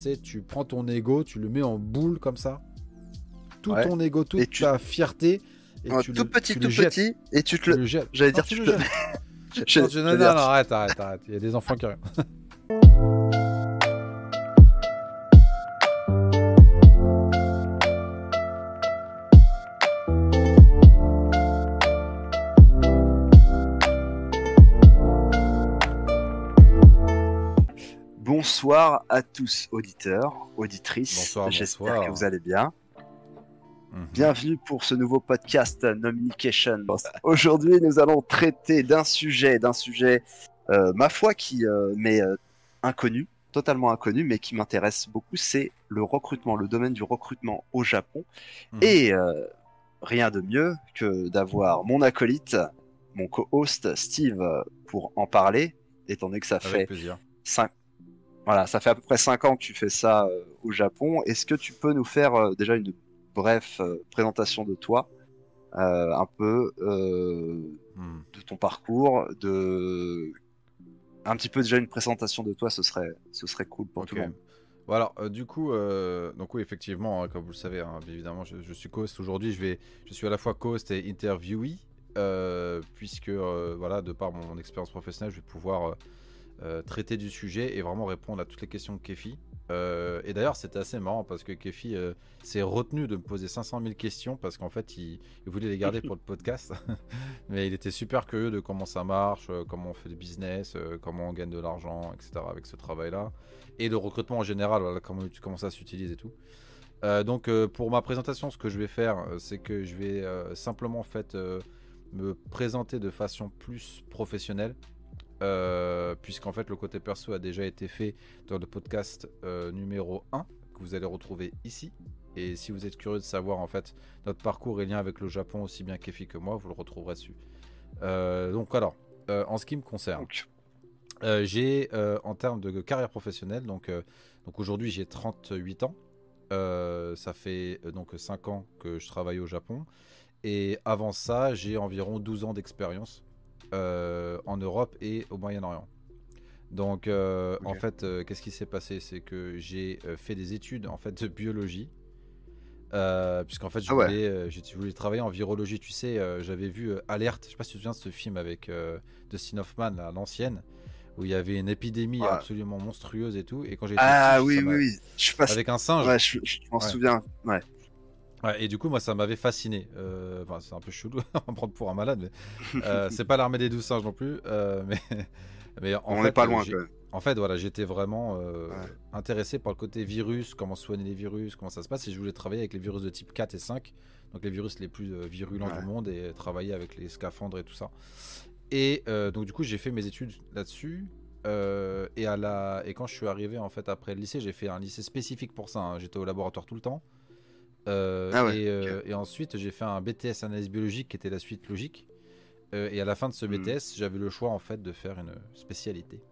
sais, tu prends ton ego, tu le mets en boule comme ça. Tout ton ego, toute ta fierté. Et tu tout le, petit, tout petit, et tu te le. J'allais dire, tu, le. non, non, non, arrête, arrête, arrête. Il y a des enfants qui arrivent. Bonsoir à tous, auditeurs, auditrices. J'espère que vous allez bien. Mhm. Bienvenue pour ce nouveau podcast Nomnication. Aujourd'hui, nous allons traiter d'un sujet, d'un sujet, euh, ma foi, qui euh, m'est euh, inconnu, totalement inconnu, mais qui m'intéresse beaucoup. C'est le recrutement, le domaine du recrutement au Japon. Mhm. Et rien de mieux que d'avoir mon acolyte, mon co-host Steve, pour en parler, étant donné que ça fait 5 voilà, ça fait à peu près 5 ans que tu fais ça euh, au Japon. Est-ce que tu peux nous faire euh, déjà une brève euh, présentation de toi, un peu hmm. de ton parcours, de un petit peu déjà une présentation de toi, ce serait, ce serait cool pour tout le monde. Voilà, du coup, donc oui, effectivement, hein, comme vous le savez, hein, évidemment, je, suis host aujourd'hui. Je vais, je suis à la fois host et interviewee, puisque voilà, de par mon expérience professionnelle, je vais pouvoir euh, traiter du sujet et vraiment répondre à toutes les questions de Kefi. Euh, et d'ailleurs, c'était assez marrant parce que Kefi euh, s'est retenu de me poser 500 000 questions parce qu'en fait, il, voulait les garder pour le podcast. Mais il était super curieux de comment ça marche, comment on fait du business, comment on gagne de l'argent, etc. avec ce travail-là. Et de recrutement en général, comment, comment ça s'utilise et tout. donc, pour ma présentation, ce que je vais faire, c'est que je vais simplement en fait me présenter de façon plus professionnelle euh, puisqu'en fait le côté perso a déjà été fait dans le podcast euh, numéro 1 que vous allez retrouver ici. Et si vous êtes curieux de savoir en fait notre parcours et lien avec le Japon aussi bien qu'Efi que moi, vous le retrouverez dessus. Euh, donc alors, en ce qui me concerne, j'ai en termes de carrière professionnelle, donc, donc aujourd'hui j'ai 38 ans. ça fait donc 5 ans que je travaille au Japon. Et avant ça, j'ai environ 12 ans d'expérience en Europe et au Moyen-Orient. Donc, euh, en fait, euh, qu'est-ce qui s'est passé? C'est que j'ai fait des études en fait de biologie, puisqu'en fait, je, ah voulais, travailler en virologie. Tu sais, j'avais vu Alerte. Je sais pas si tu te souviens de ce film avec Dustin Hoffman, l'ancienne, où il y avait une épidémie absolument monstrueuse et tout. Et quand j'ai ah oui, oui, oui, je passe... avec un singe. Ouais, je, m'en souviens. Ouais et du coup, moi, ça m'avait fasciné. Euh, enfin, c'est un peu chelou, on prendre pour un malade, mais euh, c'est pas l'armée des douze singes non plus. Euh, mais, mais en on n'est pas loin. En fait, voilà, j'étais vraiment intéressé par le côté virus, comment soigner les virus, comment ça se passe, et je voulais travailler avec les virus de type 4 et 5, donc les virus les plus virulents du monde, et travailler avec les scaphandres et tout ça. Et donc, du coup, j'ai fait mes études là-dessus. et, à la... et quand je suis arrivé en fait après le lycée, j'ai fait un lycée spécifique pour ça. Hein. J'étais au laboratoire tout le temps. Euh, ah euh, et, ensuite, j'ai fait un BTS analyse biologique qui était la suite logique. Euh, et à la fin de ce hmm. BTS, j'avais le choix en fait de faire une spécialité.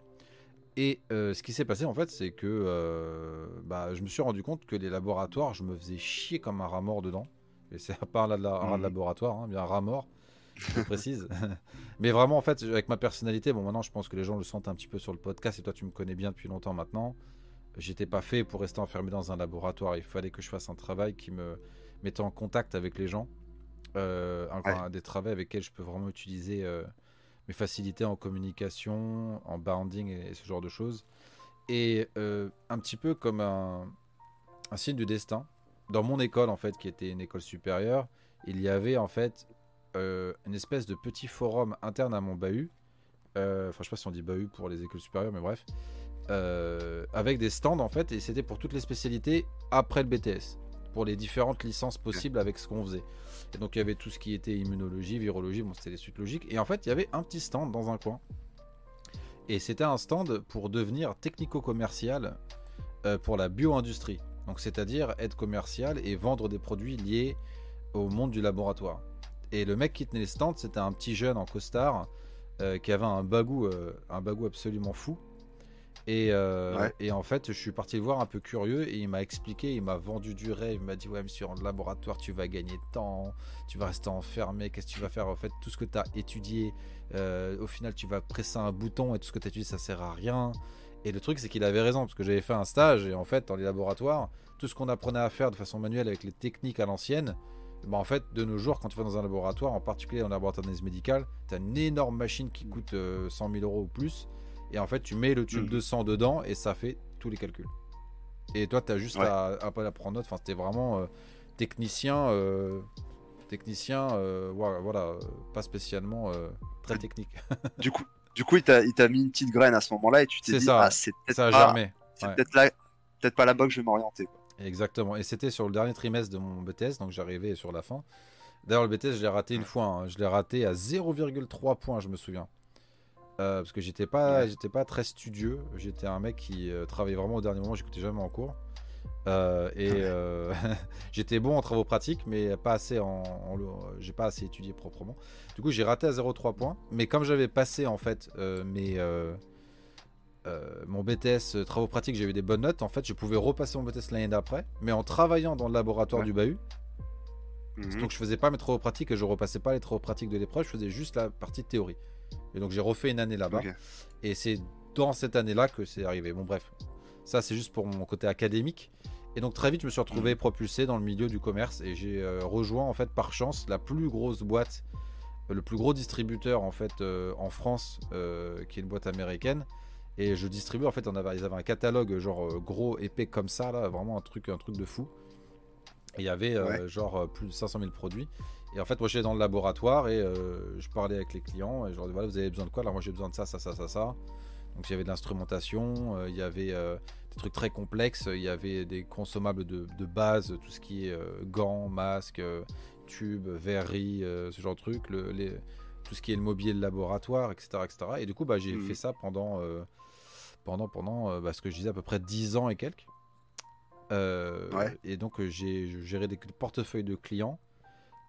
Et ce qui s'est passé en fait, c'est que bah, je me suis rendu compte que les laboratoires, je me faisais chier comme un rat mort dedans. Et c'est pas un rat de, hmm. laboratoire, hein, bien un rat mort, je précise. Mais vraiment, en fait, avec ma personnalité, bon, maintenant je pense que les gens le sentent un petit peu sur le podcast, et toi tu me connais bien depuis longtemps maintenant j'étais pas fait pour rester enfermé dans un laboratoire. Il fallait que je fasse un travail qui me mettait en contact avec les gens. Euh, un, des travaux avec lesquels je peux vraiment utiliser euh, mes facilités en communication, en bounding et, ce genre de choses. Et euh, un petit peu comme un, signe du destin. Dans mon école, en fait, qui était une école supérieure, il y avait en fait une espèce de petit forum interne à mon bahut. Enfin, je sais pas si on dit bahut pour les écoles supérieures, mais bref. Euh, avec des stands en fait, et c'était pour toutes les spécialités après le BTS, pour les différentes licences possibles avec ce qu'on faisait. Donc il y avait tout ce qui était immunologie, virologie, bon c'était les suites logiques, et en fait il y avait un petit stand dans un coin. Et c'était un stand pour devenir technico-commercial euh, pour la bio-industrie. Donc c'est-à-dire être commercial et vendre des produits liés au monde du laboratoire. Et le mec qui tenait les stands, c'était un petit jeune en costard euh, qui avait un bagou, un bagou absolument fou. Euh, et, en fait, je suis parti le voir un peu curieux et il m'a expliqué, il m'a vendu du rêve. Il m'a dit Ouais, monsieur, en laboratoire, tu vas gagner de temps, tu vas rester enfermé. Qu'est-ce que tu vas faire? En fait, tout ce que tu as étudié, euh, au final, tu vas presser un bouton et tout ce que tu as étudié, ça sert à rien. Et le truc, c'est qu'il avait raison, parce que j'avais fait un stage, et en fait, dans les laboratoires, tout ce qu'on apprenait à faire de façon manuelle avec les techniques à l'ancienne, bah en fait, de nos jours, quand tu vas dans un laboratoire, en particulier dans un laboratoire d'analyse médicale, tu as une énorme machine qui coûte 100 euh, 000 euros ou plus, et en fait, tu mets le tube mm. de sang dedans, et ça fait tous les calculs. Et toi, tu as juste à, à, prendre note, enfin, c'était vraiment euh, technicien, euh, technicien, voilà, pas spécialement très technique. du coup, du coup, il t'a mis une petite graine à ce moment-là et tu t'es dit, ça, ah, c'est peut-être pas, peut peut pas là-bas que je vais m'orienter. Exactement. Et c'était sur le dernier trimestre de mon BTS, donc j'arrivais sur la fin. D'ailleurs, le BTS, je l'ai raté une fois. Hein. Je l'ai raté à 0,3 points, je me souviens. Euh, parce que j'étais pas, j'étais pas très studieux. J'étais un mec qui euh, travaillait vraiment au dernier moment. J'écoutais jamais en cours. Euh, et j'étais bon en travaux pratiques, mais pas assez en, en j'ai pas assez étudié proprement. Du coup, j'ai raté à 0,3 points. Mais comme j'avais passé en fait mes mon BTS travaux pratiques, eu des bonnes notes. En fait, je pouvais repasser mon BTS l'année d'après, mais en travaillant dans le laboratoire du bahut. Mhm. Donc, je faisais pas mes travaux pratiques et je repassais pas les travaux pratiques de l'épreuve. Je faisais juste la partie théorie. Et donc, j'ai refait une année là-bas. Et c'est dans cette année-là que c'est arrivé. Bon, bref, ça c'est juste pour mon côté académique. Et donc très vite, je me suis retrouvé mhm. propulsé dans le milieu du commerce et j'ai euh, rejoint en fait par chance la plus grosse boîte, le plus gros distributeur en fait euh, en France, euh, qui est une boîte américaine. Et je distribue en fait, on avait, ils avaient un catalogue genre gros épais comme ça là, vraiment un truc, un truc de fou. Et il y avait genre plus de 500 000 produits. Et en fait, moi j'étais dans le laboratoire et je parlais avec les clients et je leur disais voilà, vous avez besoin de quoi? Alors moi j'ai besoin de ça, ça, ça, ça, ça. Donc il y avait de l'instrumentation, il y avait trucs très complexes. Il y avait des consommables de, base, tout ce qui est euh, gants, masques, euh, tubes, verreries, euh, ce genre de trucs, le, les, tout ce qui est le mobilier de laboratoire, etc. etc. Et du coup, bah, j'ai mmh. fait ça pendant, pendant, pendant bah, ce que je disais, à peu près 10 ans et quelques. Et donc, j'ai géré des portefeuilles de clients.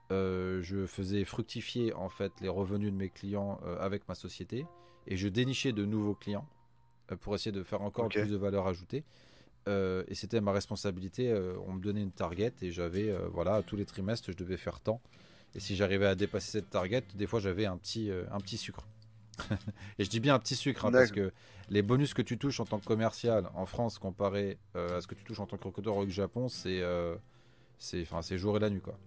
Je faisais fructifier en fait les revenus de mes clients avec ma société et je dénichais de nouveaux clients euh, pour essayer de faire encore plus de valeur ajoutée. Euh, et c'était ma responsabilité. Euh, on me donnait une target et j'avais, voilà, tous les trimestres, je devais faire tant. Et si j'arrivais à dépasser cette target, des fois j'avais un petit, un petit sucre. et je dis bien un petit sucre hein, parce que les bonus que tu touches en tant que commercial en France comparé à ce que tu touches en tant que recruteur au Japon, c'est, c'est, enfin, c'est jour et la nuit quoi.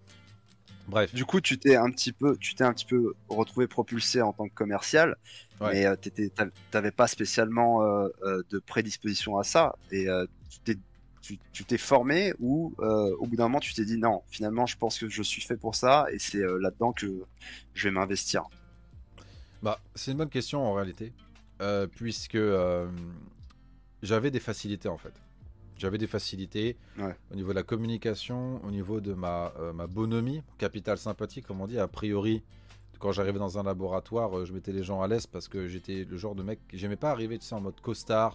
Bref. Du coup, tu t'es un petit peu, tu t'es un petit peu retrouvé propulsé en tant que commercial, mais euh, tu t'avais pas spécialement euh, euh, de prédisposition à ça. Et tu t'es formé ou au bout d'un moment tu t'es dit non, finalement, je pense que je suis fait pour ça et c'est là-dedans que je vais m'investir. Bah, c'est une bonne question en réalité, puisque j'avais des facilités en fait. J'avais des facilités au niveau de la communication, au niveau de ma, euh, ma bonhomie, capital sympathie, comme on dit. A priori, quand j'arrivais dans un laboratoire, euh, je mettais les gens à l'aise parce que j'étais le genre de mec. J'aimais pas arriver, tu sais, en mode costard,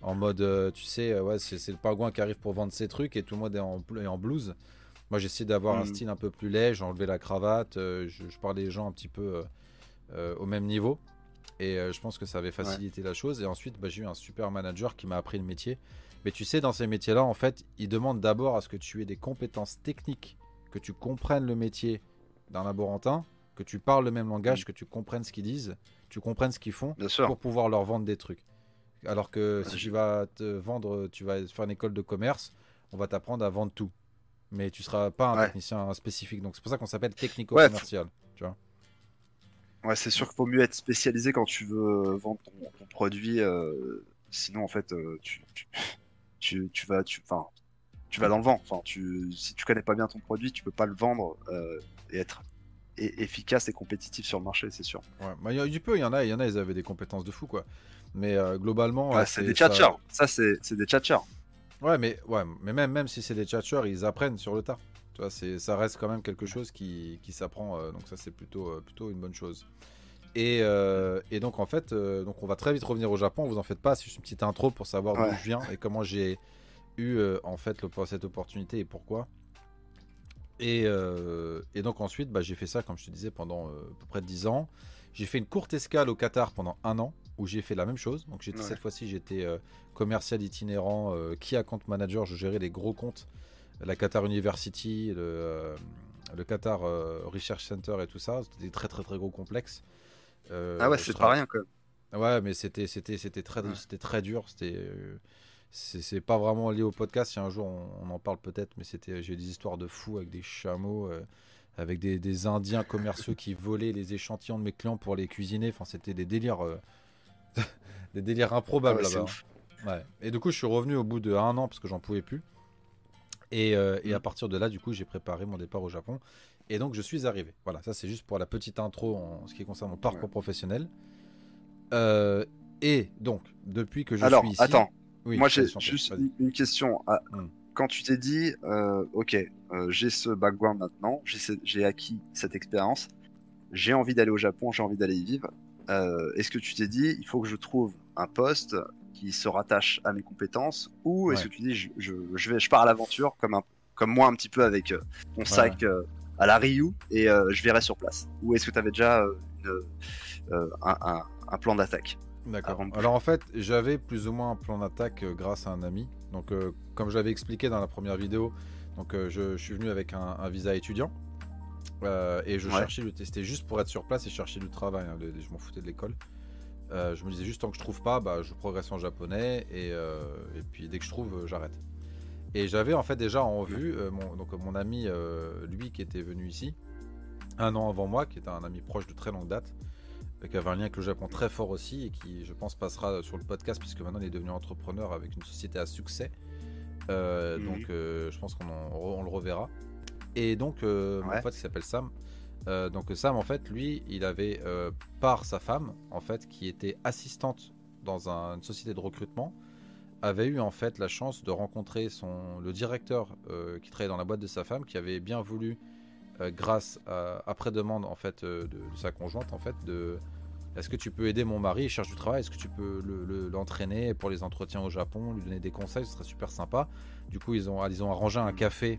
en mode, euh, tu sais, ouais, c'est le pingouin qui arrive pour vendre ses trucs et tout le monde est en, en blouse. Moi, j'essayais d'avoir un hmm. style un peu plus léger, j'enlevais la cravate, je, parlais les gens un petit peu au même niveau. Et je pense que ça avait facilité la chose. Et ensuite, bah, j'ai eu un super manager qui m'a appris le métier. Mais tu sais, dans ces métiers-là, en fait, ils demandent d'abord à ce que tu aies des compétences techniques, que tu comprennes le métier d'un laborantin, que tu parles le même langage, que tu comprennes ce qu'ils disent, tu comprennes ce qu'ils font, pour pouvoir leur vendre des trucs. Alors que si tu vas te vendre, tu vas faire une école de commerce, on va t'apprendre à vendre tout. Mais tu seras pas un technicien spécifique. Donc c'est pour ça qu'on s'appelle technico-commercial. tu vois Ouais, c'est sûr qu'il faut mieux être spécialisé quand tu veux vendre ton, produit. Euh, sinon, en fait, euh, tu, tu, vas, tu, enfin, tu vas dans le vent. Enfin, tu, si tu connais pas bien ton produit, tu peux pas le vendre euh, et être efficace et compétitif sur le marché, c'est sûr. Ouais, bah, il y, il y en a, il y en a, ils avaient des compétences de fou, quoi. Mais euh, globalement, c'est des tchatchers. Ça, c'est des tchatchers. Ouais, mais ouais, mais même même si c'est des tchatchers, ils apprennent sur le tas. Tu vois, c'est ça reste quand même quelque chose qui, qui s'apprend. Euh, donc ça, c'est plutôt plutôt une bonne chose. Et, euh, et, donc en fait, euh, donc on va très vite revenir au Japon. Vous en faites pas, c'est juste une petite intro pour savoir d'où je viens et comment j'ai eu euh, en fait cette opportunité et pourquoi. Et, et donc ensuite, bah, j'ai fait ça, comme je te disais, pendant à peu près 10 ans. J'ai fait une courte escale au Qatar pendant un an où j'ai fait la même chose. Donc j'étais cette fois-ci, j'étais commercial itinérant, key account manager. Je gérais les gros comptes, la Qatar University, le, le Qatar Research Center et tout ça. C'était des très très très gros complexes. Euh, ah ouais, c'est pas rien quand même. Ouais, mais c'était c'était c'était très c'était très dur. C'était c'est pas vraiment lié au podcast. Si un jour on, en parle peut-être, mais c'était j'ai des histoires de fous avec des chameaux, avec des, des, Indiens commerciaux qui volaient les échantillons de mes clients pour les cuisiner. Enfin, c'était des délires des délires improbables là-bas. Ouais. Et du coup, je suis revenu au bout de un an parce que j'en pouvais plus. Et, et, à mm. partir de là, du coup, j'ai préparé mon départ au Japon. Et donc je suis arrivé. Voilà, ça c'est juste pour la petite intro en ce qui concerne mon parcours professionnel. Euh, et donc, depuis que je Alors, suis ici... attends, moi j'ai juste une question. Ah, hmm. Quand tu t'es dit, euh, ok, euh, j'ai ce background maintenant, j'ai acquis cette expérience, j'ai envie d'aller au Japon, j'ai envie d'aller y vivre, est-ce que tu t'es dit, il faut que je trouve un poste qui se rattache à mes compétences, ou est-ce que tu dis, je, je, vais, je pars à l'aventure comme, un, comme moi un petit peu avec mon sac à la Ryu et euh, je verrai sur place. Ou est-ce que tu avais déjà euh, euh, un, plan d'attaque D'accord. Alors en fait, j'avais plus ou moins un plan d'attaque grâce à un ami. Donc comme je l'avais expliqué dans la première vidéo, donc je, suis venu avec un, visa étudiant. et je cherchais le tester juste pour être sur place et chercher du travail. Hein, je m'en foutais de l'école. je me disais juste tant que je trouve pas, bah, je progresse en japonais et, et puis dès que je trouve, j'arrête. Et j'avais en fait déjà en vue euh, mon, donc, mon ami, euh, lui qui était venu ici, un an avant moi, qui était un ami proche de très longue date, euh, qui avait un lien avec le Japon très fort aussi et qui, je pense, passera sur le podcast puisque maintenant il est devenu entrepreneur avec une société à succès. Donc je pense qu'on le reverra. Et donc mon pote qui s'appelle Sam. donc Sam en fait lui il avait par sa femme en fait qui était assistante dans une société de recrutement avait eu en fait la chance de rencontrer son, le directeur euh, qui travaillait dans la boîte de sa femme, qui avait bien voulu, euh, grâce à, après demande en fait euh, de, sa conjointe en fait, de est-ce que tu peux aider mon mari, il cherche du travail, est-ce que tu peux l'entraîner pour les entretiens au Japon, lui donner des conseils, ce serait super sympa. Du coup ils ont, ils ont arrangé un café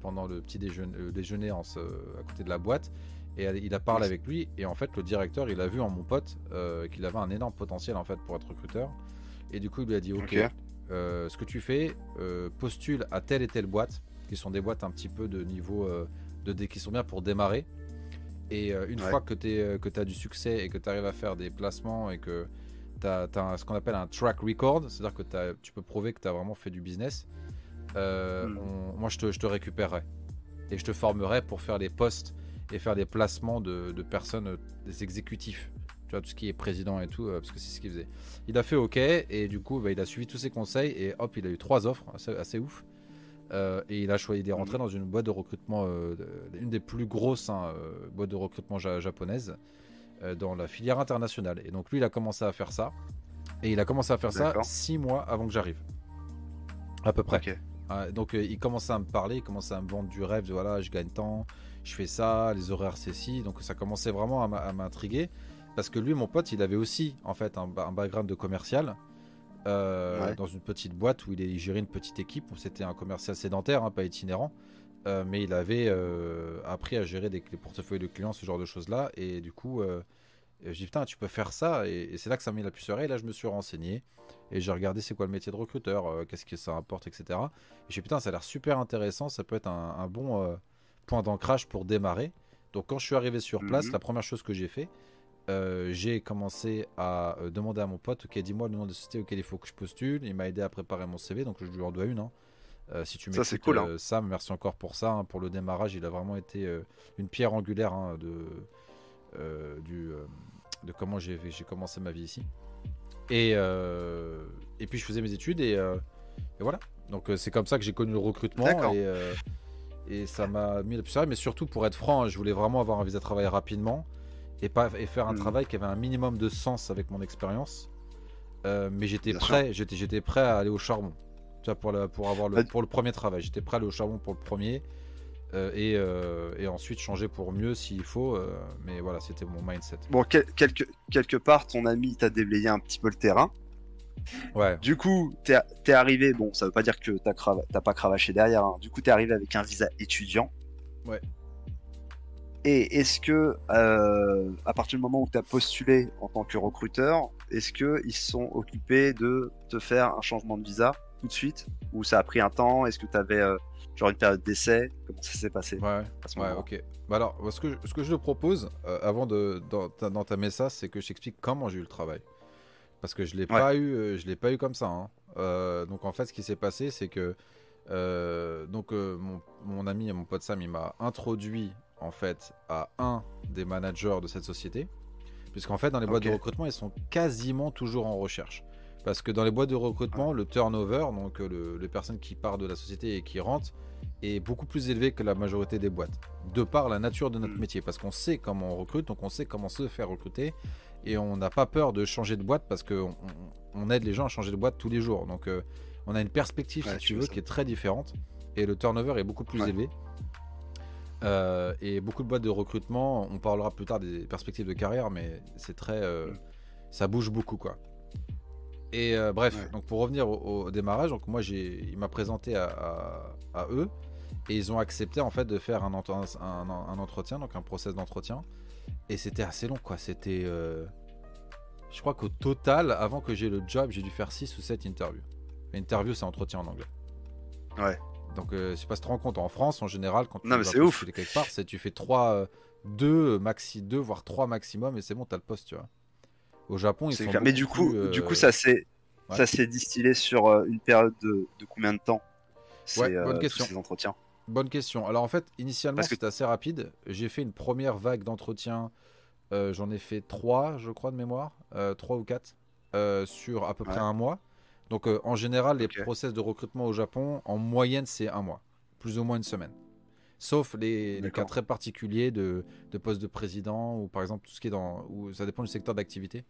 pendant le petit déjeuner, déjeuner en, à côté de la boîte. Et il a parlé avec lui et en fait le directeur il a vu en mon pote qu'il avait un énorme potentiel en fait pour être recruteur. Et du coup, il lui a dit Ok, euh, ce que tu fais, euh, postule à telle et telle boîte, qui sont des boîtes un petit peu de niveau euh, de qui sont bien pour démarrer. Et une fois que tu as du succès et que tu arrives à faire des placements et que tu as, ce qu'on appelle un track record, c'est-à-dire que tu peux prouver que tu as vraiment fait du business, hmm. moi je te, je te récupérerai. Et je te formerai pour faire les postes et faire des placements de, de personnes, des exécutifs tu vois, tout ce qui est président et tout, euh, parce que c'est ce qu'il faisait. Il a fait OK, et du coup, bah, il a suivi tous ses conseils, et hop, il a eu trois offres, assez, ouf. Euh, et il a choisi, il est rentré dans une boîte de recrutement, euh, une des plus grosses hein, boîtes de recrutement japonaises, dans la filière internationale. Et donc lui, il a commencé à faire ça, et il a commencé à faire ça six mois avant que j'arrive, à peu près. donc il commençait à me parler, il commençait à me vendre du rêve, de, voilà, je gagne tant, je fais ça, les horaires c'est ci, donc ça commençait vraiment à m'intriguer. Parce que lui, mon pote, il avait aussi en fait un, background de commercial euh, dans une petite boîte où il, gérait une petite équipe. C'était un commercial sédentaire, hein, pas itinérant. Euh, mais il avait euh, appris à gérer des, portefeuilles de clients, ce genre de choses-là. Et du coup, je dis putain, tu peux faire ça. Et, c'est là que ça m'a mis la puce oreille. Là, je me suis renseigné et j'ai regardé c'est quoi le métier de recruteur, qu'est-ce que ça apporte, etc. Et j'ai dit putain, ça a l'air super intéressant. Ça peut être un, bon point d'ancrage pour démarrer. Donc, quand je suis arrivé sur place, mhm. la première chose que j'ai fait, euh, j'ai commencé à euh, demander à mon pote, ok, dis-moi le nom de société auquel il faut que je postule. Il m'a aidé à préparer mon CV, donc je lui en dois une. Hein. Euh, si tu ça c'est cool. Hein. Sam, merci encore pour ça, hein, pour le démarrage. Il a vraiment été une pierre angulaire hein, de, du, de comment j'ai commencé ma vie ici. Et, et puis je faisais mes études et, voilà. Donc c'est comme ça que j'ai connu le recrutement et, et ça m'a mis la puce Mais surtout pour être franc, je voulais vraiment avoir un visa de travail rapidement et, pas, et faire un hmm. travail qui avait un minimum de sens avec mon expérience. Euh, mais j'étais prêt, j'étais, j'étais prêt à aller au charbon. Tu vois, pour, le, pour, avoir le, pour le premier travail. J'étais prêt à aller au charbon pour le premier. Euh, et, euh, et, ensuite changer pour mieux s'il faut. mais voilà, c'était mon mindset. Bon, quelque, quelque part, ton ami t'a déblayé un petit peu le terrain. Ouais. Du coup, t'es es arrivé, bon, ça veut pas dire que t'as pas cravaché derrière. Hein. Du coup, t'es arrivé avec un visa étudiant. Ouais. Et est-ce que, euh, à partir du moment où tu as postulé en tant que recruteur, est-ce qu'ils sont occupés de te faire un changement de visa tout de suite? Ou ça a pris un temps? Est-ce que tu avais euh, genre une période d'essai? Comment ça s'est passé Ouais, ouais ok. Bah alors, ce que, je, ce que je te propose, euh, avant d'entamer ça, c'est que je t'explique comment j'ai eu le travail. Parce que je l'ai pas eu, je l'ai pas eu comme ça. Hein. donc en fait, ce qui s'est passé, c'est que donc mon, mon, ami et mon pote Sam, il m'a introduit en fait à un des managers de cette société. Puisqu'en fait, dans les boîtes de recrutement, ils sont quasiment toujours en recherche. Parce que dans les boîtes de recrutement, le turnover, donc euh, le, les personnes qui partent de la société et qui rentrent, est beaucoup plus élevé que la majorité des boîtes. De par la nature de notre hmm. métier. Parce qu'on sait comment on recrute, donc on sait comment se faire recruter. Et on n'a pas peur de changer de boîte parce qu'on on aide les gens à changer de boîte tous les jours. Donc euh, on a une perspective, si tu veux, qui est très différente. Et le turnover est beaucoup plus élevé. Euh, et beaucoup de boîtes de recrutement, on parlera plus tard des perspectives de carrière, mais c'est très. Euh, ça bouge beaucoup, quoi. Et euh, bref, donc pour revenir au, démarrage, donc moi, j'ai, il m'a présenté à, eux, et ils ont accepté en fait de faire un, un, entretien, donc un process d'entretien. Et c'était assez long, quoi. C'était. je crois qu'au total, avant que j'ai le job, j'ai dû faire 6 ou 7 interviews. Interview, c'est entretien en anglais. Ouais. Donc, euh, je sais pas si tu te rends compte, en France, en général, quand tu non, mais c'est ouf. quelque part, c'est tu fais 3, 2, maxi 2, voire 3 maximum, et c'est bon, tu as le poste, tu vois. Au Japon, ils sont. Mais du coup, du coup, ça s'est distillé sur euh, une période de, de combien de temps Ouais, bonne euh, question. Ces entretiens? Bonne question. Alors en fait, initialement, c'était assez rapide. J'ai fait une première vague d'entretiens. J'en ai fait 3, je crois, de mémoire. 3 ou 4. sur à peu près un mois. Donc euh, en général, les process de recrutement au Japon, en moyenne, c'est un mois, plus ou moins une semaine. Sauf les, cas très particuliers de, de poste de président ou par exemple tout ce qui est dans. Où ça dépend du secteur d'activité.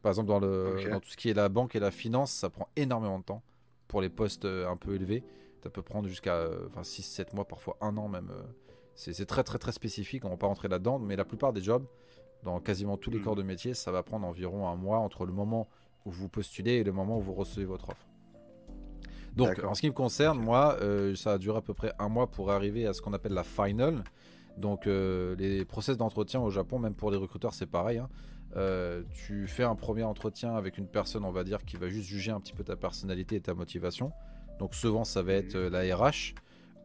Par exemple, dans, le, dans tout ce qui est la banque et la finance, ça prend énormément de temps pour les postes euh, un peu élevés. Ça peut prendre jusqu'à euh, enfin, 6-7 mois, parfois un an même. C'est très très très spécifique, on va pas rentrer là-dedans, mais la plupart des jobs, dans quasiment tous les hmm. corps de métier, ça va prendre environ un mois entre le moment où vous postulez et le moment où vous recevez votre offre. Donc, en ce qui me concerne, moi, euh, ça a duré à peu près un mois pour arriver à ce qu'on appelle la final. Donc, euh, les process d'entretien au Japon, même pour les recruteurs, c'est pareil. Hein. Euh, tu fais un premier entretien avec une personne, on va dire, qui va juste juger un petit peu ta personnalité et ta motivation. Donc, souvent, ça va être la RH.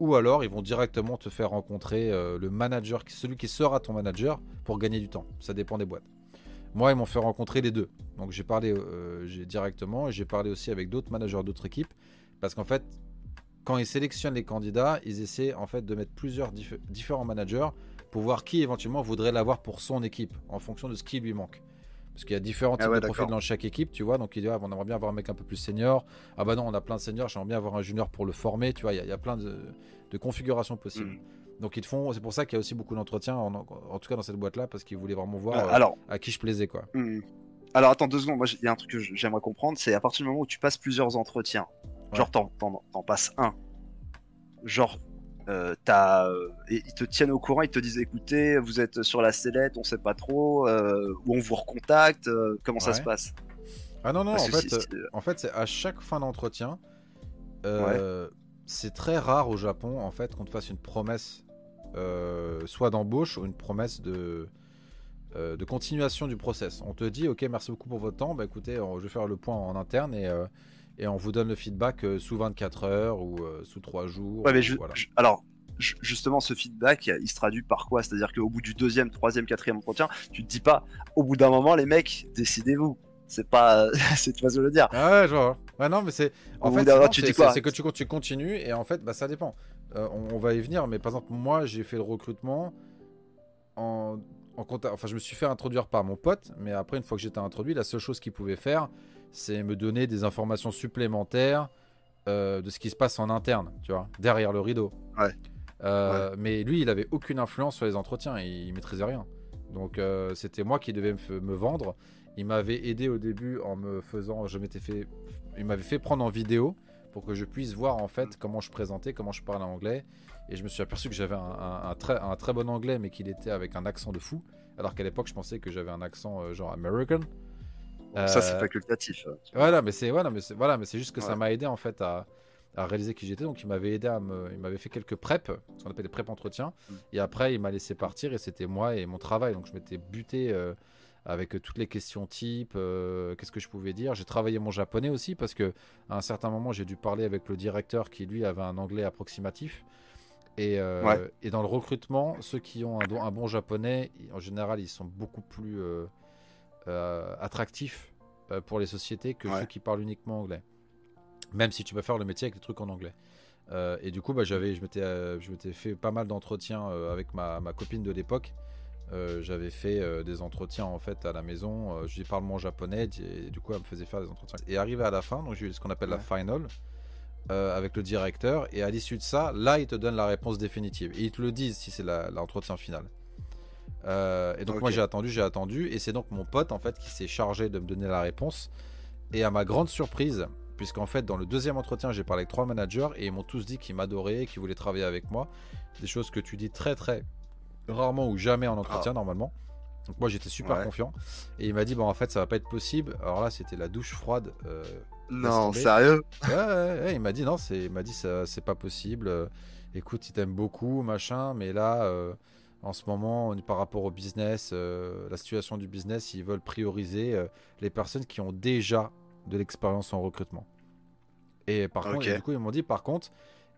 Ou alors, ils vont directement te faire rencontrer le manager, celui qui sera ton manager, pour gagner du temps. Ça dépend des boîtes. Moi, ils m'ont fait rencontrer les deux. Donc j'ai parlé euh, directement et j'ai parlé aussi avec d'autres managers d'autres équipes. Parce qu'en fait, quand ils sélectionnent les candidats, ils essaient en fait de mettre plusieurs différents managers pour voir qui éventuellement voudrait l'avoir pour son équipe en fonction de ce qui lui manque. Parce qu'il y a différents ah types de profils dans chaque équipe, tu vois. Donc il dit, ah, on aimerait bien avoir un mec un peu plus senior. Ah bah non, on a plein de seniors, j'aimerais bien avoir un junior pour le former, tu vois. Il y, a, plein de, configurations possibles. Mm. Donc ils font, c'est pour ça qu'il y a aussi beaucoup d'entretiens, en, tout cas dans cette boîte-là, parce qu'ils voulaient vraiment voir euh, alors, à qui je plaisais, quoi. Hmm. Alors attends deux secondes, moi il y a un truc que j'aimerais comprendre, c'est à partir du moment où tu passes plusieurs entretiens, genre t'en, passes un, genre euh, euh, ils te tiennent au courant, ils te disent écoutez, vous êtes sur la sellette, on sait pas trop, ou on vous recontacte, comment ça se passe? Ah non non, en fait, en fait, c'est à chaque fin d'entretien. C'est très rare au Japon en fait qu'on te fasse une promesse euh, soit d'embauche ou une promesse de, euh, de continuation du process. On te dit, ok, merci beaucoup pour votre temps, bah écoutez, je vais faire le point en interne et, euh, et on vous donne le feedback sous 24 heures ou sous 3 jours. Ouais, mais alors, justement, ce feedback, il se traduit par quoi? C'est-à-dire qu'au bout du deuxième, troisième, quatrième entretien, tu te dis pas, au bout d'un moment, les mecs, décidez-vous. C'est pas, c'est tu vas le dire. Ah ouais, je vois. Ouais, non, mais c'est. En fait, c'est que tu, tu continues et en fait, bah, ça dépend. Euh, on, va y venir, mais par exemple, moi, j'ai fait le recrutement en, en contact. Enfin, je me suis fait introduire par mon pote, mais après, une fois que j'étais introduit, la seule chose qu'il pouvait faire, c'est me donner des informations supplémentaires euh, de ce qui se passe en interne, tu vois, derrière le rideau. Euh, mais lui, il avait aucune influence sur les entretiens, il, il maîtrisait rien. Donc, c'était moi qui devais me, vendre. Il m'avait aidé au début en me faisant, je m'étais fait, il m'avait fait prendre en vidéo pour que je puisse voir en fait comment je présentais, comment je parlais anglais. Et je me suis aperçu que j'avais un, très, un très bon anglais, mais qu'il était avec un accent de fou. Alors qu'à l'époque, je pensais que j'avais un accent euh, genre American. ça, c'est euh, facultatif. Voilà, mais c'est voilà, mais voilà, mais c'est juste que ça m'a aidé en fait à, à réaliser qui j'étais. Donc il m'avait aidé à me, il m'avait fait quelques prep, ce qu'on appelle des prep entretiens. Mm. Et après, il m'a laissé partir et c'était moi et mon travail. Donc je m'étais buté euh, avec toutes les questions type, euh, qu'est-ce que je pouvais dire? J'ai travaillé mon japonais aussi parce que à un certain moment, j'ai dû parler avec le directeur qui lui avait un anglais approximatif. Et, euh, et dans le recrutement, ceux qui ont un, un, bon japonais, en général, ils sont beaucoup plus attractifs pour les sociétés que ceux qui parlent uniquement anglais même si tu peux faire le métier avec des trucs en anglais. Euh, et du coup, bah, j'avais, je m'étais, euh, je m'étais fait pas mal d'entretiens euh, avec ma, ma, copine de l'époque. J'avais fait des entretiens en fait à la maison. je lui parle mon japonais et, du coup, elle me faisait faire des entretiens. Et arrivé à la fin, donc j'ai eu ce qu'on appelle la final avec le directeur. Et à l'issue de ça, là, ils te donnent la réponse définitive. Et ils te le disent si c'est l'entretien final. et donc moi j'ai attendu, j'ai attendu, et c'est donc mon pote en fait qui s'est chargé de me donner la réponse. Et à ma grande surprise, puisqu'en fait dans le deuxième entretien j'ai parlé avec trois managers et ils m'ont tous dit qu'ils m'adoraient, qu'ils voulaient travailler avec moi. Des choses que tu dis très très rarement ou jamais en entretien ah. normalement. Donc moi j'étais super confiant et il m'a dit bon en fait ça va pas être possible. Alors là c'était la douche froide. Euh, non sérieux? Ouais, il m'a dit non c'est il m'a dit ça c'est pas possible. Euh, écoute il t'aime beaucoup machin mais là euh, en ce moment par rapport au business la situation du business ils veulent prioriser les personnes qui ont déjà de l'expérience en recrutement. Et par contre, du coup, ils m'ont dit, par contre,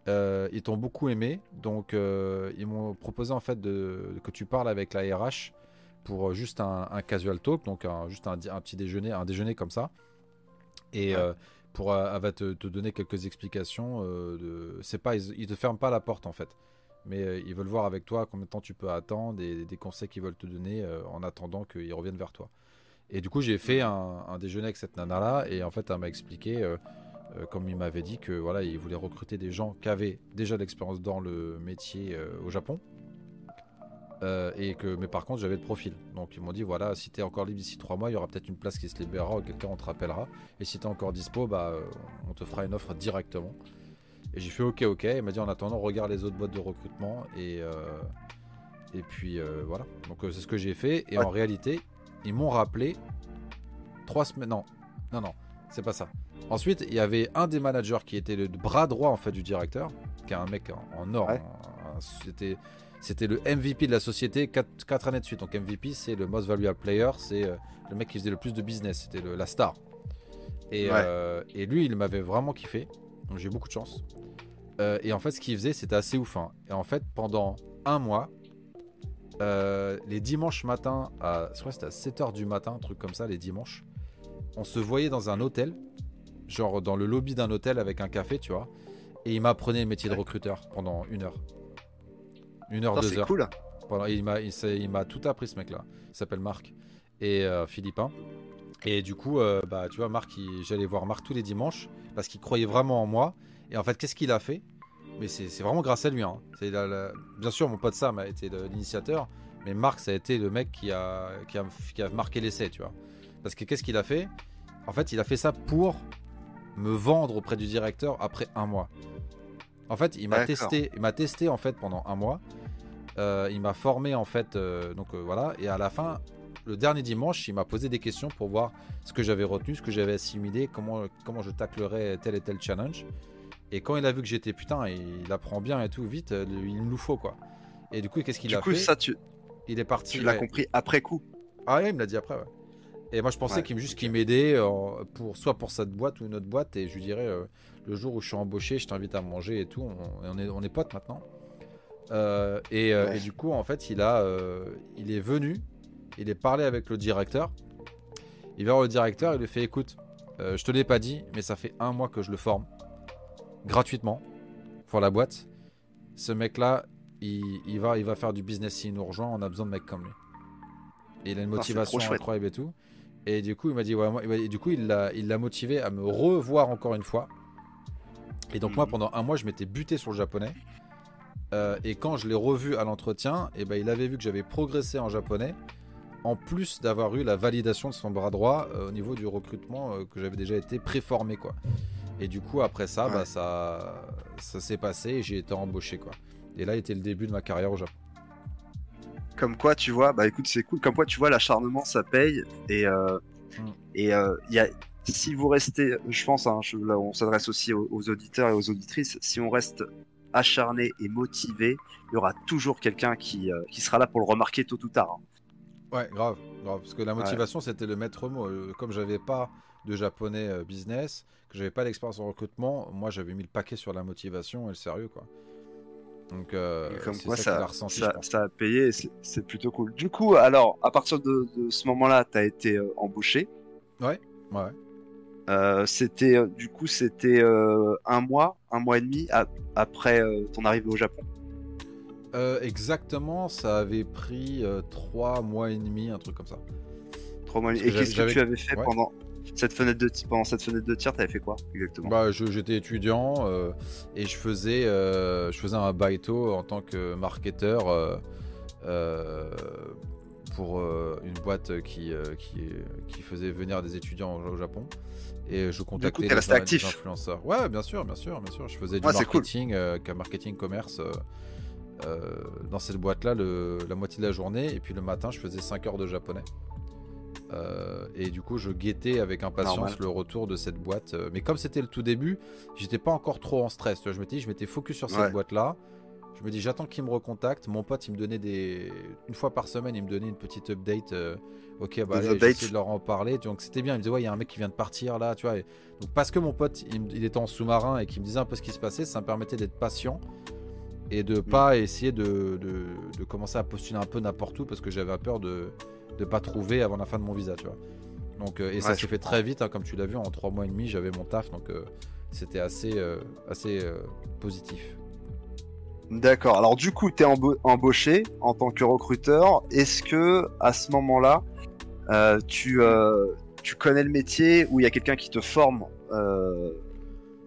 euh, ils t'ont beaucoup aimé, donc euh, ils m'ont proposé en fait de, que tu parles avec la RH pour euh, juste un, casual talk, donc juste un, petit déjeuner, un déjeuner comme ça. Et pour elle va te, donner quelques explications. de, c'est pas, ils, te ferment pas la porte en fait, mais ils veulent voir avec toi combien de temps tu peux attendre et des conseils qu'ils veulent te donner en attendant qu'ils reviennent vers toi. Et du coup, j'ai fait un, déjeuner avec cette nana-là, et en fait, elle m'a expliqué, euh, euh, comme il m'avait dit, que voilà, il voulait recruter des gens qui avaient déjà de l'expérience dans le métier euh, au Japon. et que, mais par contre, j'avais le profil. Donc, ils m'ont dit voilà, si tu es encore libre d'ici trois mois, il y aura peut-être une place qui se libérera, ou quelqu'un on te rappellera. Et si tu es encore dispo, bah, on te fera une offre directement. Et j'ai fait ok, ok. Il m'a dit en attendant, regarde les autres boîtes de recrutement. Et, et puis voilà. Donc, c'est ce que j'ai fait. Et en réalité, ils m'ont rappelé trois semaines. Non, non, non, c'est pas ça. Ensuite, il y avait un des managers qui était le bras droit en fait du directeur, qui est un mec en, or. C'était c'était le MVP de la société 4, années de suite. Donc MVP, c'est le most valuable player, c'est euh, le mec qui faisait le plus de business, c'était la star. Et, euh, et, lui, il m'avait vraiment kiffé. Donc j'ai beaucoup de chance. Euh, et en fait, ce qu'il faisait, c'était assez ouf. Hein. Et en fait, pendant un mois, euh, les dimanches matins, à, je crois c'était à 7h du matin, un truc comme ça, les dimanches, on se voyait dans un hôtel, genre dans le lobby d'un hôtel avec un café, tu vois, et il m'apprenait le métier de recruteur pendant une heure. Une heure, deux heures. cool. Pendant, il m'a il, m'a tout appris ce mec-là. Il s'appelle Marc et euh, Philippin. Et du coup, euh, bah, tu vois, Marc, j'allais voir Marc tous les dimanches parce qu'il croyait vraiment en moi. Et en fait, qu'est-ce qu'il a fait? Mais c'est vraiment grâce à lui. Hein. Bien sûr, mon pote Sam a été l'initiateur, mais Marc, ça a été le mec qui a, qui a, qui a marqué l'essai, tu vois. Parce que qu'est-ce qu'il a fait? En fait, il a fait ça pour me vendre auprès du directeur après un mois. En fait, il m'a testé, il m'a testé en fait pendant un mois. Euh, il m'a formé en fait, euh, donc euh, voilà. Et à la fin, le dernier dimanche, il m'a posé des questions pour voir ce que j'avais retenu, ce que j'avais assimilé, comment comment je taclerais tel et tel challenge. Et quand il a vu que j'étais putain, il apprend bien et tout vite, il nous faut quoi. Et du coup, qu'est-ce qu'il a coup, fait ça, tu... Il est parti. Tu l'as compris après coup. Ah ouais, il me l'a dit après. Ouais. Et moi, je pensais qu'il me juste qu'il m'aidait pour soit pour cette boîte ou une autre boîte, et je lui dirais euh, le jour où je suis embauché, je t'invite à manger et tout. On, est on est potes maintenant. Euh, et, et, du coup, en fait, il a, il est venu, il est parlé avec le directeur. Il va voir le directeur, il lui fait écoute, je te l'ai pas dit, mais ça fait un mois que je le forme gratuitement pour la boîte. Ce mec-là, il, va, il va faire du business s'il nous rejoint. On a besoin de mecs comme lui. Et il a une motivation incroyable et tout. Et du coup, il m'a dit, ouais, du coup, il l'a, il l'a motivé à me revoir encore une fois. Et donc, moi, mhm. pendant un mois, je m'étais buté sur le japonais. Euh, et quand je l'ai revu à l'entretien, et eh ben, il avait vu que j'avais progressé en japonais, en plus d'avoir eu la validation de son bras droit euh, au niveau du recrutement euh, que j'avais déjà été préformé, quoi. Et du coup, après ça, bah, ça, ça s'est passé et j'ai été embauché, quoi. Et là, était le début de ma carrière au Japon. Comme quoi, tu vois, bah écoute, c'est cool. Comme quoi, tu vois, l'acharnement, ça paye. Et euh, mm. et il euh, y a si vous restez, je pense, hein, là, on s'adresse aussi aux, auditeurs et aux auditrices, si on reste acharné et motivé, il y aura toujours quelqu'un qui, qui sera là pour le remarquer tôt ou tard. Hein. Ouais, grave, grave, parce que la motivation, c'était le maître mot. Comme j'avais pas de japonais business, que j'avais pas d'expérience en recrutement, moi j'avais mis le paquet sur la motivation et le sérieux, quoi. Donc, euh, comme quoi, ça, ça, a payé, c'est plutôt cool. Du coup, alors, à partir de, ce moment-là, tu as été euh, embauché. Ouais, ouais. Euh, c'était, du coup, c'était un mois, un mois et demi après ton arrivée au Japon. exactement, ça avait pris trois mois et demi, un truc comme ça. Trois mois et demi. Et qu'est-ce que tu avais fait pendant cette fenêtre de pendant cette fenêtre de tir, t'avais fait quoi exactement? Bah, j'étais étudiant euh, et je faisais, euh, je faisais un baito en tant que marketeur euh, pour une boîte qui, qui, qui, faisait venir des étudiants au, Japon. Et je contactais des, influenceurs. Ouais, bien sûr, bien sûr, bien sûr. Je faisais du marketing, marketing commerce. dans cette boîte-là, la moitié de la journée, et puis le matin, je faisais 5 heures de japonais. Euh, et du coup, je guettais avec impatience le retour de cette boîte. Euh, mais comme c'était le tout début, j'étais pas encore trop en stress. Je me dis, je m'étais focus sur cette boîte-là. Je me dis, j'attends qu'il me recontacte. Mon pote, il me donnait des. Une fois par semaine, il me donnait une petite update. Euh, ok, bah, essayé de leur en parler. Donc c'était bien. Il me disait, ouais, il y a un mec qui vient de partir là, tu vois. Donc parce que mon pote, il, était en sous-marin et qu'il me disait un peu ce qui se passait, ça me permettait d'être patient et de mm. pas essayer de, de, commencer à postuler un peu n'importe où parce que j'avais peur de de pas trouver avant la fin de mon visa, tu vois. Donc, euh, et ça s'est fait très vite, hein, comme tu l'as vu, en trois mois et demi, j'avais mon taf, donc euh, c'était assez, euh, assez positif. D'accord. Alors du coup, tu es embauché en tant que recruteur. Est-ce que à ce moment-là, tu, tu connais le métier ou il y a quelqu'un qui te forme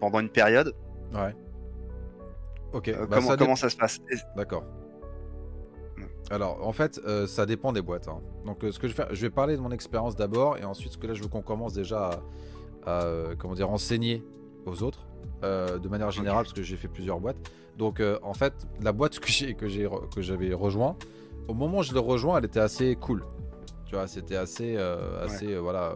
pendant une période? Ouais. Ok. Bah, comment, comment ça se passe? D'accord. Alors, en fait, euh, ça dépend des boîtes. Hein. Donc, euh, ce que je vais faire, je vais parler de mon expérience d'abord, et ensuite, ce que là, je veux qu'on commence déjà à, euh, comment dire, enseigner aux autres, de manière générale, parce que j'ai fait plusieurs boîtes. Donc, en fait, la boîte que j'ai, que j'ai, que j'avais rejoint, au moment où je l'ai rejoint, elle était assez cool. Tu vois, c'était assez, assez, voilà,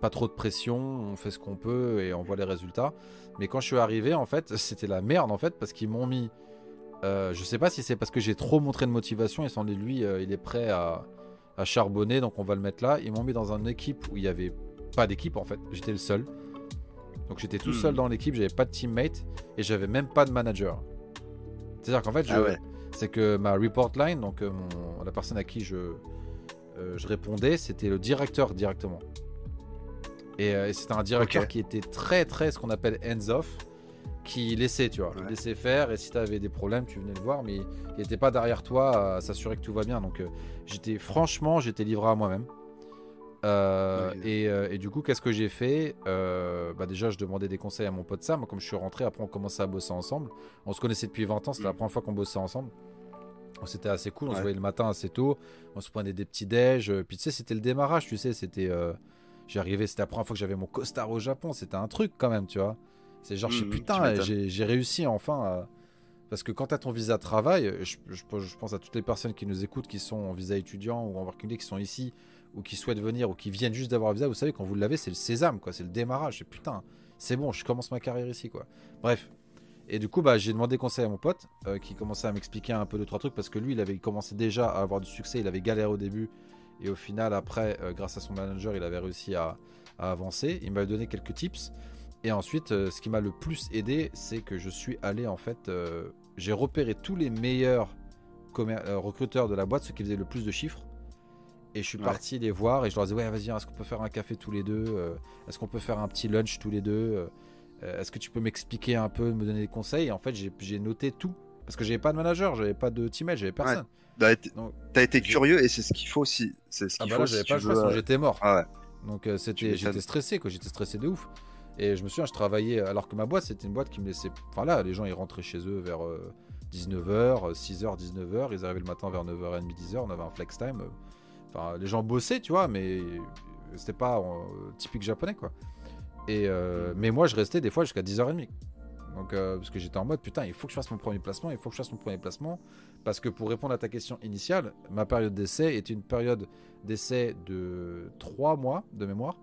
pas trop de pression, on fait ce qu'on peut et on voit les résultats. Mais quand je suis arrivé, en fait, c'était la merde, en fait, parce qu'ils m'ont mis euh, je sais pas si c'est parce que j'ai trop montré de motivation et sans lui, euh, il est prêt à, charbonner, donc on va le mettre là. Ils m'ont mis dans une équipe où il n'y avait pas d'équipe en fait, j'étais le seul. Donc j'étais tout seul hmm. dans l'équipe, j'avais pas de teammate et j'avais même pas de manager. C'est-à-dire qu'en fait, ah c'est que ma report line, donc euh, la personne à qui je, je répondais, c'était le directeur directement. Et, c'était un directeur qui était très très ce qu'on appelle hands-off qui laissait, tu vois, laissait faire. Et si tu avais des problèmes, tu venais le voir, mais il n'était pas derrière toi à s'assurer que tout va bien. Donc, euh, j'étais franchement, j'étais livré à moi-même. Euh, euh, et, du coup, qu'est-ce que j'ai fait? Bah Déjà, je demandais des conseils à mon pote Sam. Comme je suis rentré, après, on commençait à bosser ensemble. On se connaissait depuis 20 ans, c'était la mm. première fois qu'on bossait ensemble. C'était assez cool, on se voyait le matin assez tôt, on se prenait des petits déj. Puis tu sais, c'était le démarrage, tu sais, c'était. J'arrivais, c'était la première fois que j'avais mon costard au Japon, c'était un truc quand même, tu vois. C'est genre, je suis mmh, putain, j'ai réussi enfin Parce que quand tu as ton visa travail, je, je, pense à toutes les personnes qui nous écoutent, qui sont en visa étudiant ou en working qui sont ici, ou qui souhaitent venir, ou qui viennent juste d'avoir un visa, vous savez, quand vous l'avez, c'est le sésame, quoi, c'est le démarrage. C'est putain, c'est bon, je commence ma carrière ici, quoi. Bref. Et du coup, bah, j'ai demandé conseil à mon pote, euh, qui commençait à m'expliquer un peu de trois trucs, parce que lui, il avait commencé déjà à avoir du succès, il avait galéré au début, et au final, après, euh, grâce à son manager, il avait réussi à, à avancer. Il m'avait donné quelques tips. Et ensuite, euh, ce qui m'a le plus aidé, c'est que je suis allé en fait, euh, j'ai repéré tous les meilleurs euh, recruteurs de la boîte, ceux qui faisaient le plus de chiffres. Et je suis parti les voir et je leur disais ouais vas-y est-ce qu'on peut faire un café tous les deux Est-ce qu'on peut faire un petit lunch tous les deux Est-ce que tu peux m'expliquer un peu, me donner des conseils? Et En fait j'ai noté tout parce que j'avais pas de manager, j'avais pas de teammate, j'avais personne. Ouais. T'as été, curieux et c'est ce qu'il faut aussi. C'est ce ah bah j'avais pas le j'étais mort. Ah Donc c'était, j'étais stressé quoi, j'étais stressé de ouf. Et je me souviens, je travaillais, alors que ma boîte, c'était une boîte qui me laissait. Enfin là, les gens, ils rentraient chez eux vers 19h, 6h, 19h. Ils arrivaient le matin vers 9h30, 10h. On avait un flex time. Enfin, les gens bossaient, tu vois, mais c'était pas euh, typique japonais, quoi. Et, euh, mais moi, je restais des fois jusqu'à 10h30. Donc, euh, parce que j'étais en mode, putain, il faut que je fasse mon premier placement, il faut que je fasse mon premier placement. Parce que pour répondre à ta question initiale, ma période d'essai est une période d'essai de 3 mois de mémoire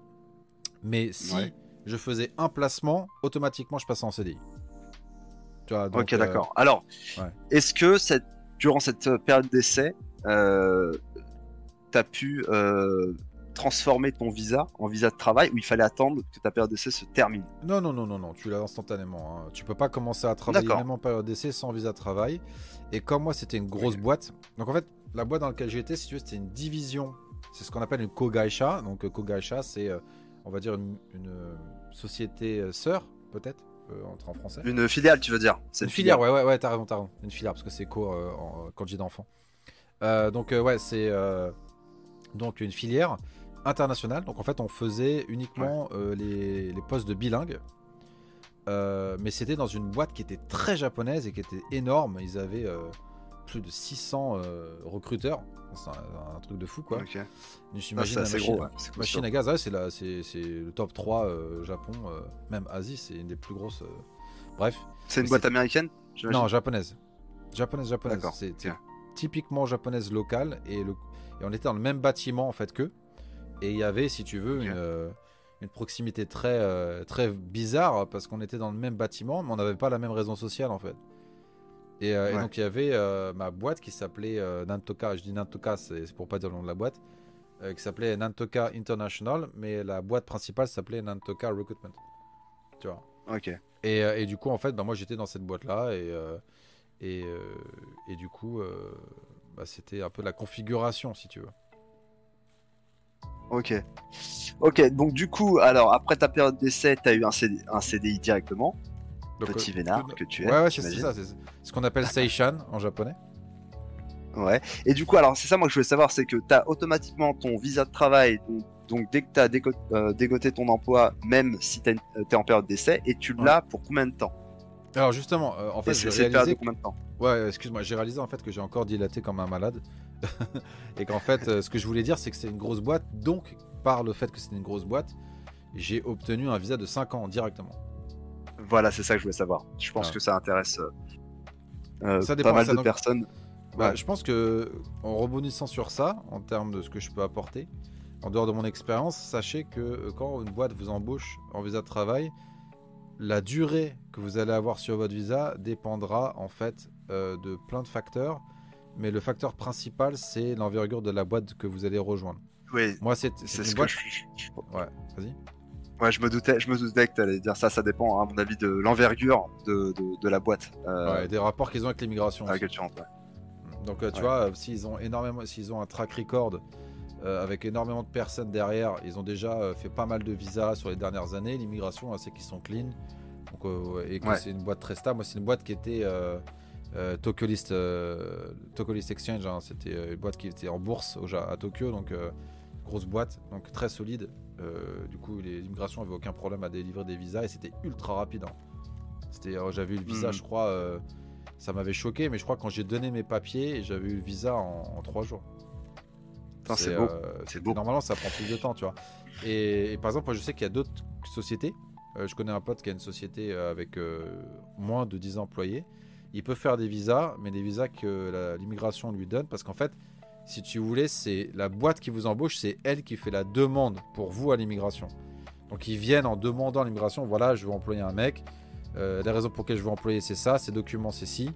Mais si je faisais un placement, automatiquement je passais en CDI. Tu vois, ok, d'accord. Alors, est-ce que cette, durant cette période d'essai, euh, tu as pu transformer ton visa en visa de travail ou il fallait attendre que ta période d'essai se termine? Non, non, non, non, non, tu l'as instantanément. Hein. Tu peux pas commencer à travailler même en période d'essai sans visa de travail. Et comme moi, c'était une grosse boîte. Donc en fait, la boîte dans laquelle j'étais, si tu veux, c'était une division. C'est ce qu'on appelle une kogaisha. Donc kogaisha, c'est, euh, on va dire, une, euh, société euh, sœur, peut-être, entre en français. Une filiale, tu veux dire C'est une, filiale, ouais, ouais, ouais, t'as raison, t'as raison. Une filiale, parce que c'est co quand j'ai d'enfants. donc ouais, c'est donc une filière international. Donc en fait, on faisait uniquement euh, les, postes de bilingue. Euh, mais c'était dans une boîte qui était très japonaise et qui était énorme. Ils avaient euh, plus de 600 recruteurs. C'est un, truc de fou quoi. Okay. J'imagine la machine, gros, machine à gaz, c'est le top 3 Japon, même Asie, c'est une des plus grosses. Bref. C'est une boîte américaine Non, japonaise. Japonaise, japonaise. C'est typiquement japonaise locale et, le... et on était dans le même bâtiment en fait qu'eux. Et il y avait, si tu veux, une, euh, une proximité très, euh, très bizarre parce qu'on était dans le même bâtiment, mais on n'avait pas la même raison sociale en fait. Et, euh, donc il y avait ma boîte qui s'appelait Nantoka, je dis Nantoka, c'est pour pas dire le nom de la boîte, qui s'appelait Nantoka International, mais la boîte principale s'appelait Nantoka Recruitment. Tu vois. Ok. Et, et, du coup, en fait, bah, moi j'étais dans cette boîte-là et, et, et, du coup, bah, c'était un peu la configuration, si tu veux. Ok. Ok, donc du coup, alors après ta période d'essai, tu as eu un, un CDI directement. Petit vénard que tu es. Ouais, ouais, c'est ça. C'est ce qu'on appelle Seishan en japonais. Ouais. Et du coup, alors c'est ça moi que je voulais savoir, c'est que tu as automatiquement ton visa de travail, donc, dès que tu as euh, dégoté ton emploi, même si tu es, euh, en période d'essai, et tu l'as pour combien de temps? Alors justement, euh, en fait, j'ai réalisé... combien de temps? Ouais, excuse-moi, j'ai réalisé en fait que j'ai encore dilaté comme un malade. et qu'en fait, euh, ce que je voulais dire, c'est que c'est une grosse boîte. Donc, par le fait que c'est une grosse boîte, j'ai obtenu un visa de 5 ans directement. Voilà, c'est ça que je voulais savoir. Je pense que ça intéresse euh, euh, pas mal de personnes. Bah, je pense que en rebondissant sur ça, en termes de ce que je peux apporter, en dehors de mon expérience, sachez que quand une boîte vous embauche en visa de travail, la durée que vous allez avoir sur votre visa dépendra en fait de plein de facteurs mais le facteur principal, c'est l'envergure de la boîte que vous allez rejoindre. Oui. Moi, c'est ce boîte... que je... Ouais, vas-y. Ouais, je me doutais, je me doutais que tu allais dire ça. Ça dépend, à mon avis, de l'envergure de, de, la boîte. Euh... Ouais, des rapports qu'ils ont avec l'immigration. Avec rentres, Donc, euh, tu vois, euh, s'ils ont énormément, s'ils ont un track record euh, avec énormément de personnes derrière, ils ont déjà fait pas mal de visas sur les dernières années. L'immigration, c'est qu'ils sont clean. Donc, et que c'est une boîte très stable. Moi, c'est une boîte qui était Tokyo, List, Tokyo List Exchange, hein, c'était une boîte qui était en bourse à Tokyo, donc grosse boîte, donc très solide. Du coup, l'immigration avait aucun problème à délivrer des visas et c'était ultra rapide. Hein. C'était, j'avais eu le visa, hmm. je crois, ça m'avait choqué, mais je crois que quand j'ai donné mes papiers, j'avais eu le visa en, trois jours. C'est beau. Normalement, ça prend plus de temps, tu vois. Et, par exemple, je sais qu'il y a d'autres sociétés. je connais un pote qui a une société avec moins de 10 employés il peut faire des visas, mais des visas que l'immigration lui donne, parce qu'en fait, si tu voulais, c'est la boîte qui vous embauche, c'est elle qui fait la demande pour vous à l'immigration. Donc ils viennent en demandant l'immigration, voilà, je veux employer un mec, euh, les raisons pour lesquelles je veux employer c'est ça, ces documents c'est ci,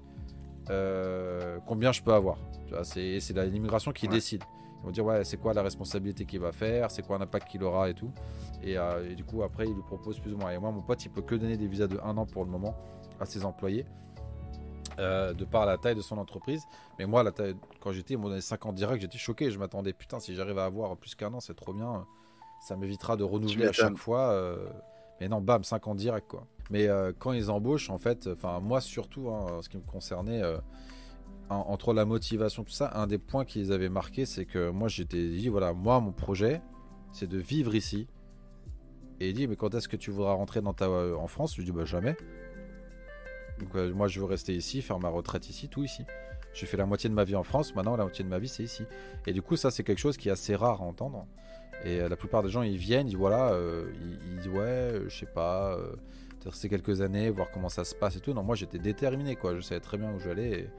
euh, combien je peux avoir? C'est l'immigration qui décide. Ils vont dire ouais c'est quoi la responsabilité qu'il va faire, c'est quoi l'impact qu'il aura et tout? Et, euh, et, du coup après il lui propose plus ou moins. Et moi mon pote il peut que donner des visas de un an pour le moment à ses employés. Euh, de par la taille de son entreprise. Mais moi, la taille, quand j'étais, mon 50 direct, j'étais choqué. Je m'attendais, putain, si j'arrive à avoir plus qu'un an, c'est trop bien. Ça m'évitera de renouveler à chaque fois. Euh, mais non, bam, 50 direct, quoi. Mais euh, quand ils embauchent, en fait, enfin, moi surtout, hein, ce qui me concernait, entre la motivation, tout ça, un des points qu'ils avaient marqué, c'est que moi, j'étais dit, voilà, moi, mon projet, c'est de vivre ici. Et il dit, mais quand est-ce que tu voudras rentrer dans ta, en France? Je lui dis, bah jamais. Donc, euh, moi, je veux rester ici, faire ma retraite ici, tout ici. J'ai fait la moitié de ma vie en France, maintenant la moitié de ma vie c'est ici. Et du coup, ça c'est quelque chose qui est assez rare à entendre. Et euh, la plupart des gens ils viennent, ils voilà, euh, ils, disent ouais, je sais pas, peut-être c'est quelques années, voir comment ça se passe et tout. Non, moi j'étais déterminé quoi, je savais très bien où j'allais.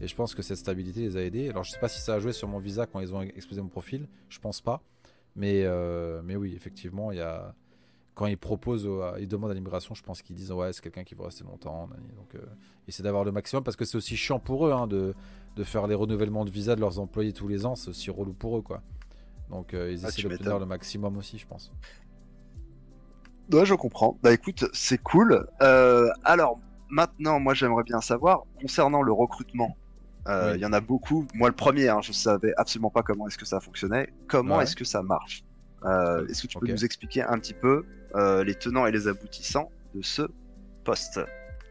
Et, et, je pense que cette stabilité les a aidés. Alors je sais pas si ça a joué sur mon visa quand ils ont exposé mon profil, je pense pas. Mais, mais oui, effectivement, il y a, quand ils proposent, ils demandent à l'immigration, je pense qu'ils disent ouais, c'est quelqu'un qui veut rester longtemps. Donc, euh, essayer d'avoir le maximum parce que c'est aussi chiant pour eux hein, de, de, faire les renouvellements de visa de leurs employés tous les ans. C'est aussi relou pour eux, quoi. Donc, euh, ils ah, essaient d'obtenir le maximum aussi, je pense. Ouais, je comprends. Bah écoute, c'est cool. Euh, alors, maintenant, moi, j'aimerais bien savoir concernant le recrutement. Il y en a beaucoup. Moi, le premier, hein, je savais absolument pas comment est-ce que ça fonctionnait. Comment est-ce que ça marche? Est-ce que tu peux nous expliquer un petit peu euh, les tenants et les aboutissants de ce poste.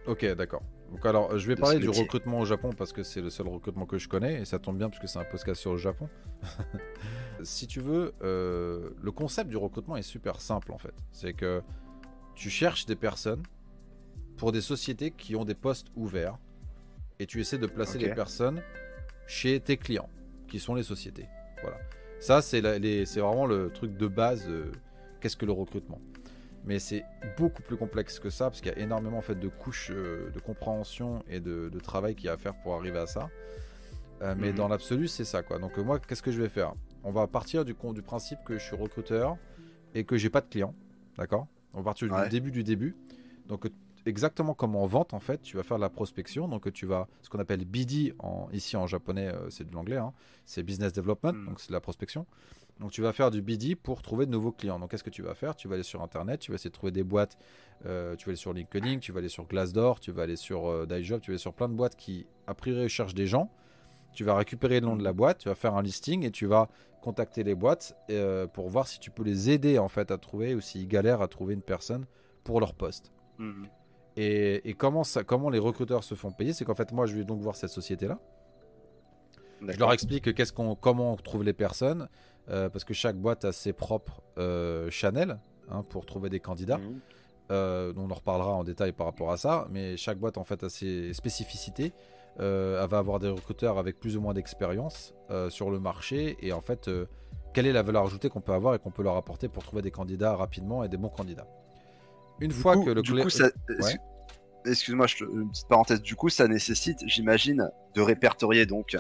Ok, d'accord. Donc alors, je vais parler du recrutement au Japon parce que c'est le seul recrutement que je connais et ça tombe bien parce que c'est un podcast sur le Japon. si tu veux, euh, le concept du recrutement est super simple en fait. C'est que tu cherches des personnes pour des sociétés qui ont des postes ouverts et tu essaies de placer les personnes chez tes clients, qui sont les sociétés. Voilà. Ça, c'est vraiment le truc de base. Qu'est-ce que le recrutement? Mais c'est beaucoup plus complexe que ça parce qu'il y a énormément en fait de couches euh, de compréhension et de, travail qu'il y a à faire pour arriver à ça. Euh, mais mhm. dans l'absolu, c'est ça quoi. Donc euh, moi, qu'est-ce que je vais faire? On va partir du, du principe que je suis recruteur et que j'ai pas de clients, d'accord? On va partir du début du début. Donc exactement comme en vente en fait, tu vas faire de la prospection. Donc tu vas ce qu'on appelle BD en, ici en japonais, c'est de l'anglais, hein. c'est business development, mhm. donc c'est de la prospection. Donc tu vas faire du BD pour trouver de nouveaux clients. Donc qu'est-ce que tu vas faire? Tu vas aller sur Internet, tu vas essayer de trouver des boîtes, euh, tu vas aller sur LinkedIn, tu vas aller sur Glassdoor, tu vas aller sur euh, Daijob, tu vas aller sur plein de boîtes qui a priori cherchent des gens. Tu vas récupérer le nom de la boîte, tu vas faire un listing et tu vas contacter les boîtes euh, pour voir si tu peux les aider en fait à trouver ou s'ils galèrent à trouver une personne pour leur poste. Mhm. Et, comment, ça, comment les recruteurs se font payer? C'est qu'en fait moi je vais donc voir cette société là. Je leur explique qu'est-ce qu'on, comment on trouve les personnes. Euh, parce que chaque boîte a ses propres euh, channels hein, pour trouver des candidats. Euh, on en reparlera en détail par rapport à ça, mais chaque boîte en fait a ses spécificités. elle va avoir des recruteurs avec plus ou moins d'expérience sur le marché et en fait, quelle est la valeur ajoutée qu'on peut avoir et qu'on peut leur apporter pour trouver des candidats rapidement et des bons candidats? Une fois que le du coup, excuse-moi, une petite parenthèse. Du coup, ça nécessite, j'imagine, de répertorier donc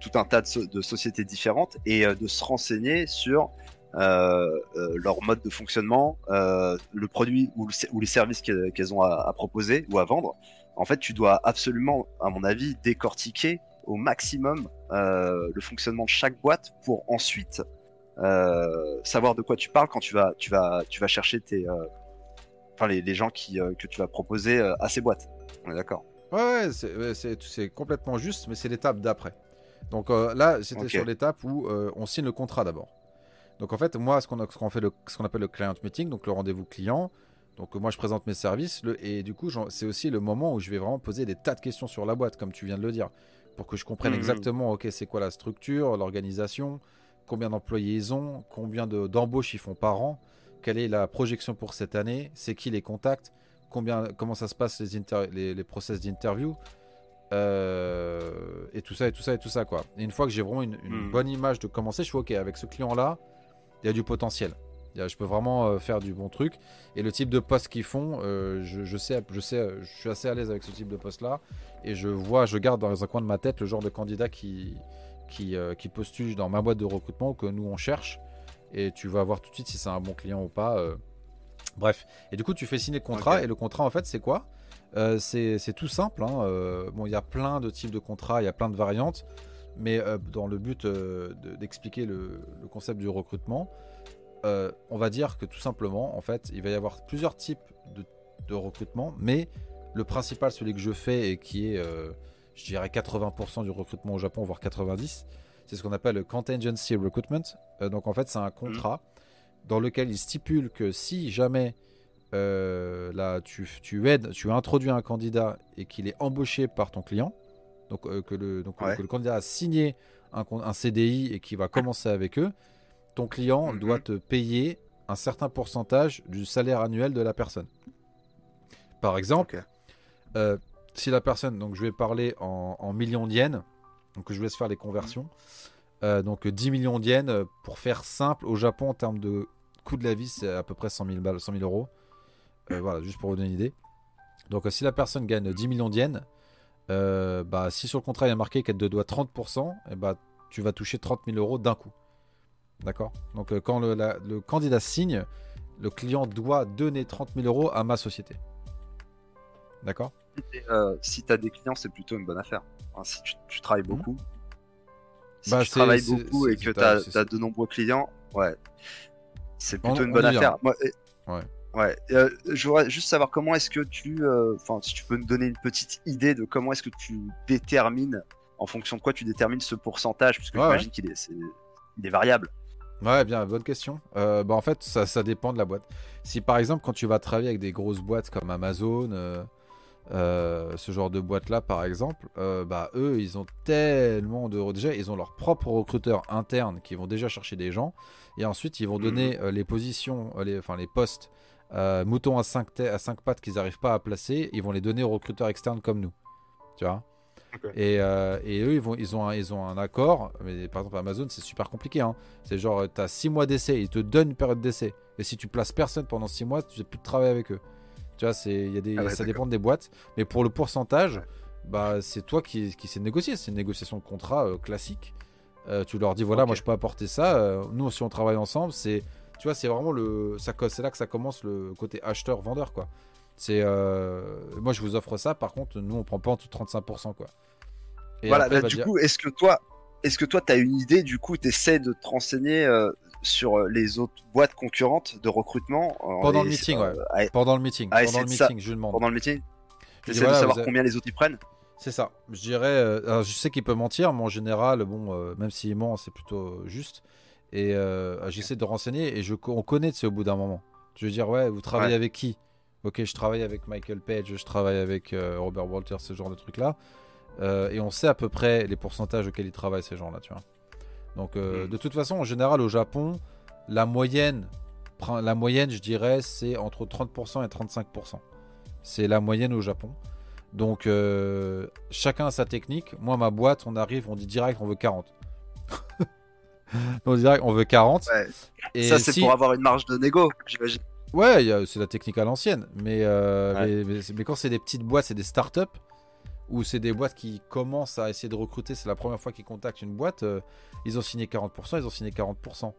tout un tas de, sociétés différentes et euh, de se renseigner sur euh, euh, leur mode de fonctionnement, le produit ou, les services qu'elles ont à, proposer ou à vendre. En fait, tu dois absolument, à mon avis, décortiquer au maximum le fonctionnement de chaque boîte pour ensuite savoir de quoi tu parles quand tu vas chercher tes, enfin les, gens qui, que tu vas proposer à ces boîtes. On est d'accord. Ouais, c'est complètement juste, mais c'est l'étape d'après. Donc euh, là, c'était sur l'étape où euh, on signe le contrat d'abord. Donc en fait, moi, ce qu'on fait, ce qu'on appelle le client meeting, donc le rendez-vous client. Donc moi, je présente mes services le, et du coup, c'est aussi le moment où je vais vraiment poser des tas de questions sur la boîte, comme tu viens de le dire, pour que je comprenne mhm. exactement, ok, c'est quoi la structure, l'organisation, combien d'employés ils ont, combien d'embauches ils font par an, quelle est la projection pour cette année, c'est qui les contacts, combien, comment ça se passe les, les, les process d'interview. Euh, et tout ça, et tout ça, et tout ça, quoi. Et une fois que j'ai vraiment une, hmm. bonne image de commencer, je suis ok, avec ce client-là, il y a du potentiel. Je peux vraiment euh, faire du bon truc. Et le type de poste qu'ils font, euh, je, sais, je sais, je suis assez à l'aise avec ce type de poste-là. Et je vois, je garde dans un coin de ma tête le genre de candidat qui, qui, qui postule dans ma boîte de recrutement que nous on cherche. Et tu vas voir tout de suite si c'est un bon client ou pas. Bref. Et du coup, tu fais signer le contrat. Et le contrat, en fait, c'est quoi? Euh, c'est tout simple. Hein. Euh, bon, il y a plein de types de contrats, il y a plein de variantes, mais euh, dans le but d'expliquer le, concept du recrutement, on va dire que tout simplement, en fait, il va y avoir plusieurs types de, recrutement, mais le principal, celui que je fais et qui est, je dirais, 80% du recrutement au Japon, voire 90%, c'est ce qu'on appelle le contingency recruitment. donc en fait, c'est un contrat dans lequel il stipule que si jamais euh, là, tu, tu, aides, tu introduis un candidat et qu'il est embauché par ton client, donc, euh, que, le, donc le candidat a signé un, un CDI et qui va commencer avec eux, ton client mhm. doit te payer un certain pourcentage du salaire annuel de la personne. Par exemple, euh, si la personne, donc je vais parler en, millions d'yens, donc je vous laisse faire les conversions. donc 10 millions d'yens, pour faire simple, au Japon en termes de coût de la vie, c'est à peu près 100 000, balles, 100 000 euros. Euh, voilà, juste pour vous donner une idée. Donc euh, si la personne gagne 10 millions d'yens, euh, bah, si sur le contrat il y a marqué qu'elle te doit 30%, et eh bah, tu vas toucher 30 000 euros d'un coup. D'accord? Donc quand le, candidat signe, le client doit donner 30 000 euros à ma société. D'accord? Si tu as des clients, c'est plutôt une bonne affaire. si tu, travailles mhm. beaucoup, si bah, tu travailles beaucoup et que tu as, de nombreux clients, ouais, c'est plutôt une bonne affaire. ouais. Ouais, euh, je voudrais juste savoir comment est-ce que tu, euh, enfin, si tu peux me donner une petite idée de comment est-ce que tu détermines, en fonction de quoi tu détermines ce pourcentage, puisque j'imagine qu'il est, est, variable. Ouais, bien, bonne question. Euh, bah, en fait, ça, ça, dépend de la boîte. Si par exemple, quand tu vas travailler avec des grosses boîtes comme Amazon, ce genre de boîte-là, par exemple, bah, eux, ils ont tellement de. Déjà, ils ont leurs propres recruteurs internes qui vont déjà chercher des gens. Et ensuite, ils vont donner mmh. les positions, les, enfin, les postes euh, moutons à 5 à cinq pattes qu'ils n'arrivent pas à placer, ils vont les donner aux recruteurs externes comme nous. Tu vois? Et, euh, et, eux, ils, vont, ils, ont un, ils ont un accord. Mais par exemple, Amazon, c'est super compliqué. Hein. C'est genre, tu as 6 mois d'essai, ils te donnent une période d'essai. Et si tu places personne pendant 6 mois, tu n'as plus de travail avec eux. Tu vois, c'est, y a des, ah ça dépend des boîtes. Mais pour le pourcentage, bah, c'est toi qui, qui sais négocier. C'est une négociation de contrat euh, classique. tu leur dis, voilà, moi je peux apporter ça. nous, si on travaille ensemble, c'est tu vois, c'est vraiment le. C'est là que ça commence le côté acheteur-vendeur, quoi. C'est. Euh, moi, je vous offre ça, par contre, nous, on prend pas en tout 35%, quoi. voilà, bah, du coup, est-ce que toi. Est-ce que toi, tu as une idée, du coup, tu essaies de te renseigner euh, sur euh, les autres boîtes concurrentes de recrutement Pendant le meeting, ouais. Pendant le meeting. pendant le meeting, je demande. Pendant le meeting Tu essaies de savoir combien les autres y prennent C'est ça. Je dirais. je sais qu'il peut mentir, mais en général, bon, même s'il ment, c'est plutôt juste. Et euh, j'essaie de renseigner et je, on connaît au bout d'un moment. Je veux dire, ouais, vous travaillez avec qui? Ok, je travaille avec Michael Page, je travaille avec euh, Robert Walter, ce genre de trucs-là. Euh, et on sait à peu près les pourcentages auxquels ils travaillent, ces gens-là, tu vois. Donc, mm. de toute façon, en général, au Japon, la moyenne, la moyenne je dirais, c'est entre 30% et 35%. C'est la moyenne au Japon. Donc, chacun a sa technique. Moi, ma boîte, on arrive, on dit direct, on veut 40. on dirait on veut 40. Et ça, c'est pour avoir une marge de négo, j'imagine. Ouais, c'est la technique à l'ancienne. Euh, mais, mais, quand c'est des petites boîtes, c'est des startups, ou c'est des boîtes qui commencent à essayer de recruter, c'est la première fois qu'ils contactent une boîte, euh, ils ont signé 40%, ils ont signé 40%.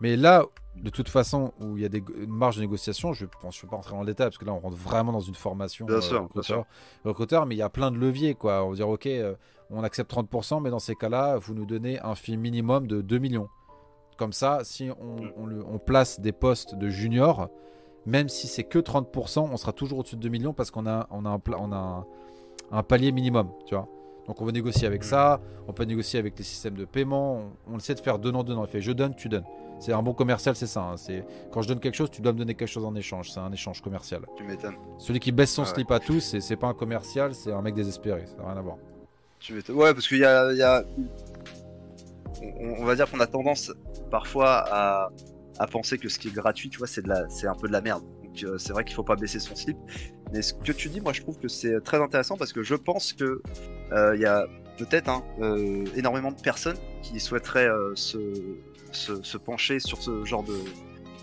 Mais là, de toute façon, où il y a des, une marge de négociation, je ne vais pas rentrer en détail, parce que là, on rentre vraiment dans une formation bien sûr, recruteur, recruteur, mais il y a plein de leviers, quoi. On va dire, ok, euh, on accepte 30%, mais dans ces cas-là, vous nous donnez un fee minimum de 2 millions. Comme ça, si on, place des postes de junior, même si c'est que 30%, on sera toujours au-dessus de 2 millions parce qu'on a, on a, un, on a un, palier minimum, tu vois. Donc on va négocier avec ça, on peut négocier avec les systèmes de paiement, on, essaie de faire donnant-donnant. Il fait je donne, tu donnes. C'est un bon commercial, c'est ça. Hein. C'est quand je donne quelque chose, tu dois me donner quelque chose en échange. C'est un échange commercial. Tu m'étonnes. Celui qui baisse son slip à tous, c'est pas un commercial, c'est un mec désespéré. Ça n'a rien à voir. Ouais, parce qu'il y a, On, va dire qu'on a tendance parfois à, penser que ce qui est gratuit, tu vois, c'est de la, c'est un peu de la merde. Donc euh, c'est vrai qu'il faut pas baisser son slip. Mais ce que tu dis, moi, je trouve que c'est très intéressant parce que je pense que euh, il y a peut-être hein, euh, énormément de personnes qui souhaiteraient se, se, pencher sur ce genre de,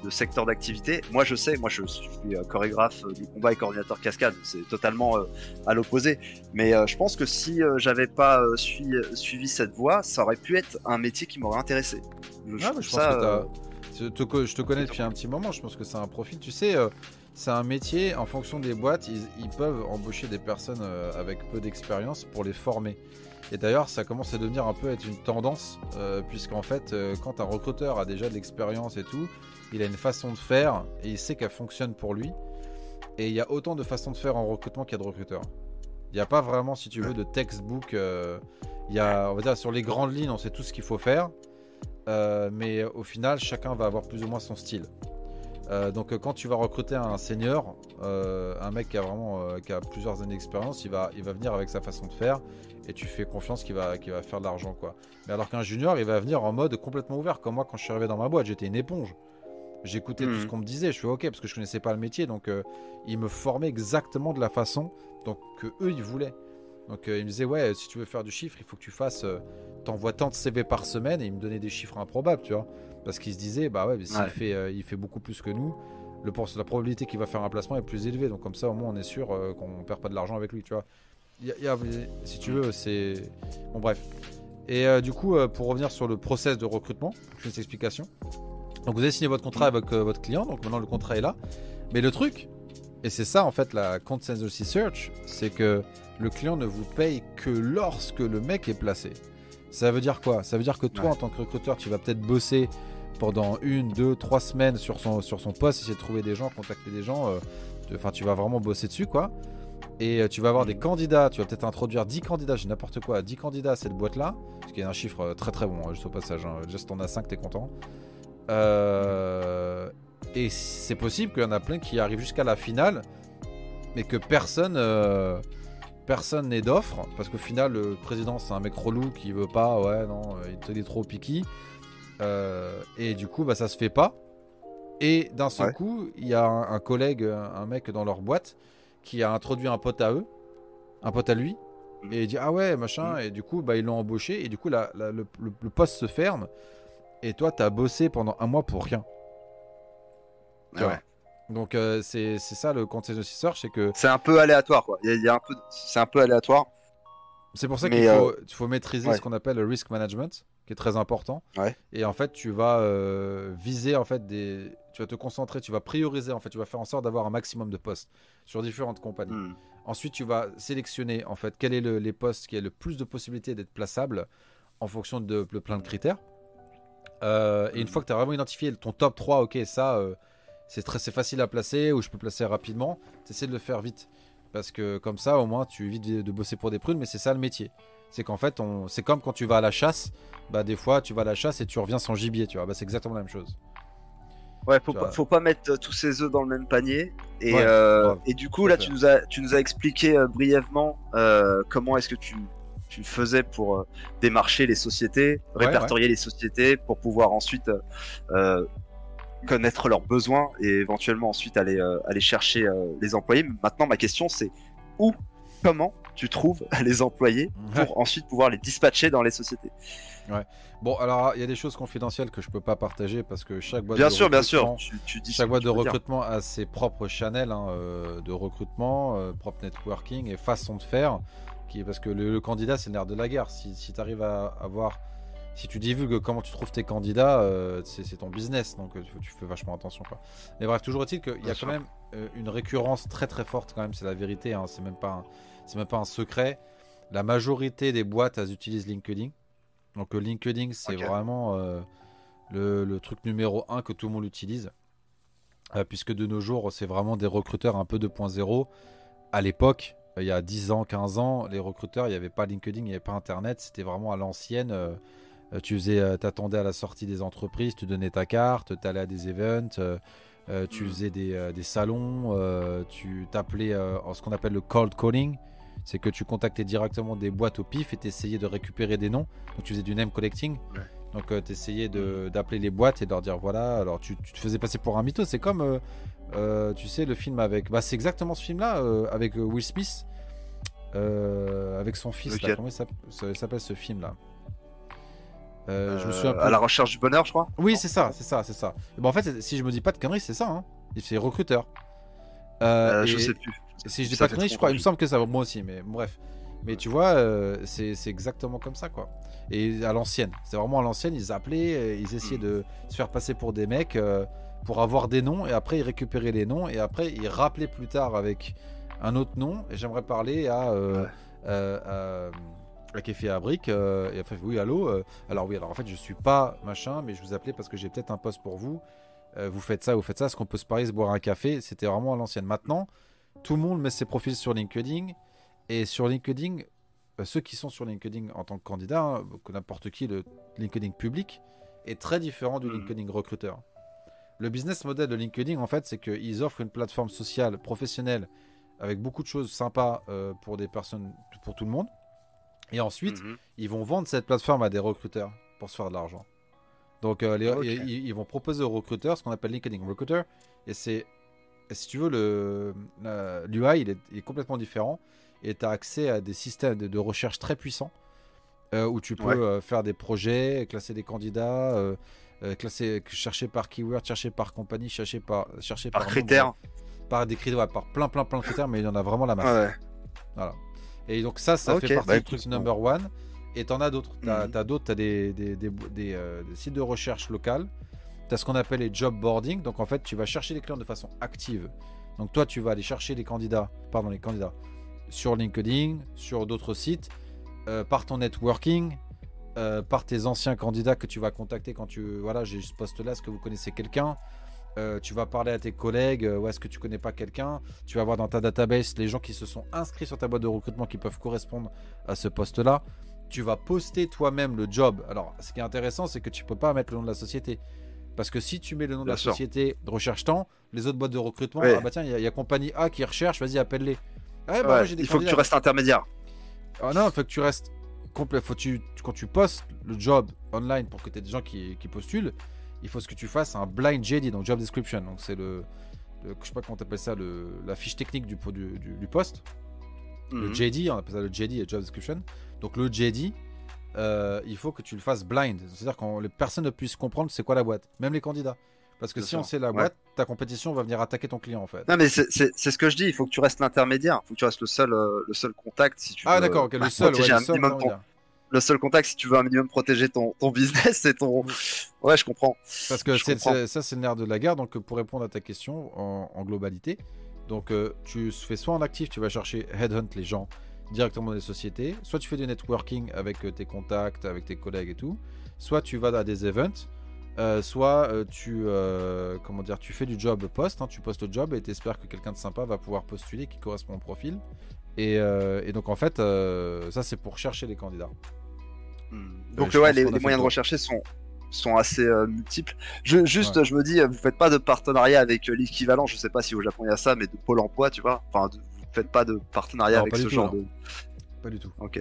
de secteur d'activité. Moi, je sais, moi, je suis chorégraphe du combat et coordinateur cascade. C'est totalement à l'opposé. Mais je pense que si j'avais pas suivi, cette voie, ça aurait pu être un métier qui m'aurait intéressé. Je, je, pense que je, te, connais depuis un petit moment. Je pense que c'est un profil. Tu sais, c'est un métier. En fonction des boîtes, ils, peuvent embaucher des personnes avec peu d'expérience pour les former. Et d'ailleurs, ça commence à devenir un peu être une tendance, puisqu'en fait, quand un recruteur a déjà de l'expérience et tout, il a une façon de faire et il sait qu'elle fonctionne pour lui. Et il y a autant de façons de faire en recrutement qu'il y a de recruteurs. Il n'y a pas vraiment, si tu veux, de textbook. Euh, il y a, on va dire, sur les grandes lignes, on sait tout ce qu'il faut faire. Euh, mais au final, chacun va avoir plus ou moins son style. Euh, donc quand tu vas recruter un senior, un mec qui a vraiment qui a plusieurs années d'expérience, il va, il va venir avec sa façon de faire et tu fais confiance qu'il va, va faire de l'argent quoi. Mais alors qu'un junior, il va venir en mode complètement ouvert. Comme moi quand je suis arrivé dans ma boîte, j'étais une éponge. J'écoutais tout ce hmm. qu'on me disait, je suis ok parce que je connaissais pas le métier, donc euh, ils me formaient exactement de la façon donc, que eux ils voulaient. Donc euh, ils me disaient ouais si tu veux faire du chiffre, il faut que tu fasses, euh, t'envoies tant de CV par semaine et ils me donnaient des chiffres improbables, tu vois, parce qu'ils se disaient bah ouais, mais s'il fait, il fait beaucoup plus que nous, le, la probabilité qu'il va faire un placement est plus élevée, donc comme ça au moins on est sûr qu'on perd pas de l'argent avec lui, tu vois. si tu veux c'est bon bref. Et du coup pour revenir sur le process de recrutement, une explication. Donc vous avez signé votre contrat avec votre client, donc maintenant le contrat est là. Mais le truc, et c'est ça en fait la consensus search, c'est que le client ne vous paye que lorsque le mec est placé. Ça veut dire quoi? Ça veut dire que toi, en tant que recruteur, tu vas peut-être bosser pendant une, deux, trois semaines sur son, sur son poste, essayer de trouver des gens, contacter des gens. Euh, enfin, tu vas vraiment bosser dessus, quoi. Et euh, tu vas avoir des candidats, tu vas peut-être introduire 10 candidats, j'ai n'importe quoi, 10 candidats à cette boîte-là, ce qui est un chiffre euh, très très bon, hein, juste au passage. Hein. Juste t'en as 5, t'es content. Et c'est possible qu'il y en a plein qui arrivent jusqu'à la finale, mais que personne personne n'est d'offre, parce qu'au final, le président, c'est un mec relou qui veut pas, ouais, non, euh, il est trop piqué. Euh, et du coup, bah, ça se fait pas. Et d'un seul coup, il y a un, collègue, un mec dans leur boîte, qui a introduit un pote à eux, un pote à lui, mm. et il dit Ah ouais, machin, mm. et du coup, bah, ils l'ont embauché, et du coup, la, le, poste se ferme, et toi, tu as bossé pendant un mois pour rien. Ouais. Donc euh, c'est ça le consensus search, c'est que c'est un peu aléatoire quoi. Il y a, un peu, c'est un peu aléatoire. C'est pour ça qu'il faut, euh, faut, maîtriser ce qu'on appelle le risk management, qui est très important. Et en fait, tu vas euh, viser en fait des, tu vas te concentrer, tu vas prioriser en fait, tu vas faire en sorte d'avoir un maximum de postes sur différentes compagnies. Hmm. Ensuite, tu vas sélectionner en fait quel est le, les postes qui a le plus de possibilités d'être plaçables en fonction de, plein de critères. et une hmm. fois que tu as vraiment identifié ton top 3, ok, ça c'est très facile à placer ou je peux placer rapidement. Tu de le faire vite. Parce que comme ça, au moins, tu évites de, bosser pour des prunes, mais c'est ça le métier. C'est qu'en fait, on... c'est comme quand tu vas à la chasse. Bah, des fois, tu vas à la chasse et tu reviens sans gibier, tu vois. Bah, c'est exactement la même chose. Ouais, faut, pas, faut pas mettre euh, tous ses œufs dans le même panier. Et, euh, et du coup, là, tu nous, as, tu nous as expliqué euh, brièvement comment est-ce que tu, tu faisais pour démarcher les sociétés, répertorier les sociétés pour pouvoir ensuite connaître leurs besoins et éventuellement ensuite aller, euh, aller chercher euh, les employés. Maintenant, ma question c'est où, comment tu trouves les employés pour ensuite pouvoir les dispatcher dans les sociétés? Ouais. Bon, alors il y a des choses confidentielles que je peux pas partager parce que chaque boîte bien de sûr, bien sûr. Tu, dis chaque boîte de recrutement a ses propres channels hein, euh, de recrutement, propre networking et façon de faire. Qui, parce que le, candidat c'est l'air de la guerre. Si, si tu arrives à avoir si tu divulgues comment tu trouves tes candidats, euh, c'est ton business, donc euh, tu fais vachement attention. Quoi. Mais bref, toujours est-il qu'il y a quand même euh, une récurrence très très forte, quand même, c'est la vérité, hein, c'est même, pas un, même pas un secret. La majorité des boîtes, elles utilisent LinkedIn. Donc LinkedIn, c'est vraiment le, le, truc numéro un que tout le monde utilise. puisque de nos jours, c'est vraiment des recruteurs un peu 2.0. À l'époque, il y a 10 ans, 15 ans, les recruteurs, il n'y avait pas LinkedIn, il n'y avait pas Internet, c'était vraiment à l'ancienne. Euh, tu faisais, euh, t'attendais à la sortie des entreprises, tu donnais ta carte, tu allais à des events, euh, tu faisais des, des salons, tu t'appelais ce qu'on appelle le cold calling. C'est que tu contactais directement des boîtes au pif et tu essayais de récupérer des noms. Donc tu faisais du name collecting. Donc tu essayais mm. d'appeler les boîtes et de leur dire voilà. Alors tu, te faisais passer pour un mytho. C'est comme, tu sais, le film avec. Bah, c'est exactement ce film-là, avec Will Smith, avec son fils. comment il s'appelle ce film-là? Euh, je me un peu... À la recherche du bonheur, je crois. Oui, c'est ça, c'est ça, c'est ça. Bon, en fait, si je me dis pas de conneries, c'est ça. Hein. C'est recruteur. Euh, euh, je sais plus. Si je dis pas de conneries, je crois. Il me semble que ça. Moi aussi, mais bref. Mais tu vois, c'est exactement comme ça, quoi. Et à l'ancienne, c'est vraiment à l'ancienne. Ils appelaient, ils essayaient de se faire passer pour des mecs pour avoir des noms, et après ils récupéraient les noms, et après ils rappelaient plus tard avec un autre nom. Et j'aimerais parler à, à brique euh, et enfin oui allô euh, alors oui alors en fait je suis pas machin mais je vous appelais parce que j'ai peut-être un poste pour vous. Euh, vous faites ça vous faites ça est-ce qu'on peut se parler se boire un café? C'était vraiment à l'ancienne. Maintenant tout le monde met ses profils sur LinkedIn et sur LinkedIn ceux qui sont sur LinkedIn en tant que candidat hein, que n'importe qui le LinkedIn public est très différent du hmm. LinkedIn recruteur. Le business model de LinkedIn en fait c'est qu'ils offrent une plateforme sociale professionnelle avec beaucoup de choses sympas pour des personnes pour tout le monde et ensuite, mhm. ils vont vendre cette plateforme à des recruteurs pour se faire de l'argent. Donc, euh, ils, vont proposer aux recruteurs ce qu'on appelle LinkedIn Recruiter. Et c'est, si tu veux, le, l'UI, il, est, complètement différent. Et tu as accès à des systèmes de, recherche très puissants euh, où tu peux euh, faire des projets, classer des candidats, classer, chercher par keyword, chercher par compagnie, chercher par, chercher par, critères. par des critères, par plein, plein, plein de critères, mais il y en a vraiment la masse. Voilà. Et donc ça, ça fait partie bah, du truc number one. Et t'en as d'autres. T'as as, d'autres, t'as des, des, des, euh, des, sites de recherche locales tu as ce qu'on appelle les job boarding. Donc en fait, tu vas chercher les clients de façon active. Donc toi, tu vas aller chercher les candidats, pardon, les candidats sur LinkedIn, sur d'autres sites, euh, par ton networking, euh, par tes anciens candidats que tu vas contacter quand tu voilà, j'ai ce poste là, est-ce que vous connaissez quelqu'un? Euh, tu vas parler à tes collègues, ou est-ce que tu connais pas quelqu'un? Tu vas voir dans ta database les gens qui se sont inscrits sur ta boîte de recrutement qui peuvent correspondre à ce poste-là. Tu vas poster toi-même le job. Alors, ce qui est intéressant, c'est que tu peux pas mettre le nom de la société. Parce que si tu mets le nom de la société de recherche temps, les autres boîtes de recrutement, ah bah tiens, il y, a compagnie A qui recherche, vas-y, appelle-les. Ah bah, il faut que tu restes intermédiaire. Ah non, il faut que tu restes complet. Faut tu, quand tu postes le job online pour que tu aies des gens qui, postulent, il faut ce que tu fasses un blind JD, donc job description. Donc c'est le, je sais pas comment tu appelles ça, le, la fiche technique du, du, du, poste. Le mhm. JD, on appelle ça le JD, job description. Donc le JD, euh, il faut que tu le fasses blind. C'est-à-dire que les personnes ne puissent comprendre c'est quoi la boîte, même les candidats. Parce que si on sait la boîte, ta compétition va venir attaquer ton client en fait. Non mais c'est ce que je dis, il faut que tu restes l'intermédiaire, il faut que tu restes le seul, euh, le seul contact si tu ah, d'accord, ok, le seul, le seul contact si tu veux un minimum protéger ton, ton business et ton... Ouais je comprends. Parce que ça c'est le nerf de la guerre, donc pour répondre à ta question en, globalité, donc euh, tu fais soit en actif, tu vas chercher headhunt les gens directement des sociétés, soit tu fais du networking avec euh, tes contacts, avec tes collègues et tout, soit tu vas à des events, euh, soit euh, tu, comment dire, tu fais du job post, hein, tu postes le job et tu espères que quelqu'un de sympa va pouvoir postuler qui correspond au profil. Et, donc en fait, ça c'est pour chercher les candidats. Hmm. Donc ouais, les, moyens de rechercher sont, sont assez multiples. Je, juste, je me dis, vous faites pas de partenariat avec l'équivalent, je sais pas si au Japon il y a ça, mais de Pôle emploi, tu vois, enfin, faites pas de partenariat avec ce genre de. Pas du tout. Ok.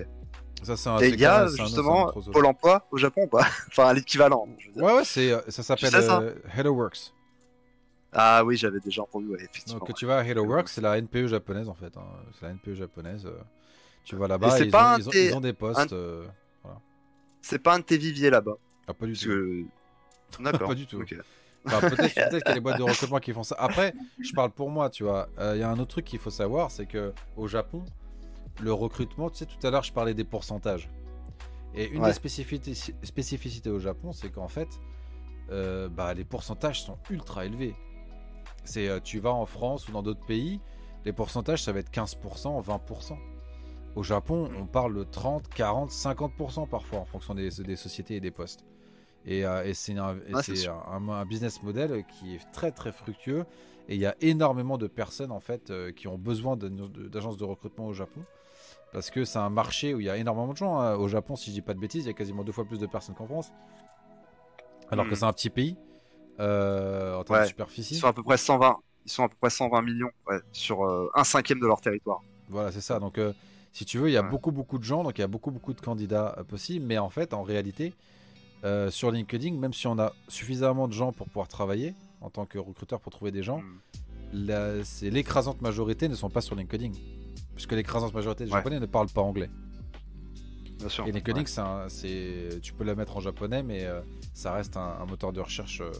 Ça, un, Et il y a justement Pôle emploi au Japon ou pas? Enfin, l'équivalent. Ouais, ouais, euh, ça s'appelle euh, HelloWorks. Ah oui, j'avais déjà entendu, effectivement. Donc, tu vas à HelloWorks, c'est la NPE japonaise en fait. Hein. C'est la NPE japonaise. Euh. Tu vas là-bas, ils, pas ont, ils, ont, des postes. Voilà. C'est pas un de tes viviers là-bas Ah, pas du tout. D'accord. pas du tout. peut-être peut qu'il y a des boîtes de recrutement qui font ça. Après, je parle pour moi, tu vois. Il y a un autre truc qu'il faut savoir, c'est que au Japon, le recrutement, tu sais, tout à l'heure, je parlais des pourcentages. Et une des spécificités, au Japon, c'est qu'en fait, euh, bah, les pourcentages sont ultra élevés. C'est, euh, tu vas en France ou dans d'autres pays, les pourcentages, ça va être 15%, 20%. Au Japon, on parle de 30, 40, 50% parfois en fonction des, sociétés et des postes. Et, euh, c'est, un, un, business model qui est très très fructueux. Et il y a énormément de personnes en fait qui ont besoin d'agences de recrutement au Japon parce que c'est un marché où il y a énormément de gens. Hein. Au Japon, si je dis pas de bêtises, il y a quasiment deux fois plus de personnes qu'en France. Alors que hmm. c'est un petit pays euh, en termes de superficie. Ils sont à peu près 120. Ils sont à peu près 120 millions sur euh, un cinquième de leur territoire. Voilà, c'est ça. Donc, euh, si tu veux, il y a beaucoup beaucoup de gens, donc il y a beaucoup beaucoup de candidats possibles. Mais en fait, en réalité, sur LinkedIn, même si on a suffisamment de gens pour pouvoir travailler en tant que recruteur pour trouver des gens, hmm. c'est l'écrasante majorité ne sont pas sur LinkedIn puisque l'écrasante majorité des japonais ne parlent pas anglais. Bien sûr. Et LinkedIn, c'est, tu peux la mettre en japonais, mais euh, ça reste un, moteur de recherche. Euh.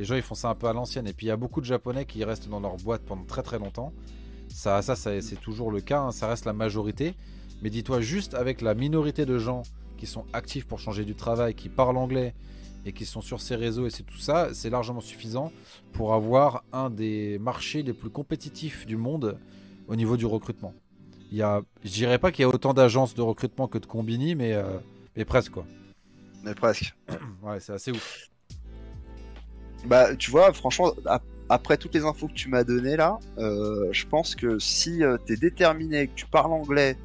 Les gens, ils font ça un peu à l'ancienne. Et puis, il y a beaucoup de japonais qui restent dans leur boîte pendant très très longtemps. Ça, ça, c'est toujours le cas. Hein. ça reste la majorité. Mais dis-toi, juste avec la minorité de gens qui sont actifs pour changer du travail, qui parlent anglais et qui sont sur ces réseaux et c'est tout ça, c'est largement suffisant pour avoir un des marchés les plus compétitifs du monde au niveau du recrutement il y a, je dirais pas qu'il y a autant d'agences de recrutement que de combini, mais, euh, mais presque quoi. Mais presque. ouais, c'est assez ouf. Bah, tu vois, franchement, après toutes les infos que tu m'as données là, euh, je pense que si euh, tu es déterminé, que tu parles anglais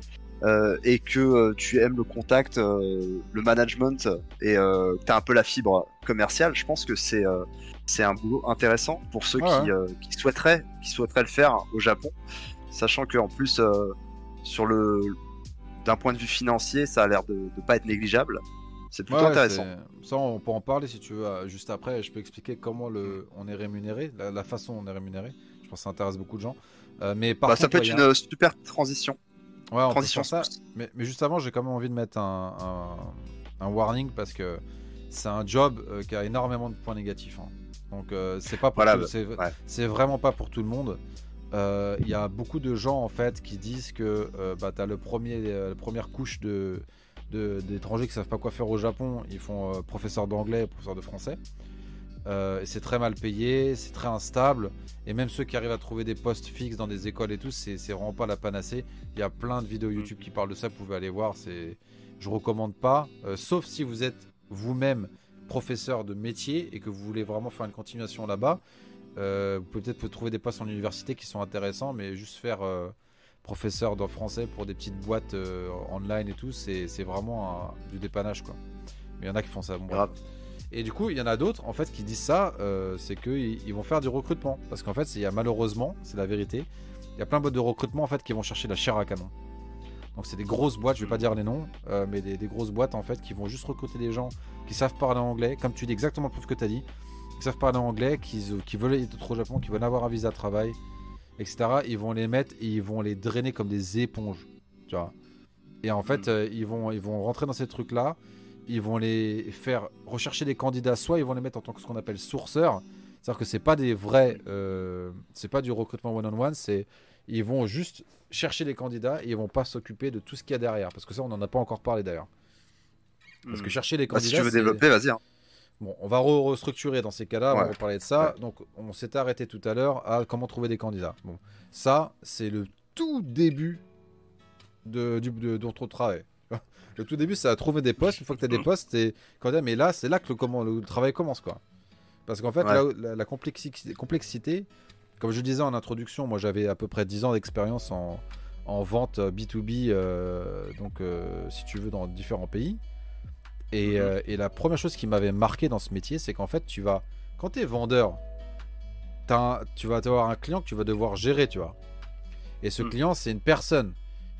et que tu aimes le contact, le management et que tu as un peu la fibre commerciale, je pense que c'est c'est un boulot intéressant pour ceux qui, qui, souhaiteraient, qui souhaiteraient le faire au Japon, sachant qu'en plus sur le d'un point de vue financier, ça a l'air de ne pas être négligeable. C'est plutôt intéressant. Ça, on peut en parler si tu veux euh, juste après. Je peux expliquer comment le, on est rémunéré, la, façon dont on est rémunéré. Je pense que ça intéresse beaucoup de gens. Euh, mais par bah, ça peut être une super transition. Ouais, on transition ça. Mais, mais, juste avant, j'ai quand même envie de mettre un, un, warning parce que c'est un job euh, qui a énormément de points négatifs. Hein. Donc c'est pas pour c'est vraiment pas pour tout le monde. Euh, il y a beaucoup de gens en fait qui disent que euh, bah, tu as le premier, euh, la première couche de, d'étrangers qui savent pas quoi faire au Japon, ils font professeur d'anglais, professeur de français. Euh, c'est très mal payé, c'est très instable. Et même ceux qui arrivent à trouver des postes fixes dans des écoles et tout, c'est vraiment pas la panacée. Il y a plein de vidéos YouTube qui parlent de ça, vous pouvez aller voir. Je recommande pas, euh, sauf si vous êtes vous-même professeur de métier et que vous voulez vraiment faire une continuation là-bas. Euh, vous pouvez peut-être trouver des postes en université qui sont intéressants, mais juste faire professeur de français pour des petites boîtes online et tout, c'est vraiment du dépannage quoi. Mais il y en a qui font ça. Bon, et du coup, il y en a d'autres en fait qui disent ça, euh, c'est qu'ils ils vont faire du recrutement. Parce qu'en fait, il y a malheureusement, c'est la vérité, il y a plein de boîtes de recrutement en fait qui vont chercher la chair à canon. Donc c'est des grosses boîtes, je vais pas dire les noms, euh, mais des, grosses boîtes en fait qui vont juste recruter des gens qui savent parler anglais, comme tu dis exactement tout ce que tu as dit, qui savent parler anglais, qui, qui veulent être au Japon, qui veulent avoir un visa de travail, etc. Ils vont les mettre et ils vont les drainer comme des éponges, tu vois. Et en fait, mm. euh, ils, vont, ils vont rentrer dans ces trucs là ils vont les faire rechercher des candidats, soit ils vont les mettre en tant que ce qu'on appelle sourceurs, c'est-à-dire que c'est pas des vrais, euh, c'est pas du recrutement one-on-one, c'est ils vont juste chercher des candidats et ils vont pas s'occuper de tout ce qu'il y a derrière, parce que ça on n'en a pas encore parlé d'ailleurs. Parce que hmm. chercher les candidats. Bah, si tu veux développer, vas-y. Hein. Bon, on va restructurer dans ces cas-là, on va reparler de ça. Donc, on s'était arrêté tout à l'heure à comment trouver des candidats. Bon, ça, c'est le tout début de, du, de, de notre travail. Le tout début, c'est à trouver des postes. Une fois que tu as des postes, et mais là, c'est là que le, comment, le travail commence, quoi. Parce qu'en fait, la, complexité, complexité, comme je disais en introduction, moi j'avais à peu près 10 ans d'expérience en, vente B2B, euh, donc euh, si tu veux, dans différents pays. Et, mhm. euh, et la première chose qui m'avait marqué dans ce métier, c'est qu'en fait, tu vas, quand tu es vendeur, tu vas avoir un client que tu vas devoir gérer, tu vois. Et ce mhm. client, c'est une personne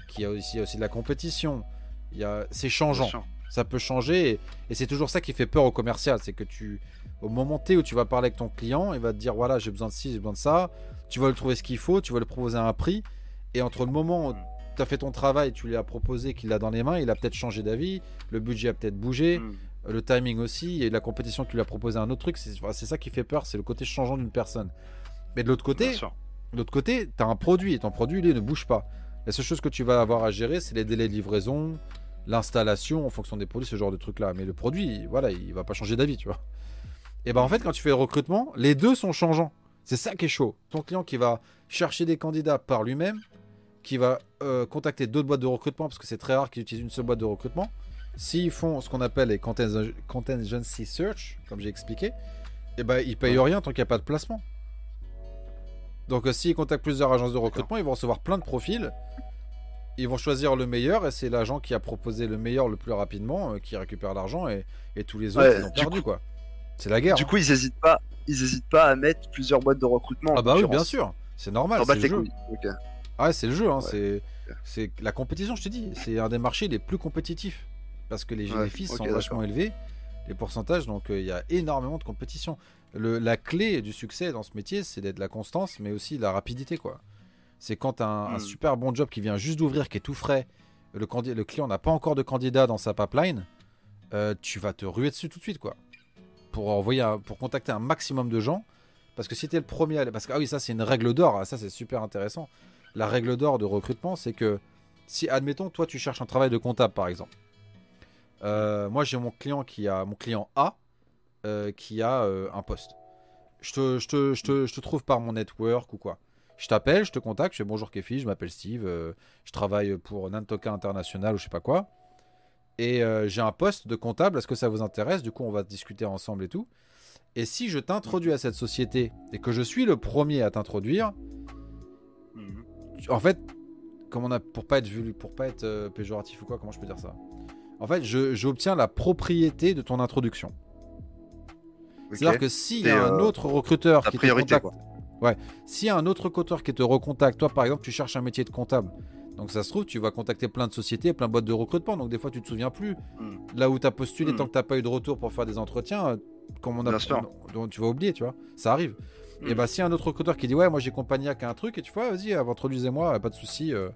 qui a aussi, aussi de la compétition, c'est changeant. Ça peut changer et, c'est toujours ça qui fait peur au commercial. C'est que tu, au moment T où tu vas parler avec ton client, il va te dire voilà, j'ai besoin de ci, j'ai besoin de ça. Tu vas lui trouver ce qu'il faut, tu vas lui proposer un prix. Et entre le moment où tu as fait ton travail, tu lui as proposé qu'il l'a dans les mains, il a peut-être changé d'avis, le budget a peut-être bougé, mm. le timing aussi, et la compétition, tu lui as proposé un autre truc. C'est ça qui fait peur, c'est le côté changeant d'une personne. Mais de l'autre côté, de l'autre côté, tu as un produit et ton produit, il ne bouge pas. La seule chose que tu vas avoir à gérer, c'est les délais de livraison, l'installation en fonction des produits, ce genre de trucs là. Mais le produit, voilà, il va pas changer d'avis, tu vois. Et ben en fait, quand tu fais le recrutement, les deux sont changeants. C'est ça qui est chaud. Ton client qui va chercher des candidats par lui-même, qui va euh, contacter d'autres boîtes de recrutement, parce que c'est très rare qu'ils utilisent une seule boîte de recrutement. S'ils font ce qu'on appelle les contingency search, comme j'ai expliqué, et ben ils payent rien tant qu'il n'y a pas de placement. Donc euh, s'ils contactent plusieurs agences de recrutement, ils vont recevoir plein de profils ils vont choisir le meilleur et c'est l'agent qui a proposé le meilleur le plus rapidement euh, qui récupère l'argent et, tous les autres ils ont perdu quoi. C'est la guerre. Du hein. coup, ils hésitent pas, ils hésitent pas à mettre plusieurs boîtes de recrutement. Ah bah oui, bien sûr, c'est normal. Jeu. Ah c'est le jeu, hein, c'est c'est la compétition. Je te dis, c'est un des marchés les plus compétitifs parce que les, les sont vachement élevés, les pourcentages, donc euh, il y a énormément de compétition. Le, la clé du succès dans ce métier, c'est d'être la constance, mais aussi la rapidité quoi. C'est quand un, un, hmm. super bon job qui vient juste d'ouvrir, qui est tout frais, le, le client n'a pas encore de candidat dans sa pipeline, euh, tu vas te ruer dessus tout de suite, quoi. Pour envoyer, pour contacter un maximum de gens. Parce que si tu es le premier, à... parce que ah oui, ça c'est une règle d'or, ah, ça c'est super intéressant. La règle d'or de recrutement, c'est que si, admettons, toi tu cherches un travail de comptable par exemple. Euh, moi j'ai mon client qui a, mon client A, euh, qui a un poste. Je te, trouve par mon network ou quoi. Je t'appelle, je te contacte, je fais bonjour Kefi, je m'appelle Steve, euh, je travaille pour Nantoka International ou je sais pas quoi. Et euh, j'ai un poste de comptable, est-ce que ça vous intéresse? Du coup, on va discuter ensemble et tout. Et si je t'introduis à cette société et que je suis le premier à t'introduire. En fait, comme on a, pour pas être vu, pour pas être euh, péjoratif ou quoi, comment je peux dire ça? En fait, j'obtiens la propriété de ton introduction. C'est-à-dire que s'il y a un autre recruteur qui te contacte, Ouais. S'il y a un autre coteur qui te recontacte, toi par exemple, tu cherches un métier de comptable. Donc ça se trouve, tu vas contacter plein de sociétés, plein de boîtes de recrutement. Donc des fois, tu te souviens plus. Hmm. Là où tu as postulé, hmm. tant que tu n'as pas eu de retour pour faire des entretiens, euh, comme on a. Donc, tu vas oublier, tu vois. Ça arrive. Et bah, y a un autre recruteur qui dit Ouais, moi j'ai Compagnac à un truc, et tu vois, vas-y, euh, introduisez-moi, pas de souci. Euh.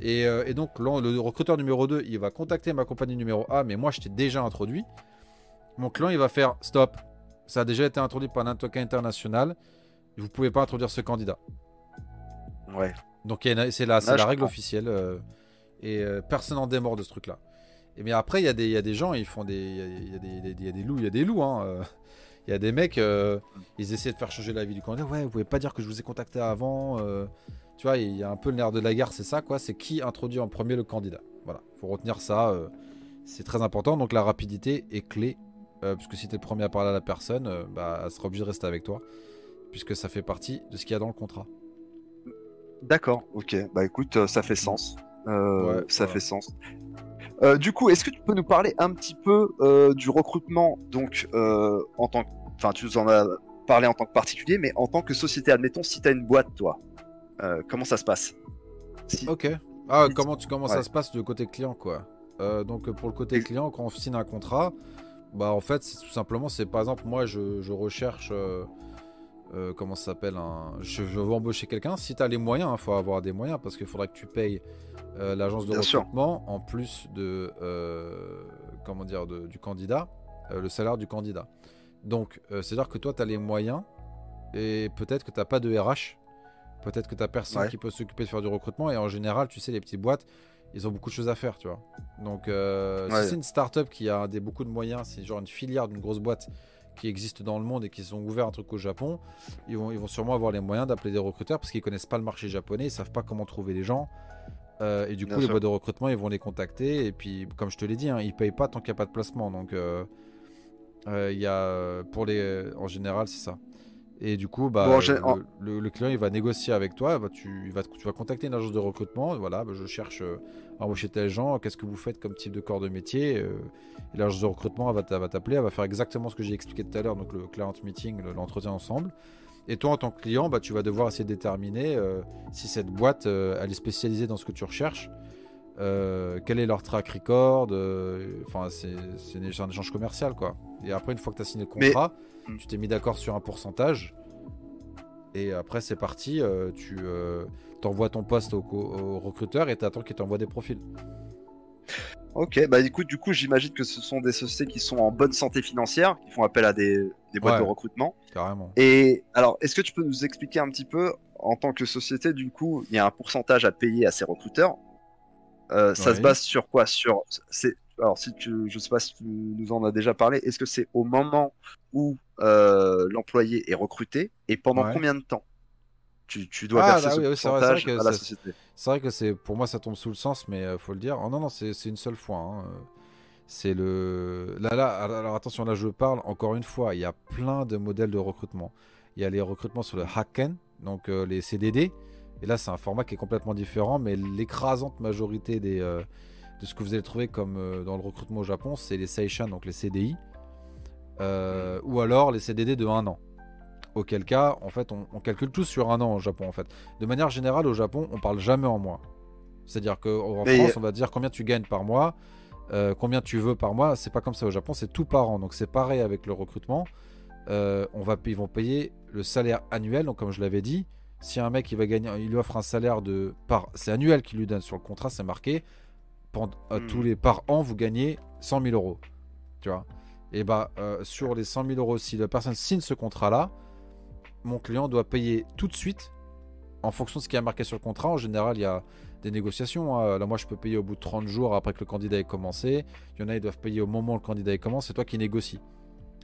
Et, donc, le recruteur numéro 2, il va contacter ma compagnie numéro A, mais moi je t'ai déjà introduit. Mon client, il va faire Stop. Ça a déjà été introduit par un token international vous pouvez pas introduire ce candidat. Ouais. Donc c'est la, la règle officielle. Euh, et euh, personne n'en démord de ce truc-là. Et mais après, il y, a des, y a des gens, ils font des. Il y, a des loups, il y a des loups. Hein, euh. Il y a des mecs, euh, ils essaient de faire changer la vie du candidat. Ouais, vous pouvez pas dire que je vous ai contacté avant. Euh. tu vois, il y a un peu le nerf de la guerre, c'est ça, quoi. C'est qui introduit en premier le candidat. Voilà, faut retenir ça. Euh, c'est très important. Donc la rapidité est clé. puisque si tu es le premier à parler à la personne, bah, elle sera obligée de rester avec toi. Puisque ça fait partie de ce qu'il y a dans le contrat. D'accord, ok. Bah écoute, ça fait sens. ça fait sens. Euh, du coup, est-ce que tu peux nous parler un petit peu euh, du recrutement, donc euh, en tant que, enfin, tu nous en as parlé en tant que particulier, mais en tant que société, admettons, si tu as une boîte, toi, comment ça se passe? Ok. Ah, comment tu comment ça se passe du côté client, quoi? donc pour le côté client, quand on signe un contrat, bah en fait, c'est tout simplement, c'est par exemple, moi, je, recherche. Comment ça s'appelle un... je, veux embaucher quelqu'un. Si tu as les moyens, il hein, faut avoir des moyens parce qu'il faudra que tu payes euh, l'agence de recrutement en plus de euh, comment dire du candidat, euh, le salaire du candidat. Donc, c'est-à-dire que toi, tu as les moyens et peut-être que tu n'as pas de RH, peut-être que tu n'as personne qui peut s'occuper de faire du recrutement et en général, tu sais, les petites boîtes, ils ont beaucoup de choses à faire, tu vois. Donc, si c'est une start-up qui a des, beaucoup de moyens, c'est genre une filière d'une grosse boîte qui existe dans le monde et qui ont ouvert un truc au Japon, ils vont, ils vont sûrement avoir les moyens d'appeler des recruteurs parce qu'ils connaissent pas le marché japonais, ils savent pas comment trouver les gens. Euh, et du coup, les boîtes de recrutement, ils vont les contacter. Et puis, comme je te l'ai dit, hein, ils payent pas tant qu'il n'y a pas de placement. Donc, euh, euh, il y a pour les, en général, c'est ça. Et du coup, bah, le, client, il va négocier avec toi. Bah, tu, vas, tu vas contacter une agence de recrutement. Voilà, bah, je cherche à embaucher tel gens. Qu'est-ce que vous faites comme type de corps de métier Et l'agence de recrutement, elle va t'appeler. Elle va faire exactement ce que j'ai expliqué tout à l'heure. Donc, le client meeting, l'entretien ensemble. Et toi, en tant que client, bah, tu vas devoir essayer de déterminer euh, si cette boîte, euh, elle est spécialisée dans ce que tu recherches. Euh, quel est leur track record Enfin, c'est un échange commercial, quoi. Et après, une fois que tu as signé le contrat, hmm. tu t'es mis d'accord sur un pourcentage. Et après, c'est parti. tu envoies ton poste au, au recruteur et tu attends qu'il t'envoie des profils. Ok, bah écoute, du coup, j'imagine que ce sont des sociétés qui sont en bonne santé financière, qui font appel à des, boîtes de recrutement. Carrément. Et alors, est-ce que tu peux nous expliquer un petit peu, en tant que société, du coup, il y a un pourcentage à payer à ces recruteurs. Euh, ça se base sur quoi? Sur, c'est, alors si tu, je sais pas si tu nous en as déjà parlé. Est-ce que c'est au moment où euh, l'employé est recruté et pendant combien de temps tu, dois ah, verser bah ce pourcentage à la société? C'est vrai que c'est pour moi ça tombe sous le sens, mais euh, faut le dire. Oh, non non, c'est une seule fois. Hein. C'est le là là. Alors attention là, je parle encore une fois. Il y a plein de modèles de recrutement. Il y a les recrutements sur le Hacken, donc euh, les CDD. Et là, c'est un format qui est complètement différent, mais l'écrasante majorité des, euh, de ce que vous allez trouver comme dans le recrutement au Japon, c'est les Seishan, donc les CDI, mm. ou alors les CDD de 1 an. Auquel cas, en fait, on, calcule tout sur un an au Japon, en fait. De manière générale, au Japon, on parle jamais en mois. C'est-à-dire qu'en France, on va dire combien tu gagnes par mois, euh, combien tu veux par mois. C'est pas comme ça au Japon, c'est tout par an. Donc c'est pareil avec le recrutement. Euh, on va, ils vont payer le salaire annuel. Donc comme je l'avais dit, si un mec il va gagner, il lui offre un salaire de par, c'est annuel qu'il lui donne sur le contrat, c'est marqué. Pendant, euh, tous les par an, vous gagnez 100 000 euros. Tu vois? Et bah sur les 100 000 euros, si la personne signe ce contrat-là, mon client doit payer tout de suite en fonction de ce qui est marqué sur le contrat. En général, il y a des négociations. Hein. Là, moi, je peux payer au bout de 30 jours après que le candidat ait commencé. Il y en a, ils doivent payer au moment où le candidat ait commencé. C'est toi qui négocies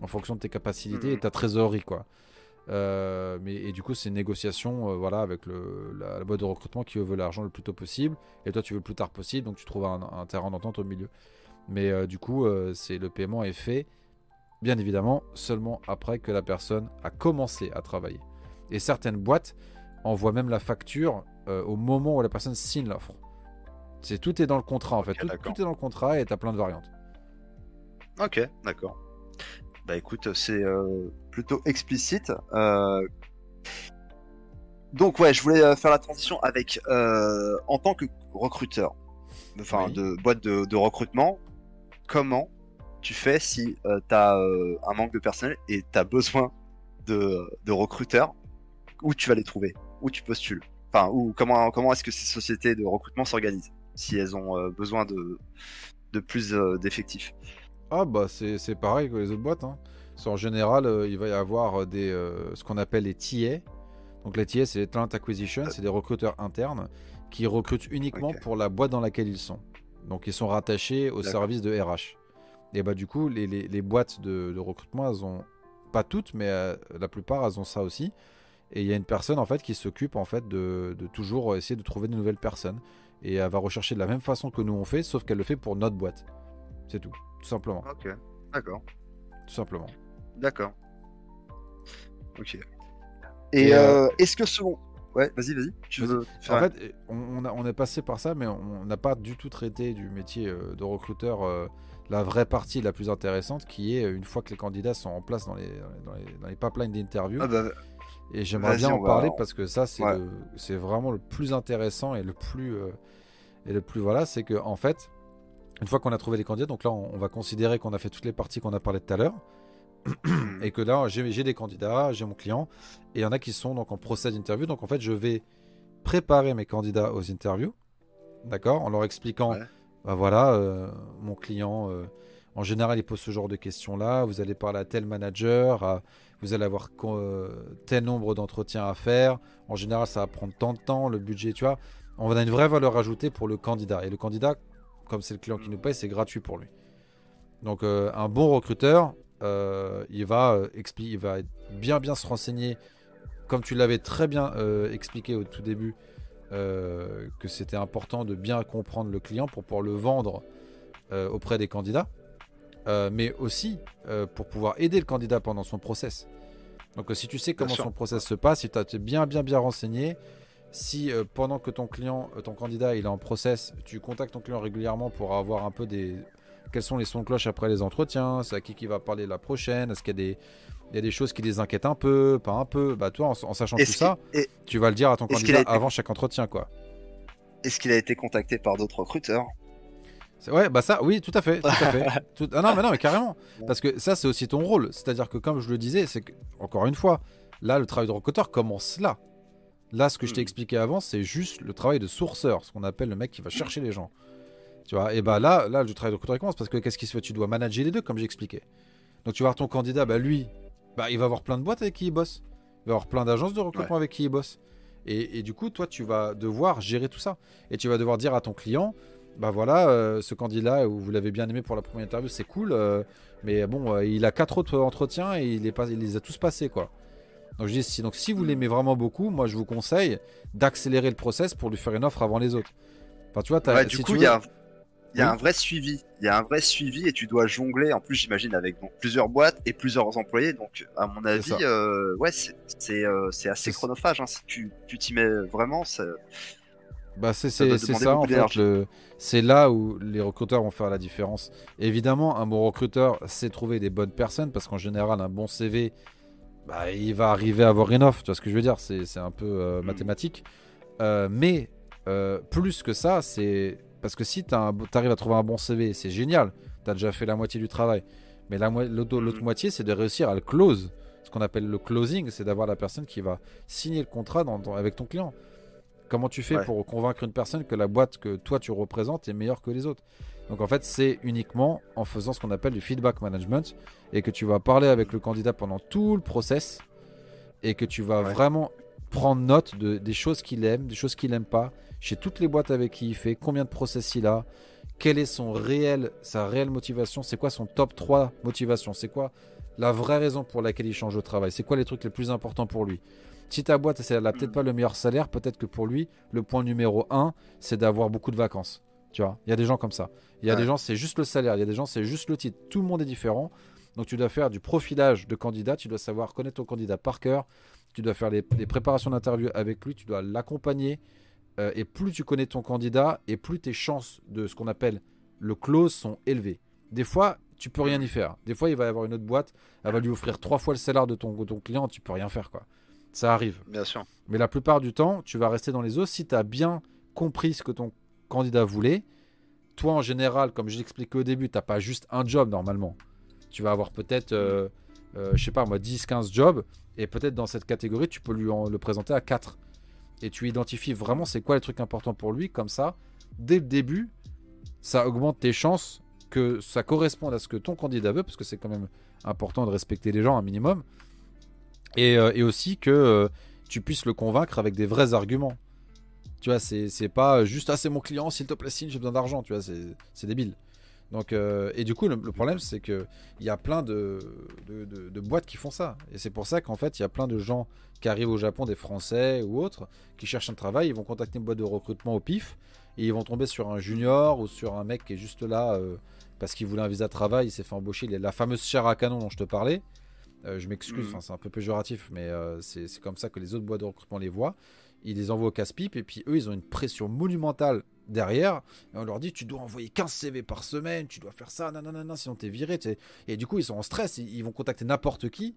en fonction de tes capacités et mhm. ta trésorerie, quoi. Euh, mais et du coup, c'est une négociation, euh, voilà, avec le, la, boîte de recrutement qui veut l'argent le plus tôt possible, et toi, tu veux le plus tard possible, donc tu trouves un, terrain d'entente au milieu. Mais euh, du coup, c'est le paiement est fait bien évidemment seulement après que la personne a commencé à travailler. Et certaines boîtes envoient même la facture euh, au moment où la personne signe l'offre. C'est tout est dans le contrat en fait. tout, est dans le contrat et tu as plein de variantes. Ok, d'accord. Bah écoute, c'est euh, plutôt explicite. Euh, donc ouais, je voulais faire la transition avec en tant que recruteur, enfin de boîte de, de recrutement, comment tu fais si euh, tu as euh, un manque de personnel et tu as besoin de, recruteurs Où tu vas les trouver Où tu postules Enfin, ou comment, comment est-ce que ces sociétés de recrutement s'organisent si elles ont euh, besoin de, de plus d'effectifs Ah bah c'est pareil que les autres boîtes. Hein. En général, il va y avoir des, ce qu'on appelle les TA. Donc les TA, c'est les Talent Acquisition, c'est des recruteurs internes qui recrutent uniquement pour la boîte dans laquelle ils sont. Donc ils sont rattachés au service de RH. Et bah du coup, les, boîtes de, recrutement, elles ont pas toutes, mais la plupart, elles ont ça aussi. Et il y a une personne en fait qui s'occupe en fait de, toujours essayer de trouver de nouvelles personnes. Et elle va rechercher de la même façon que nous on fait, sauf qu'elle le fait pour notre boîte. C'est tout, tout simplement. Ok, d'accord. Tout simplement. D'accord. Ok. Et, euh, euh, est-ce que selon. Ouais, vas-y, vas-y. Tu veux En fait, on, on, est passé par ça, mais on n'a pas du tout traité du métier euh, de recruteur la vraie partie la plus intéressante, qui est une fois que les candidats sont en place dans les, dans les, dans les pipelines d'interview. Ah bah, et j'aimerais bien en parler parce que ça, c'est vraiment le plus intéressant et le plus. et le plus voilà, c'est que en fait, une fois qu'on a trouvé les candidats, donc là, on, va considérer qu'on a fait toutes les parties qu'on a parlé tout à l'heure. et que là, j'ai des candidats, j'ai mon client, et il y en a qui sont donc en procès d'interview. Donc en fait, je vais préparer mes candidats aux interviews, d'accord, en leur expliquant, bah voilà, euh, mon client, euh, en général, il pose ce genre de questions-là. Vous allez parler à tel manager, vous allez avoir euh, tel nombre d'entretiens à faire. En général, ça va prendre tant de temps, le budget, tu vois. On a une vraie valeur ajoutée pour le candidat. Et le candidat, comme c'est le client qui nous paye, c'est gratuit pour lui. Donc un bon recruteur, il, va, il va bien bien se renseigner, comme tu l'avais très bien expliqué au tout début, que c'était important de bien comprendre le client pour pouvoir le vendre auprès des candidats, mais aussi pour pouvoir aider le candidat pendant son process. Donc si tu sais comment son process se passe, si tu as bien bien bien renseigné, si euh, pendant que ton client, euh, ton candidat, il est en process, tu contactes ton client régulièrement pour avoir un peu des quels sont les sons de cloche après les entretiens, c'est à qui qui va parler la prochaine, est-ce qu'il y a des il y a des choses qui les inquiètent un peu, pas un peu. Bah toi, en, sachant tout ça, tu vas le dire à ton candidat avant chaque entretien, quoi. Est-ce qu'il a été contacté par d'autres recruteurs? Ouais, bah ça, oui, tout à fait, tout à fait. Ah non, mais non, mais carrément. Parce que ça, c'est aussi ton rôle. C'est-à-dire que, comme je le disais, c'est que, encore une fois, là, le travail de recruteur commence là. Là, ce que je t'ai hmm. expliqué avant, c'est juste le travail de sourceur, ce qu'on appelle le mec qui va chercher les gens. Tu vois, et bah là, là, le travail de recruteur commence parce que qu'est-ce qui se fait? Tu dois manager les deux, comme j'ai expliqué. Donc tu vas voir ton candidat, bah lui, bah il va avoir plein de boîtes avec qui il bosse. Il va avoir plein d'agences de recrutement avec qui il bosse. Et, du coup, toi, tu vas devoir gérer tout ça. Et tu vas devoir dire à ton client, bah voilà, euh, ce candidat, vous l'avez bien aimé pour la première interview, c'est cool. Euh, mais bon, euh, il a quatre autres entretiens et il, est pas, il les a tous passés, quoi. Donc je dis si, donc si vous l'aimez vraiment beaucoup, moi je vous conseille d'accélérer le process pour lui faire une offre avant les autres. Enfin, tu vois, as, du coup, il y a, y a un vrai suivi. Il y a un vrai suivi et tu dois jongler. En plus, j'imagine avec plusieurs boîtes et plusieurs employés. Donc, à mon avis, euh, ouais, c'est euh, assez chronophage. Hein. Si tu t'y mets vraiment, ça. Bah c'est ça, en fait, c'est là où les recruteurs vont faire la différence. Évidemment, un bon recruteur sait trouver des bonnes personnes parce qu'en général, un bon CV, bah, il va arriver à avoir une offre. Tu vois ce que je veux dire? C'est un peu euh, mm. mathématique. Euh, mais plus que ça, c'est parce que si tu arrives à trouver un bon CV, c'est génial. Tu as déjà fait la moitié du travail. Mais l'autre mm. moitié, c'est de réussir à le close. Ce qu'on appelle le closing, c'est d'avoir la personne qui va signer le contrat avec ton client. Comment tu fais pour convaincre une personne que la boîte que toi tu représentes est meilleure que les autres? Donc en fait, c'est uniquement en faisant ce qu'on appelle du feedback management et que tu vas parler avec le candidat pendant tout le process et que tu vas vraiment prendre note de, des choses qu'il aime, des choses qu'il n'aime pas, chez toutes les boîtes avec qui il fait, combien de process il a, quelle est son réel, sa réelle motivation, c'est quoi son top 3 motivation, c'est quoi la vraie raison pour laquelle il change de travail, c'est quoi les trucs les plus importants pour lui. Si ta boîte, elle n'a peut-être pas le meilleur salaire, peut-être que pour lui, le point numéro 1, c'est d'avoir beaucoup de vacances. Tu vois, il y a des gens comme ça. Il y a des gens, c'est juste le salaire. Il y a des gens, c'est juste le titre. Tout le monde est différent. Donc tu dois faire du profilage de candidat. Tu dois savoir connaître ton candidat par cœur. Tu dois faire les, préparations d'interview avec lui. Tu dois l'accompagner. Euh, et plus tu connais ton candidat, et plus tes chances de ce qu'on appelle le close sont élevées. Des fois, tu peux rien y faire. Des fois, il va y avoir une autre boîte. Elle va lui offrir trois fois le salaire de ton, de ton client. Tu peux rien faire, quoi. Ça arrive. Bien sûr. Mais la plupart du temps, tu vas rester dans les os si tu as bien compris ce que ton candidat voulait. Toi, en général, comme je l'expliquais au début, tu n'as pas juste un job normalement. Tu vas avoir peut-être, euh, euh, je sais pas moi, 10-15 jobs. Et peut-être dans cette catégorie, tu peux lui le présenter à 4. Et tu identifies vraiment c'est quoi les trucs importants pour lui. Comme ça, dès le début, ça augmente tes chances que ça corresponde à ce que ton candidat veut. Parce que c'est quand même important de respecter les gens un minimum. Euh, et, aussi que euh, tu puisses le convaincre avec des vrais arguments. Tu vois, c'est pas juste ah c'est mon client, s'il te plaît signe, j'ai besoin d'argent, tu vois, c'est débile. Donc, euh, et du coup, le, problème, c'est qu'il y a plein de, de, boîtes qui font ça. Et c'est pour ça qu'en fait, il y a plein de gens qui arrivent au Japon, des Français ou autres, qui cherchent un travail, ils vont contacter une boîte de recrutement au pif, et ils vont tomber sur un junior ou sur un mec qui est juste là euh, parce qu'il voulait un visa de travail, il s'est fait embaucher, la fameuse chair à canon dont je te parlais. Euh, je m'excuse, mm. c'est un peu péjoratif, mais c'est comme ça que les autres boîtes de recrutement les voient. Ils les envoient au casse-pipe, et puis eux, ils ont une pression monumentale derrière, et on leur dit tu dois envoyer 15 CV par semaine, tu dois faire ça, non, sinon t'es viré. Et du coup, ils sont en stress, ils vont contacter n'importe qui,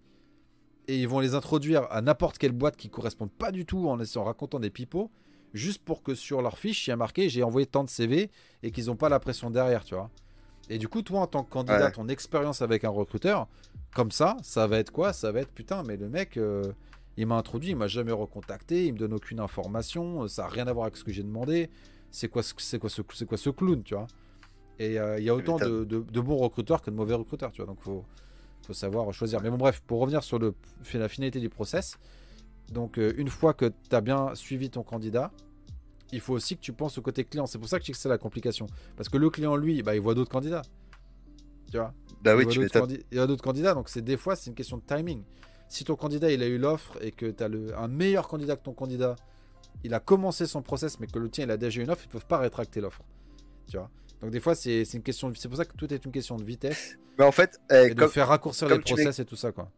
et ils vont les introduire à n'importe quelle boîte qui correspond pas du tout en, en racontant des pipeaux, juste pour que sur leur fiche, il y a marqué j'ai envoyé tant de CV et qu'ils n'ont pas la pression derrière, tu vois. Et du coup, toi, en tant que candidat, ton expérience avec un recruteur, comme ça, ça va être quoi? Ça va être putain, mais le mec, euh, il m'a introduit, il m'a jamais recontacté, il me donne aucune information, ça n'a rien à voir avec ce que j'ai demandé c'est quoi, c'est quoi, ce, c'est quoi ce clown, tu vois. Et euh, il y a autant de, bons recruteurs que de mauvais recruteurs, tu vois. Donc faut, faut savoir choisir. Mais bon, bref, pour revenir sur le, la finalité du process, donc euh, une fois que tu as bien suivi ton candidat, il faut aussi que tu penses au côté client. C'est pour ça que je dis que c'est la complication. Parce que le client, lui, bah, il voit d'autres candidats. Tu vois? Bah oui, il, tu il y a d'autres candidats, donc c'est des fois, c'est une question de timing. Si ton candidat, il a eu l'offre et que tu as le, un meilleur candidat que ton candidat il a commencé son process, mais que le tien, il a déjà une offre, ils ne peuvent pas rétracter l'offre. Tu vois? Donc des fois, c'est une question. C'est pour ça que tout est une question de vitesse. Mais en fait, eh, et de faire raccourcir les process et tout ça, quoi.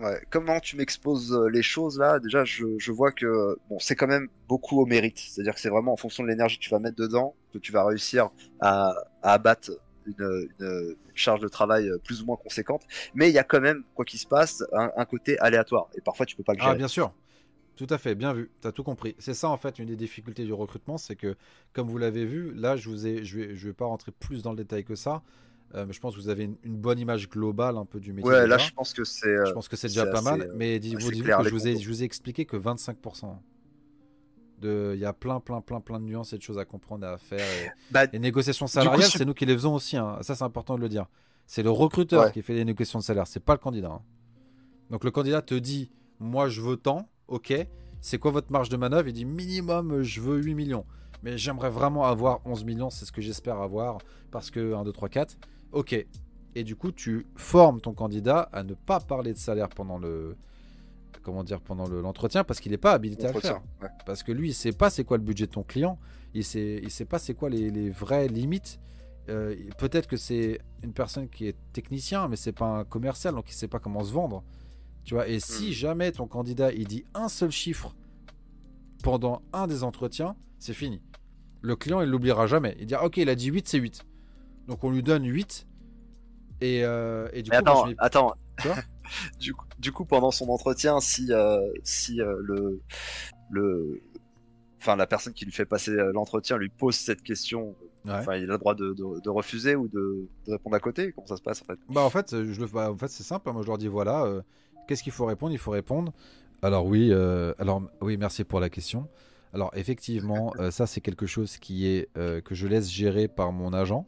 Ouais, comment tu m'exposes euh, les choses là? Déjà, je, vois que bon, c'est quand même beaucoup au mérite. C'est-à-dire que c'est vraiment en fonction de l'énergie que tu vas mettre dedans que tu vas réussir à, abattre une, charge de travail euh, plus ou moins conséquente. Mais il y a quand même, quoi qu'il se passe, un, côté aléatoire. Et parfois, tu peux pas le ah, gérer. Ah, bien sûr. Tout à fait, bien vu, tu as tout compris. C'est ça en fait une des difficultés du recrutement, c'est que comme vous l'avez vu, là je vous ai, je vais, je vais pas rentrer plus dans le détail que ça, euh, mais je pense que vous avez une, bonne image globale un peu du métier. Ouais, là je pense que c'est, je pense que c'est déjà pas mal, mais dites-vous que je vous, ai, je vous ai expliqué que 25%. De, il y a plein, plein, plein, plein de nuances et de choses à comprendre et à faire. Bah, les négociations salariales, c'est nous qui les faisons aussi. Hein. Ça, c'est important de le dire. C'est le recruteur qui fait les négociations de salaire, c'est pas le candidat. Hein. Donc le candidat te dit, moi je veux tant, ok, c'est quoi votre marge de manœuvre? Il dit minimum, je veux 8 millions. Mais j'aimerais vraiment avoir 11 millions, c'est ce que j'espère avoir, parce que 1, 2, 3, 4. Ok. Et du coup, tu formes ton candidat à ne pas parler de salaire pendant le, comment dire pendant l'entretien parce qu'il n'est pas habilité à le faire. Parce que lui, il sait pas c'est quoi le budget de ton client, il sait, il sait pas c'est quoi les, vraies limites. Euh, peut-être que c'est une personne qui est technicien, mais c'est pas un commercial, donc il sait pas comment se vendre. Tu vois, et si hmm. jamais ton candidat il dit un seul chiffre pendant un des entretiens, c'est fini. Le client il l'oubliera jamais. Il dira ok, il a dit 8, c'est 8. Donc on lui donne 8. Et, euh, et du coup, attends, attends. du, coup, du, coup, pendant son entretien, si, euh, si euh, le, le, enfin la personne qui lui fait passer l'entretien lui pose cette question, enfin il a le droit de, de, refuser ou de, de, répondre à côté? Comment ça se passe en fait? Bah en fait, je le, bah, en fait c'est simple. Moi je leur dis voilà, Qu'est-ce qu'il faut répondre? Il faut répondre. Alors oui, euh, alors oui, merci pour la question. Alors effectivement, euh, ça c'est quelque chose qui est euh, que je laisse gérer par mon agent.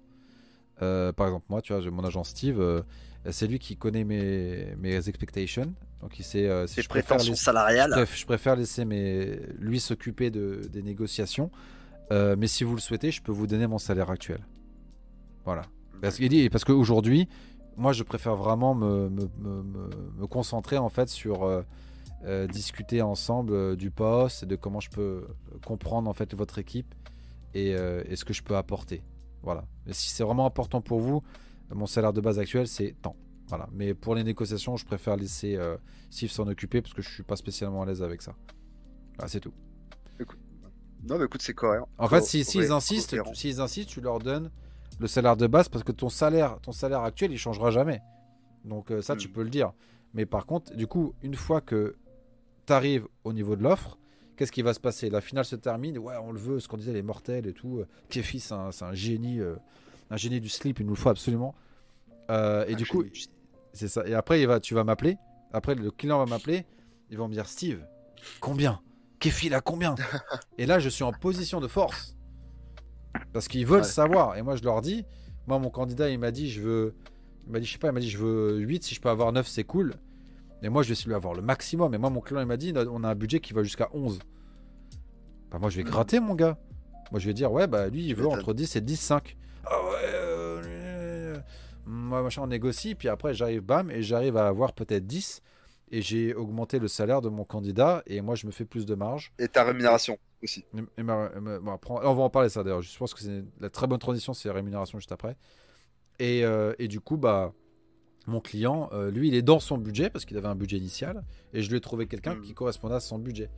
par exemple, moi, tu vois, mon agent Steve. c'est lui qui connaît mes, mes expectations. Donc il sait si je préfère laisser, salariales. Je, préfère laisser mes, lui s'occuper de, des négociations. mais si vous le souhaitez, je peux vous donner mon salaire actuel. Voilà. Parce, parce qu'aujourd'hui, moi, je préfère vraiment me, me, concentrer en fait sur euh, euh, discuter ensemble euh, du poste et de comment je peux comprendre en fait votre équipe et, ce que je peux apporter. Voilà. si c'est vraiment important pour vous, mon salaire de base actuel c'est tant. Voilà. Mais pour les négociations, je préfère laisser Steve s'en occuper parce que je suis pas spécialement à l'aise avec ça. c'est tout. Non, mais écoute, c'est cohérent. En fait, s'ils si, insistent, s'ils insistent, tu leur donnes le salaire de base parce que ton salaire, ton salaire actuel, il changera jamais. Donc euh, ça, tu hmm. peux le dire. Mais par contre, du coup, une fois que tu arrives au niveau de l'offre, qu'est-ce qui va se passer? La finale se termine, ouais, on le veut, ce qu'on disait, les mortels et tout. Kefi, c'est un, génie, euh, un génie du slip, il nous le faut absolument. Euh, et du coup, c'est ça. Et après, il va, tu vas m'appeler. Après, le client va m'appeler. Ils vont me dire, Steve, combien? Kefi, là, combien? Et là, je suis en position de force. Parce qu'ils veulent savoir. Et moi, je leur dis, moi, mon candidat, il m'a dit, je veux, il m'a dit, je sais pas, il m'a dit, je veux 8, si je peux avoir 9, c'est cool. Mais moi, je vais essayer de avoir le maximum. Et moi, mon client, il m'a dit, on a un budget qui va jusqu'à 11. Bah, moi, je vais gratter, mon gars. Moi, je vais dire, ouais, bah, lui, il veut entre 10 et 10, 5. Ah ouais, euh, moi, machin, on négocie, puis après, j'arrive, bam, et j'arrive à avoir peut-être 10, et j'ai augmenté le salaire de mon candidat, et moi, je me fais plus de marge. Et ta rémunération aussi. on va en parler ça d'ailleurs. Je pense que c'est la très bonne transition, c'est la rémunération juste après. Et, euh, et du coup, bah, mon client, euh, lui, il est dans son budget parce qu'il avait un budget initial, et je lui ai trouvé quelqu'un hmm. qui correspondait à son budget.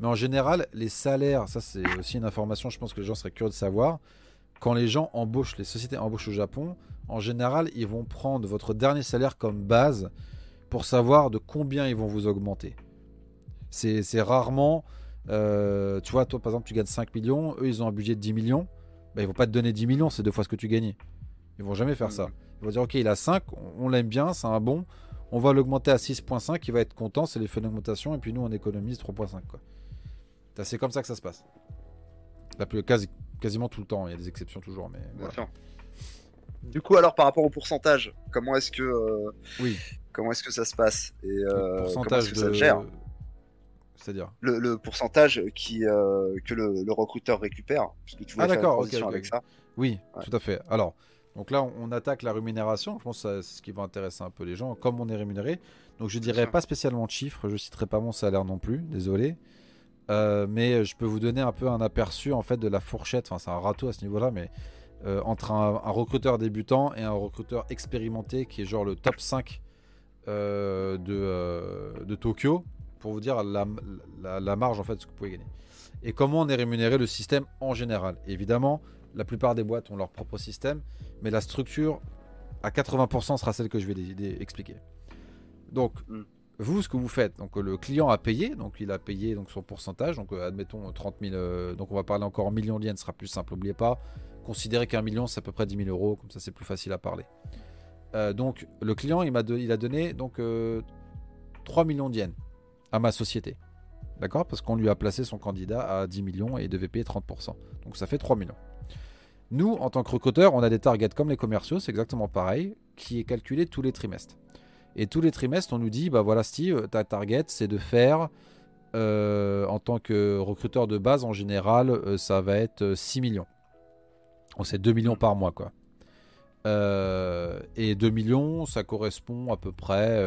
Mais en général, les salaires, ça c'est aussi une information, je pense que les gens seraient curieux de savoir. Quand les gens embauchent, les sociétés embauchent au Japon, en général, ils vont prendre votre dernier salaire comme base pour savoir de combien ils vont vous augmenter. C'est rarement, euh, tu vois, toi par exemple, tu gagnes 5 millions, eux ils ont un budget de 10 millions, bah, ils vont pas te donner 10 millions, c'est deux fois ce que tu gagnais. Ils vont jamais faire ça. Ils vont dire, ok, il a 5, on l'aime bien, c'est un bon, on va l'augmenter à 6.5, il va être content, c'est l'effet d'augmentation, et puis nous on économise 3.5. C'est comme ça que ça se passe. La plus, quasi, quasiment tout le temps, il y a des exceptions toujours, mais voilà. Du coup, alors par rapport au pourcentage, comment est-ce que euh, oui. comment est-ce que ça se passe et euh, pourcentage que de... ça gère? C'est-à-dire? Le, pourcentage qui euh, que le, recruteur récupère, tu ah d'accord, avec ça. Oui, tout à fait. Alors. Donc là, on attaque la rémunération. Je pense que c'est ce qui va intéresser un peu les gens, comme on est rémunéré. Donc je dirais pas spécialement de chiffres, je citerai pas mon salaire non plus, désolé. Euh, mais je peux vous donner un peu un aperçu en fait de la fourchette. Enfin, c'est un râteau à ce niveau-là, mais euh, entre un, recruteur débutant et un recruteur expérimenté qui est genre le top 5 euh, de, de, Tokyo, pour vous dire la, la, marge en fait ce que vous pouvez gagner. Et comment on est rémunéré le système en général. Évidemment, la plupart des boîtes ont leur propre système, mais la structure à 80% sera celle que je vais expliquer. Donc, hmm vous, ce que vous faites, donc le client a payé, donc il a payé donc son pourcentage, donc euh, admettons 30 000, euh, donc on va parler encore en millions de yens, ce sera plus simple, n'oubliez pas. Considérez qu'un million c'est à peu près 10 000 euros, comme ça c'est plus facile à parler. Euh, donc le client il, a donné donc 3 millions de yens à ma société, d'accord? Parce qu'on lui a placé son candidat à 10 millions et il devait payer 30%, donc ça fait 3 millions. Nous, en tant que recruteur, on a des targets comme les commerciaux, c'est exactement pareil, qui est calculé tous les trimestres. Et tous les trimestres, on nous dit, bah voilà Steve, ta target, c'est de faire, euh, en tant que recruteur de base, en général, euh, ça va être 6 euh, millions. c'est 2 millions par mois, quoi. et 2 millions, ça correspond à peu près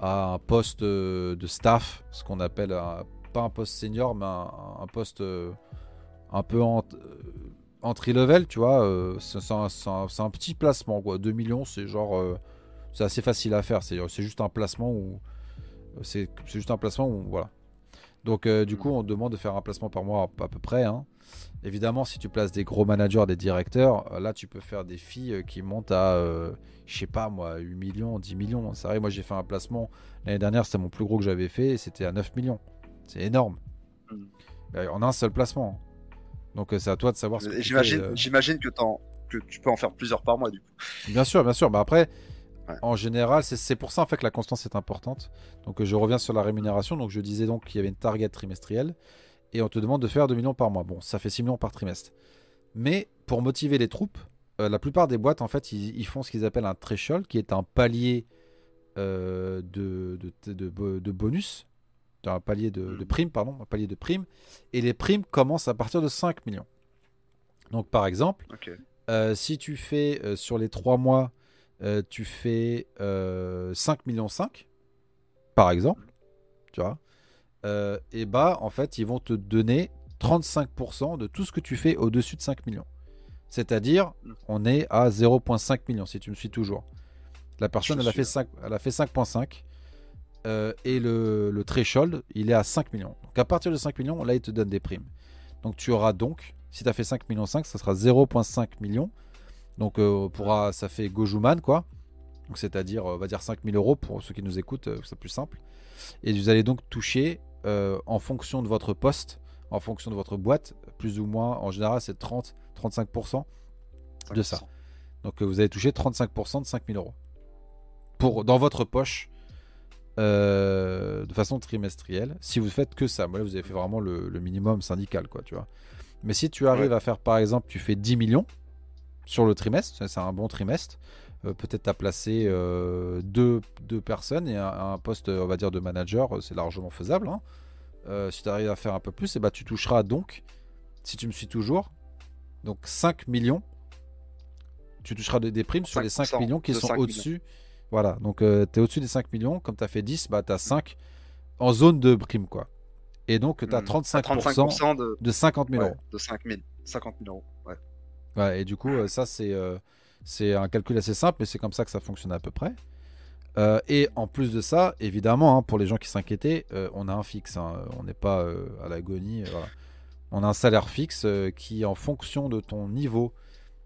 à un poste de staff, ce qu'on appelle, pas un poste senior, mais un, poste un peu entry-level, tu vois. c'est un, un, petit placement, quoi. 2 millions, c'est genre c'est assez facile à faire. C'est juste un placement où c'est juste un placement où voilà. Donc euh, du coup, on demande de faire un placement par mois à, peu près. Hein. Évidemment, si tu places des gros managers, des directeurs, euh, là tu peux faire des filles euh, qui montent à, je sais pas moi, 8 millions, 10 millions. C'est vrai, moi j'ai fait un placement l'année dernière, c'était mon plus gros que j'avais fait, et c'était à 9 millions. C'est énorme. Mm. En un seul placement. Donc c'est à toi de savoir ce que J'imagine que, que tu peux en faire plusieurs par mois du coup. Bien sûr, bien sûr. Bah après, en général, c'est pour ça en fait que la constance est importante. Donc je reviens sur la rémunération. Donc je disais donc qu'il y avait une target trimestrielle et on te demande de faire 2 millions par mois. Bon, ça fait 6 millions par trimestre. Mais pour motiver les troupes, euh, la plupart des boîtes en fait ils, font ce qu'ils appellent un threshold qui est un palier euh, de, de, bonus, un palier de, hmm. prime, pardon, un palier de prime. Et les primes commencent à partir de 5 millions. Donc par exemple, euh, si tu fais sur les 3 mois tu fais 5 euh, millions 5, par exemple, tu vois, euh, et bah en fait ils vont te donner 35% de tout ce que tu fais au-dessus de 5 millions. C'est-à-dire, on est à 0,5 millions si tu me suis toujours. La personne, elle a, fait 5, elle a fait 5,5 et le, le, threshold, il est à 5 millions. Donc à partir de 5 millions, là, il te donne des primes. Donc tu auras donc, si tu as fait 5 millions 5, ça sera 0,5 millions donc euh, pourra, ça fait Gojuman quoi. Donc c'est-à-dire, on va dire 5000 euros pour ceux qui nous écoutent, euh, c'est plus simple. Et vous allez donc toucher euh, en fonction de votre poste, en fonction de votre boîte, plus ou moins, en général c'est 30-35% de ça. Donc vous allez toucher 35% de 5000 euros. Pour, dans votre poche, de façon trimestrielle, si vous faites que ça. Moi, là, vous avez fait vraiment le, minimum syndical, quoi, tu vois. Mais si tu arrives à faire, par exemple, tu fais 10 millions, sur le trimestre, c'est un bon trimestre. Euh, peut-être à placer euh, deux, personnes et un, poste, on va dire, de manager, euh, c'est largement faisable. Hein. si tu arrives à faire un peu plus, et eh ben, tu toucheras donc, si tu me suis toujours, donc 5 millions tu toucheras des, primes sur les 5 millions qui sont au-dessus. Voilà, donc euh, tu es au-dessus des 5 millions. Comme tu as fait 10, bah, tu as 5 en zone de primes. quoi. Et donc, tu as 35%, de... de 50 000 euros. De 5 000, 50 000 euros. Ouais. ouais et du coup, euh, ça, c'est euh, c'est un calcul assez simple, mais c'est comme ça que ça fonctionne à peu près. et en plus de ça, évidemment, hein, pour les gens qui s'inquiétaient, on a un fixe. Hein. on n'est pas à l'agonie. On a un salaire fixe qui, en fonction de ton niveau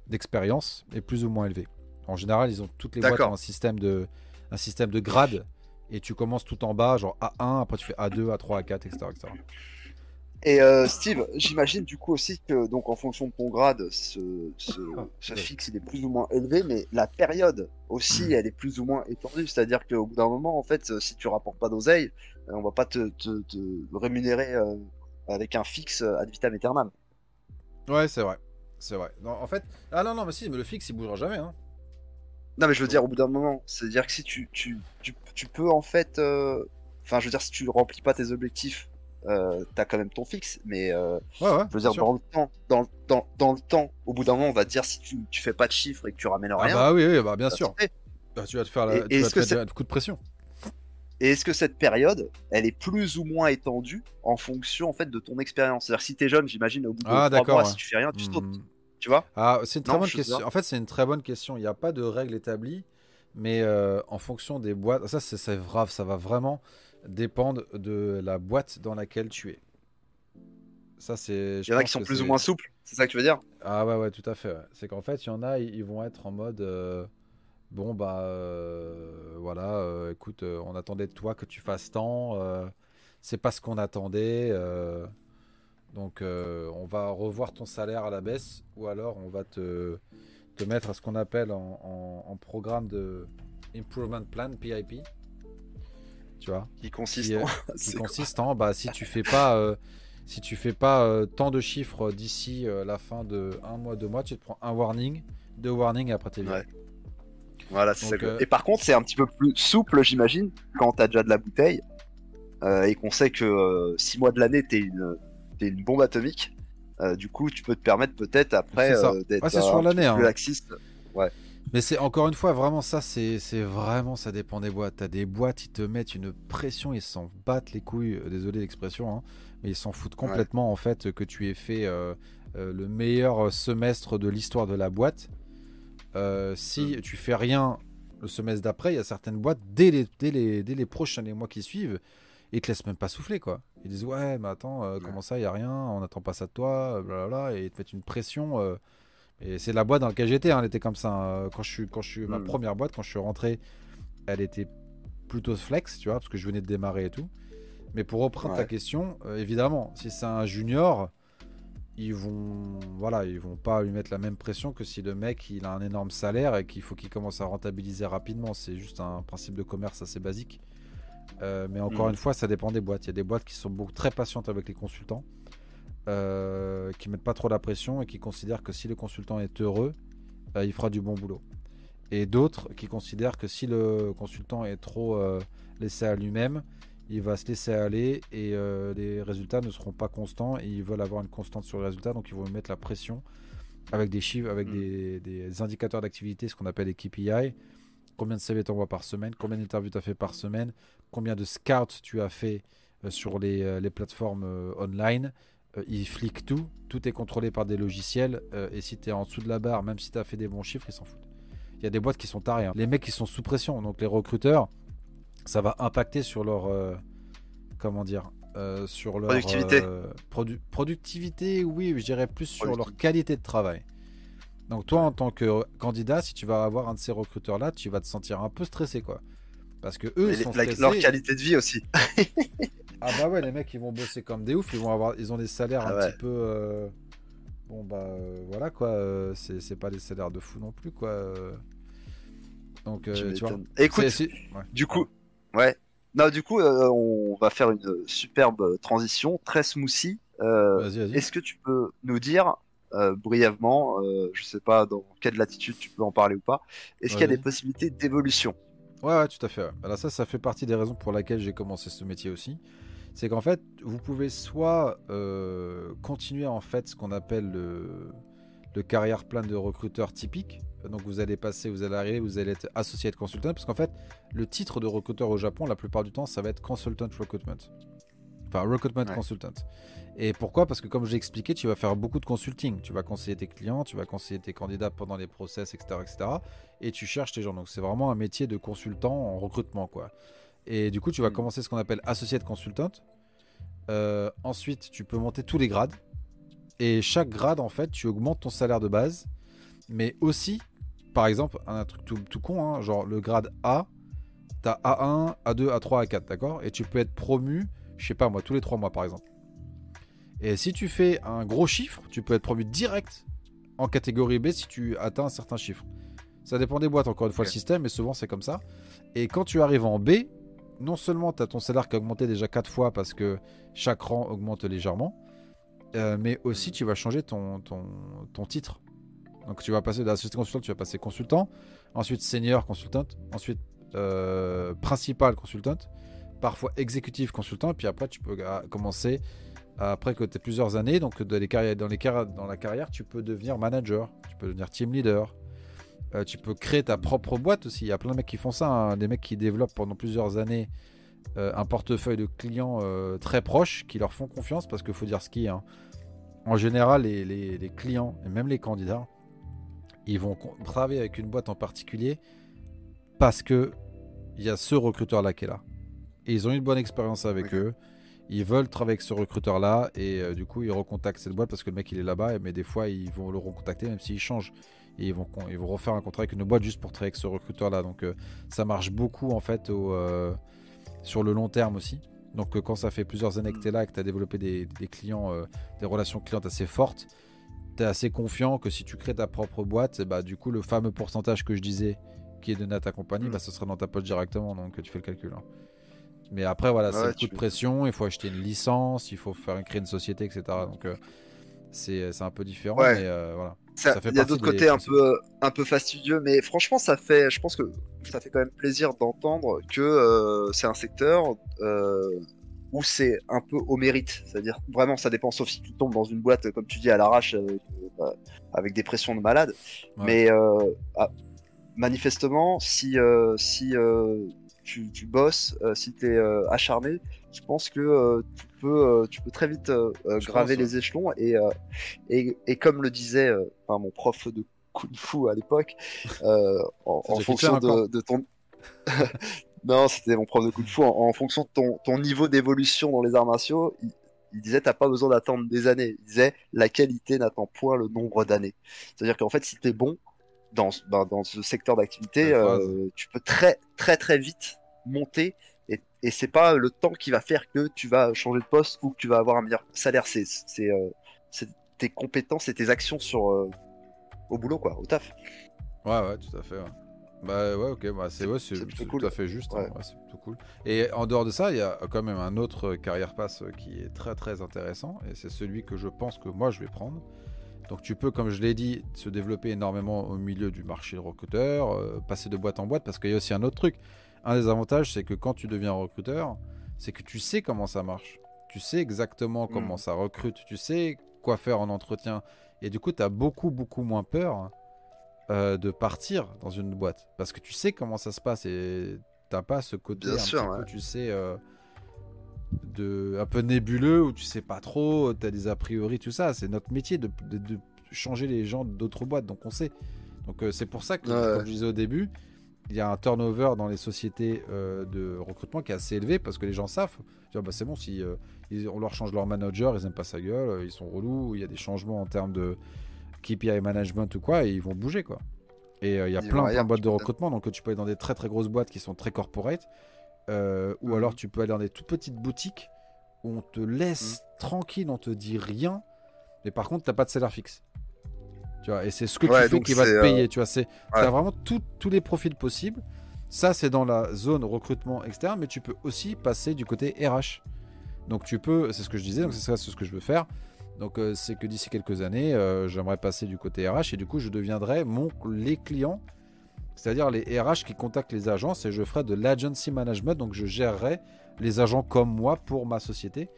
d'expérience, est plus ou moins élevé. En général, ils ont toutes les boîtes ont un système de un système de grade et tu commences tout en bas, genre A1, après tu fais A2, A3, A4, etc. Et euh, Steve, j'imagine du coup aussi que donc en fonction de ton grade, ce, ce, fixe il est plus ou moins élevé, mais la période aussi elle est plus ou moins étendue. C'est-à-dire qu'au bout d'un moment, en fait, si tu rapportes pas d'oseille, euh, on va pas te, te, rémunérer euh, avec un fixe ad vitam aeternam. Ouais, c'est vrai. C'est vrai. en fait, ah non, non, mais si, mais le fixe il bougera jamais. Hein. Non, mais je veux dire, au bout d'un moment, c'est-à-dire que si tu, tu, tu, peux en fait. Euh, enfin, je veux dire, si tu remplis pas tes objectifs, euh, t'as quand même ton fixe, mais euh, ouais, ouais, je veux dire, dans le temps, dans, dans, dans le temps, au bout d'un moment, on va te dire si tu, tu fais pas de chiffres et que tu ramènes ah rien. Ah bah oui, oui bah bien sûr. Bah, tu vas te faire la, tu vas te coup de pression. Et est-ce que cette période, elle est plus ou moins étendue en fonction en fait de ton expérience? C'est-à-dire si t'es jeune, j'imagine, au bout de ah, 3 mois, si tu fais rien, tu sautes. Hmm. Tu vois? Ah, C'est une très bonne question. En fait, c'est une très bonne question. Il n'y a pas de règle établie, mais euh, en fonction des boîtes, ça c'est grave, ça va vraiment dépendre de la boîte dans laquelle tu es. Ça, c'est. Il y en a qui sont plus ou moins souples, c'est ça que tu veux dire? Ah ouais, ouais, tout à fait. C'est qu'en fait, il y en a, ils vont être en mode. Euh, bon, bah. Euh, voilà, écoute, on attendait de toi que tu fasses tant. c'est pas ce qu'on attendait. Donc euh, on va revoir ton salaire à la baisse ou alors on va te, te mettre à ce qu'on appelle en, programme de Improvement Plan, PIP. Tu vois Qui consiste en, qui consiste en bah, si tu fais pas, euh, si tu fais pas euh, tant de chiffres d'ici la fin de un mois, deux mois, tu te prends un warning, deux warnings et après t'es ouais. Voilà, c'est ça. Et par contre, c'est un petit peu plus souple, j'imagine, quand t'as déjà de la bouteille et qu'on sait que six mois de l'année, t'es une une bombe atomique. Euh, du coup, tu peux te permettre peut-être après euh, d'être sur l'année, hein. Ouais. Mais c'est encore une fois vraiment ça, c'est vraiment ça dépend des boîtes. T'as des boîtes, ils te mettent une pression, ils s'en battent les couilles. Euh, désolé l'expression, hein, mais ils s'en foutent complètement en fait que tu aies fait le meilleur semestre de l'histoire de la boîte. si mm. tu fais rien le semestre d'après, il y a certaines boîtes dès les, dès les, dès les prochains les mois qui suivent, ils te laissent même pas souffler quoi. Ils disent ouais mais attends euh, comment ça il y a rien, on n'attend pas ça de toi, blablabla et ils te mettent une pression. Et c'est la boîte dans laquelle j'étais, hein, elle était comme ça. Hein. Quand je suis quand je suis ma hmm. première boîte quand je suis rentré, elle était plutôt flex tu vois parce que je venais de démarrer et tout. Mais pour reprendre ta question, euh, évidemment si c'est un junior ils vont voilà ils vont pas lui mettre la même pression que si le mec il a un énorme salaire et qu'il faut qu'il commence à rentabiliser rapidement c'est juste un principe de commerce assez basique euh, mais encore mm. une fois, ça dépend des boîtes. Il y a des boîtes qui sont beaucoup, très patientes avec les consultants, euh, qui mettent pas trop la pression et qui considèrent que si le consultant est heureux, euh, il fera du bon boulot. Et d'autres qui considèrent que si le consultant est trop euh, laissé à lui-même, il va se laisser aller et les résultats ne seront pas constants et ils veulent avoir une constante sur les résultats, donc ils vont mettre la pression avec des chiffres, avec mm. des, des, indicateurs d'activité, ce qu'on appelle les KPI combien de CV t'envoies par semaine, combien d'interviews tu as fait par semaine, combien de scouts tu as fait euh, sur les, euh, plateformes euh, ils fliquent tout, tout est contrôlé par des logiciels et si tu es en dessous de la barre, même si tu as fait des bons chiffres, ils s'en foutent. Il y a des boîtes qui sont tarées. Hein. Les mecs qui sont sous pression, donc les recruteurs, ça va impacter sur leur comment dire sur leur productivité. productivité, oui, je dirais plus sur leur qualité de travail. Donc toi, en tant que candidat, si tu vas avoir un de ces recruteurs-là, tu vas te sentir un peu stressé, quoi. Parce que eux, ils sont stressés. Leur qualité de vie aussi. ah bah ouais, les mecs, ils vont bosser comme des oufs. Ils vont avoir, ils ont des salaires ah un petit peu. Euh, bon bah euh, voilà quoi. Euh, c'est pas des salaires de fou non plus quoi. Donc tu vois. Écoute, du coup, ouais. Non, du coup, on va faire une superbe transition, très smoothie. Est-ce que tu peux nous dire brièvement, je sais pas dans quelle latitude tu peux en parler ou pas. Est-ce qu'il y a des possibilités d'évolution? Ouais, tout à fait. Alors ça, ça fait partie des raisons pour lesquelles j'ai commencé ce métier aussi. C'est qu'en fait, vous pouvez soit euh, continuer en fait ce qu'on appelle le carrière plan de recruteur typique. Donc vous allez passer, vous allez arriver, vous allez être associé de consultant, parce qu'en fait, le titre de recruteur au Japon, la plupart du temps, ça va être consultant recruitment. Enfin, recruitment consultant. Et pourquoi? Parce que comme j'ai expliqué, tu vas faire beaucoup de consulting. Tu vas conseiller tes clients, tu vas conseiller tes candidats pendant les process, etc., etc. Et tu cherches tes gens. Donc c'est vraiment un métier de consultant en recrutement, quoi. Et du coup, tu vas mm. commencer ce qu'on appelle associate consultant. Euh, ensuite, tu peux monter tous les grades. Et chaque grade, en fait, tu augmentes ton salaire de base. Mais aussi, par exemple, un truc tout, con, hein, genre le grade A, tu as A1, A2, A3, A4, d'accord? Et tu peux être promu, je sais pas moi, tous les 3 mois par exemple. Et si tu fais un gros chiffre, tu peux être promu direct en catégorie B si tu atteins un certain chiffre. Ça dépend des boîtes, encore une fois, le système, mais souvent c'est comme ça. Et quand tu arrives en B, non seulement tu as ton salaire qui a augmenté déjà 4 fois parce que chaque rang augmente légèrement, euh, mais aussi tu vas changer ton, ton, ton, titre. Donc tu vas passer d'assistant consultant, tu vas passer consultant, ensuite senior consultant, ensuite euh, principal consultant, parfois exécutif consultant, puis après tu peux euh, commencer, après que tu aies plusieurs années, donc dans, les carrières, dans la carrière, tu peux devenir manager, tu peux devenir team leader, euh, tu peux créer ta propre boîte aussi. Il y a plein de mecs qui font ça, hein. des mecs qui développent pendant plusieurs années euh, un portefeuille de clients euh, très proches qui leur font confiance parce qu'il faut dire ce qui est. Hein. En général, les, clients et même les candidats, ils vont travailler avec une boîte en particulier parce que il y a ce recruteur là qui est là. Et ils ont une bonne expérience avec eux. Ils veulent travailler avec ce recruteur là et du coup ils recontactent cette boîte parce que le mec il est là-bas mais des fois ils vont le recontacter même s'il change et ils vont, ils vont refaire un contrat avec une boîte juste pour travailler avec ce recruteur-là. Donc euh, ça marche beaucoup en fait au, euh, sur le long terme aussi. Donc euh, quand ça fait plusieurs années que tu es là, que tu as développé des, clients, des relations clientes assez fortes, tu es assez confiant que si tu crées ta propre boîte, bah, du coup le fameux pourcentage que je disais qui est donné à ta compagnie, mm. bah, ce sera dans ta poche directement. Donc tu fais le calcul. Hein. Mais après, voilà, c'est beaucoup de pression. Il faut acheter une licence, il faut faire créer une société, etc. Donc, c'est un peu différent. Mais voilà il y a d'autres côtés un peu, un peu fastidieux, mais franchement, ça fait, je pense que ça fait quand même plaisir d'entendre que euh, c'est un secteur euh, où c'est un peu au mérite. C'est-à-dire, vraiment, ça dépend, sauf si tu tombes dans une boîte, comme tu dis, à l'arrache, avec, euh, des pressions de malade. Mais ah, manifestement, si, si tu, tu, bosses, si tu es acharné, je pense que tu euh, tu peux très vite euh, euh, graver les échelons et, et, comme le disait mon prof de kung fu à l'époque, en, fonction de, ton non, c'était mon prof de kung fu. En, fonction de ton, ton niveau d'évolution dans les arts martiaux, il, il disait t'as pas besoin d'attendre des années. Il disait la qualité n'attend point le nombre d'années. C'est-à-dire qu'en fait, si t'es bon dans, ben, dans ce secteur d'activité, tu peux très très très vite monter et c'est pas le temps qui va faire que tu vas changer de poste ou que tu vas avoir un meilleur salaire. C'est c'est euh, tes compétences et tes actions sur euh, au boulot quoi, au taf. Ouais ouais, tout à fait. Bah ouais, ok, bah, c'est ouais, tout cool. à fait juste. Hein. c'est plutôt cool. Et en dehors de ça, il y a quand même un autre carrière pass qui est très très intéressant et c'est celui que je pense que moi je vais prendre. Donc tu peux, comme je l'ai dit, se développer énormément au milieu du marché de recruteur, euh, passer de boîte en boîte parce qu'il y a aussi un autre truc un des avantages, c'est que quand tu deviens recruteur, c'est que tu sais comment ça marche. Tu sais exactement hmm. comment ça recrute. Tu sais quoi faire en entretien. Et du coup, tu as beaucoup, beaucoup moins peur euh, de partir dans une boîte. Parce que tu sais comment ça se passe et t'as pas ce côté un peu, tu sais, euh, de, un peu nébuleux où tu sais pas trop, tu as des a priori, tout ça. C'est notre métier de, changer les gens d'autres boîtes. Donc on sait. Donc euh, c'est pour ça que, comme je disais au début, il y a un turnover dans les sociétés euh, de recrutement qui est assez élevé parce que les gens savent. Bah, c'est bon, si euh, on leur change leur manager, ils n'aiment pas sa gueule, euh, ils sont relous, il y a des changements en termes de KPI management ou quoi, et ils vont bouger quoi. Et il y a plein, de boîtes de recrutement, donc tu peux aller dans des très très grosses boîtes qui sont très corporate, ou mhm. alors tu peux aller dans des toutes petites boutiques où on te laisse mhm. tranquille, on te dit rien, mais par contre, tu n'as pas de salaire fixe. Tu vois, et c'est ce que tu fais qui va te payer. Euh, tu vois, c'est as vraiment tous les profils possibles. Ça, c'est dans la zone recrutement externe, mais tu peux aussi passer du côté RH. Donc tu peux, c'est ce que je disais, donc c'est ça ce que je veux faire. Donc euh, c'est que d'ici quelques années, euh, j'aimerais passer du côté RH et du coup je deviendrai mon les clients, c'est-à-dire les RH qui contactent les agences et je ferai de l'agency management, donc je gérerai les agents comme moi pour ma société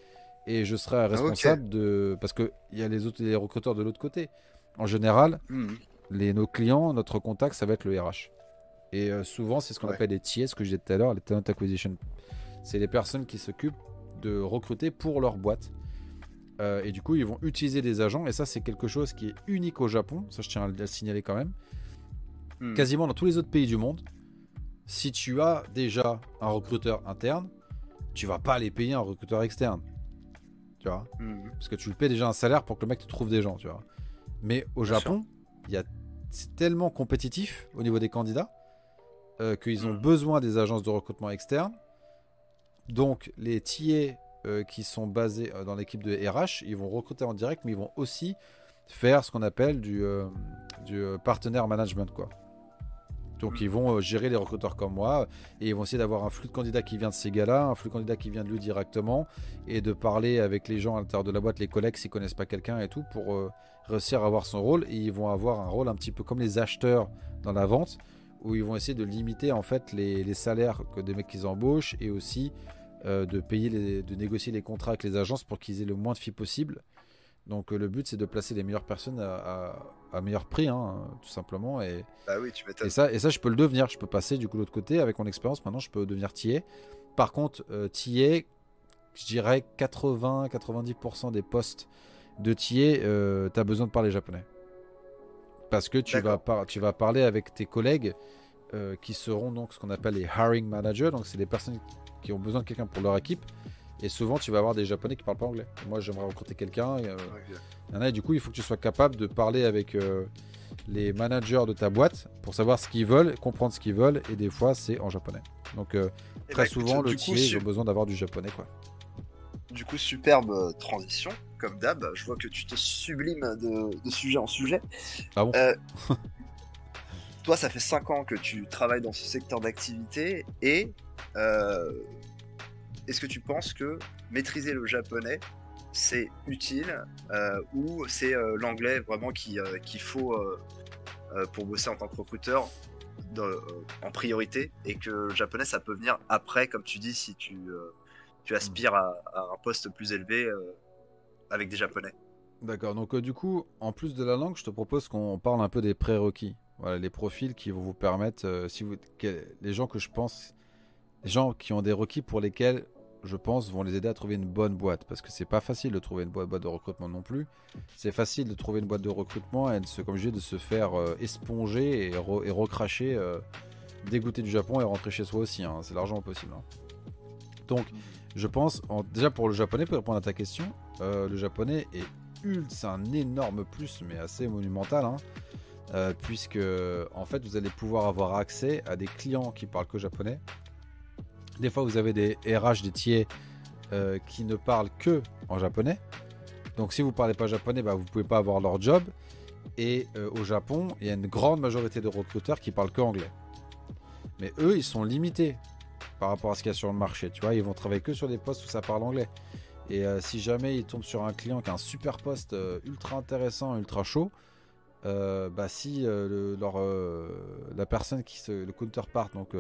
et je serai ah, responsable de parce que il y a les autres les recruteurs de l'autre côté. En général, hmm. les, nos clients, notre contact, ça va être le RH. Et souvent, c'est ce qu'on appelle les TIE, ce que je disais tout à l'heure, les Talent Acquisition. C'est les personnes qui s'occupent de recruter pour leur boîte. Euh, et du coup, ils vont utiliser des agents. Et ça, c'est quelque chose qui est unique au Japon. Ça, je tiens à le signaler quand même. Hmm. Quasiment dans tous les autres pays du monde, si tu as déjà un recruteur interne, tu vas pas aller payer un recruteur externe. Tu vois? Hmm. Parce que tu lui payes déjà un salaire pour que le mec te trouve des gens, tu vois. Mais au Japon, il y a c'est tellement compétitif au niveau des candidats euh, qu'ils ont hmm. besoin des agences de recrutement externes. Donc les TA euh, qui sont basés euh, dans l'équipe de RH, ils vont recruter en direct, mais ils vont aussi faire ce qu'on appelle du, euh, du partenaire management. Quoi. Donc ils vont gérer les recruteurs comme moi et ils vont essayer d'avoir un flux de candidats qui vient de ces gars-là, un flux de candidats qui vient de lui directement et de parler avec les gens à l'intérieur de la boîte, les collègues s'ils connaissent pas quelqu'un et tout pour réussir à avoir son rôle et ils vont avoir un rôle un petit peu comme les acheteurs dans la vente où ils vont essayer de limiter en fait les, les salaires que des mecs qu'ils embauchent et aussi euh, de payer, les, de négocier les contrats avec les agences pour qu'ils aient le moins de filles possible. Donc euh, le but c'est de placer les meilleures personnes à, à, meilleur prix, hein, tout simplement. Et, bah oui, tu et ça, et ça, je peux le devenir. Je peux passer du coup de l'autre côté avec mon expérience. Maintenant, je peux devenir TA. Par contre, euh, je dirais 80-90% des postes de TA, euh, tu as besoin de parler japonais. Parce que tu vas, tu vas parler avec tes collègues qui seront donc ce qu'on appelle les hiring managers. Donc, c'est les personnes qui ont besoin de quelqu'un pour leur équipe. Et souvent, tu vas avoir des Japonais qui parlent pas anglais. Moi, j'aimerais recruter quelqu'un. Et, euh, du coup, il faut que tu sois capable de parler avec euh, les managers de ta boîte pour savoir ce qu'ils veulent, comprendre ce qu'ils veulent. Et des fois, c'est en japonais. Donc, euh, eh très ben, souvent, le TIE, ils ont besoin d'avoir du japonais. quoi. Du coup, superbe transition, comme d'hab. Je vois que tu te sublimes de, sujet en sujet. Ah bon Toi, ça fait 5 ans que tu travailles dans ce secteur d'activité et euh, est-ce que tu penses que maîtriser le japonais, c'est utile euh, ou c'est euh, l'anglais vraiment qu'il faut pour bosser en tant que recruteur en priorité et que le japonais, ça peut venir après, comme tu dis, si tu, tu aspires à, un poste plus élevé avec des japonais D'accord, donc du coup, en plus de la langue, je te propose qu'on parle un peu des prérequis. Voilà, les profils qui vont vous permettre, si vous, les gens que je pense des gens qui ont des requis pour lesquels je pense vont les aider à trouver une bonne boîte parce que c'est pas facile de trouver une boîte, de recrutement non plus. C'est facile de trouver une boîte de recrutement et de se, comme je dis, de se faire euh, esponger et, recracher, euh, dégoûter du Japon et rentrer chez soi aussi. Hein. C'est largement possible. Hein. Donc, je pense, déjà pour le japonais, pour répondre à ta question, euh, le japonais est c'est un énorme plus, mais assez monumental, hein. puisque en fait vous allez pouvoir avoir accès à des clients qui parlent que japonais des fois, vous avez des RH, des euh, qui ne parlent que en japonais. Donc, si vous parlez pas japonais, bah, vous pouvez pas avoir leur job. Et euh, au Japon, il y a une grande majorité de recruteurs qui parlent que anglais. Mais eux, ils sont limités par rapport à ce qu'il y a sur le marché. Tu vois, ils vont travailler que sur des postes où ça parle anglais. Et euh, si jamais ils tombent sur un client qui a un super poste ultra intéressant, ultra chaud, euh, bah, si euh, leur, euh, la personne qui se, le counterpart, donc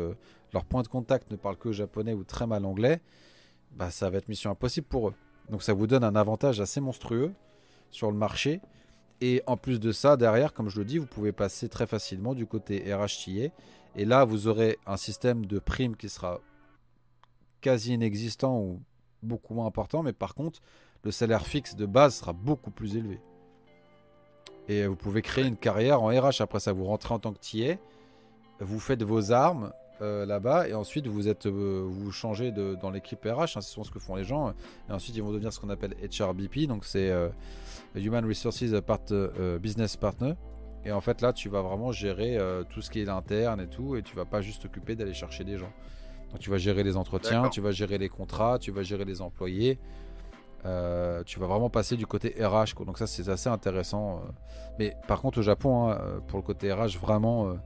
leur point de contact ne parle que japonais ou très mal anglais, bah, ça va être mission impossible pour eux. Donc ça vous donne un avantage assez monstrueux sur le marché. Et en plus de ça, derrière, comme je le dis, vous pouvez passer très facilement du côté RHTA. Et là, vous aurez un système de primes qui sera quasi inexistant ou beaucoup moins important. Mais par contre, le salaire fixe de base sera beaucoup plus élevé. Et vous pouvez créer une carrière en RH. Après ça, vous rentrez en tant que TA, vous faites vos armes euh, là-bas, et ensuite vous êtes, euh, vous changez de, dans l'équipe RH. Hein, c'est souvent ce que font les gens. Et ensuite, ils vont devenir ce qu'on appelle HRBP, donc c'est euh, Human Resources Business Partner. Et en fait, là, tu vas vraiment gérer tout ce qui est interne et tout, et tu vas pas juste t'occuper d'aller chercher des gens. Donc, tu vas gérer les entretiens, tu vas gérer les contrats, tu vas gérer les employés. Euh, tu vas vraiment passer du côté RH. Donc ça, c'est assez intéressant. Euh. Mais par contre, au Japon, hein, euh, pour le côté RH, vraiment,